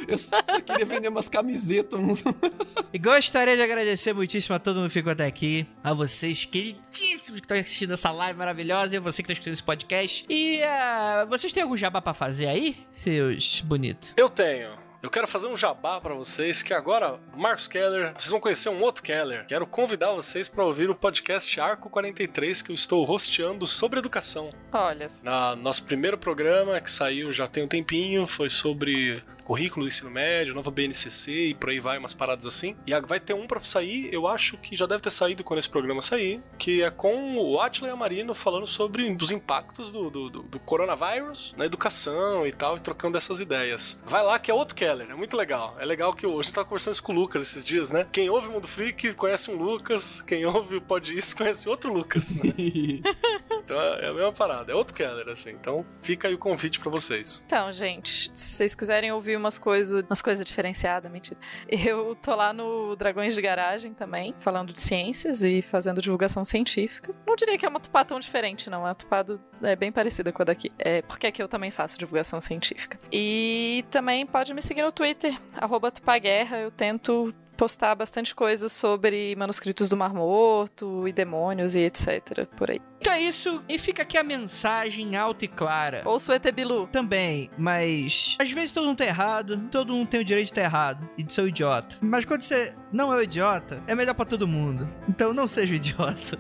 Eu só, só queria vender umas camisetas. uns- E gostaria de agradecer muitíssimo a todo mundo que ficou até aqui. A vocês, queridíssimos, que estão assistindo essa live maravilhosa. E a você que está escutando esse podcast. E ah, vocês têm algum jabá pra fazer aí, seus bonitos? Eu tenho. Eu quero fazer um jabá pra vocês, que agora, Marcos Keller, vocês vão conhecer um outro Keller. Quero convidar vocês pra ouvir o podcast Arco 43, que eu estou hosteando sobre educação. Olha. Na nosso primeiro programa, que saiu já tem um tempinho, foi sobre currículo do ensino médio, nova BNCC e por aí vai, umas paradas assim. E vai ter um pra sair, eu acho que já deve ter saído quando esse programa sair, que é com o Atila Marino falando sobre os impactos do, do, do- do coronavírus na educação e tal, e trocando essas ideias. Vai lá que é outro Keller, é muito legal. É legal que hoje tava conversando isso com o Lucas esses dias, né? Quem ouve o Mundo Freak conhece um Lucas, quem ouve o Pod Isso conhece outro Lucas. né? Então é a mesma parada, é outro Keller, assim. Então fica aí o convite pra vocês. Então, gente, se vocês quiserem ouvir umas coisas, umas coisas diferenciadas, mentira. Eu tô lá no Dragões de Garagem também, falando de ciências e fazendo divulgação científica. Não diria que é uma tupá tão diferente, não. A tupado é bem parecida com a daqui. É porque aqui eu também faço divulgação científica. E também pode me seguir no Twitter, arroba tupaguerra. Eu tento postar bastante coisa sobre manuscritos do Mar Morto e demônios e etc. por aí. Então é isso. E fica aqui a mensagem alta e clara. Ouço o Bilu. Também, mas às vezes todo mundo tá errado, todo mundo tem o direito de estar errado e de ser o idiota. Mas quando você não é o idiota, é melhor pra todo mundo. Então não seja o idiota.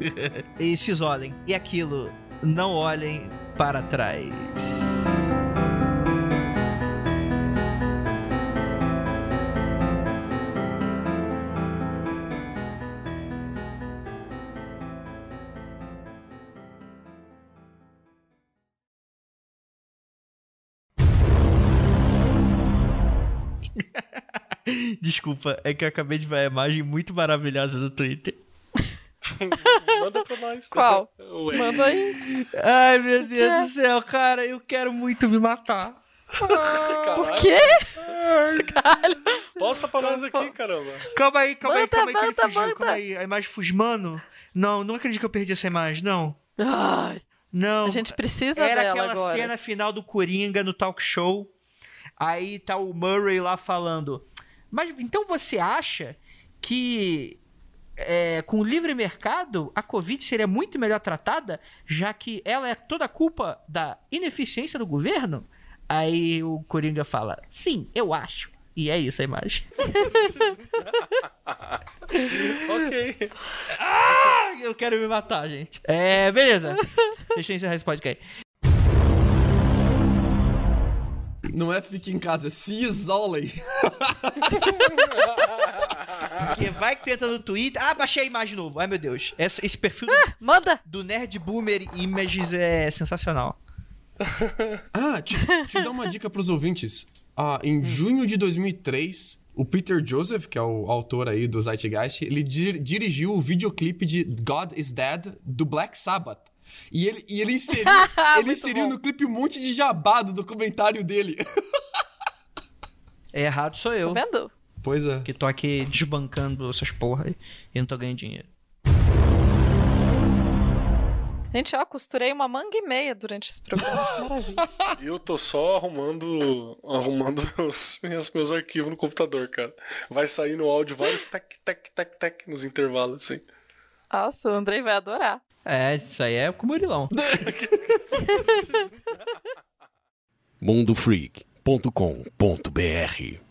e se isolem. E aquilo, não olhem para trás. Desculpa, é que eu acabei de ver a imagem muito maravilhosa do Twitter. Manda pra nós. Qual? Ué. Manda aí. Ai, meu Deus do céu, cara, eu quero muito me matar. O Caralho. quê? Caralho. Posta pra nós aqui, caramba. Calma aí, calma aí, Manda, calma aí que ele manda, fugiu. manda. Calma aí, a imagem fugiu. Mano, não, não acredito que eu perdi essa imagem, não. Ai, Não. a gente precisa Era dela aquela agora. cena final do Coringa no talk show. Aí tá o Murray lá falando. Mas então você acha que é, com o livre mercado a Covid seria muito melhor tratada, já que ela é toda culpa da ineficiência do governo? Aí o Coringa fala: Sim, eu acho. E é isso a imagem. ok. Ah, eu quero me matar, gente. É, beleza. Deixa eu encerrar esse podcast. Não é fique em casa, é se isolem. Porque vai que tu entra no Twitter. Ah, baixei a imagem de novo. Ai, meu Deus. Essa- esse perfil do, Manda. do Nerd Boomer Images é sensacional. Ah, te, te dar uma dica pros ouvintes. Ah, em junho de 2003, o Peter Joseph, que é o autor aí do Zeitgeist, ele dir- dirigiu o videoclipe de God is Dead do Black Sabbath. E ele, e ele inseriu, ele Muito inseriu no clipe um monte de jabá do documentário dele. É errado sou eu. Tá vendo? Pois é. Que tô aqui desbancando essas porra aí e não tô ganhando dinheiro. Gente, ó, costurei uma manga e meia durante esse programa. Maravilha. E eu tô só arrumando arrumando meus, meus, meus arquivos no computador, cara. Vai sair no áudio vários tec, tec, tec, tec nos intervalos, assim. Nossa, o Andrei vai adorar. É, isso aí é com o Murilão. mundofreak.com.br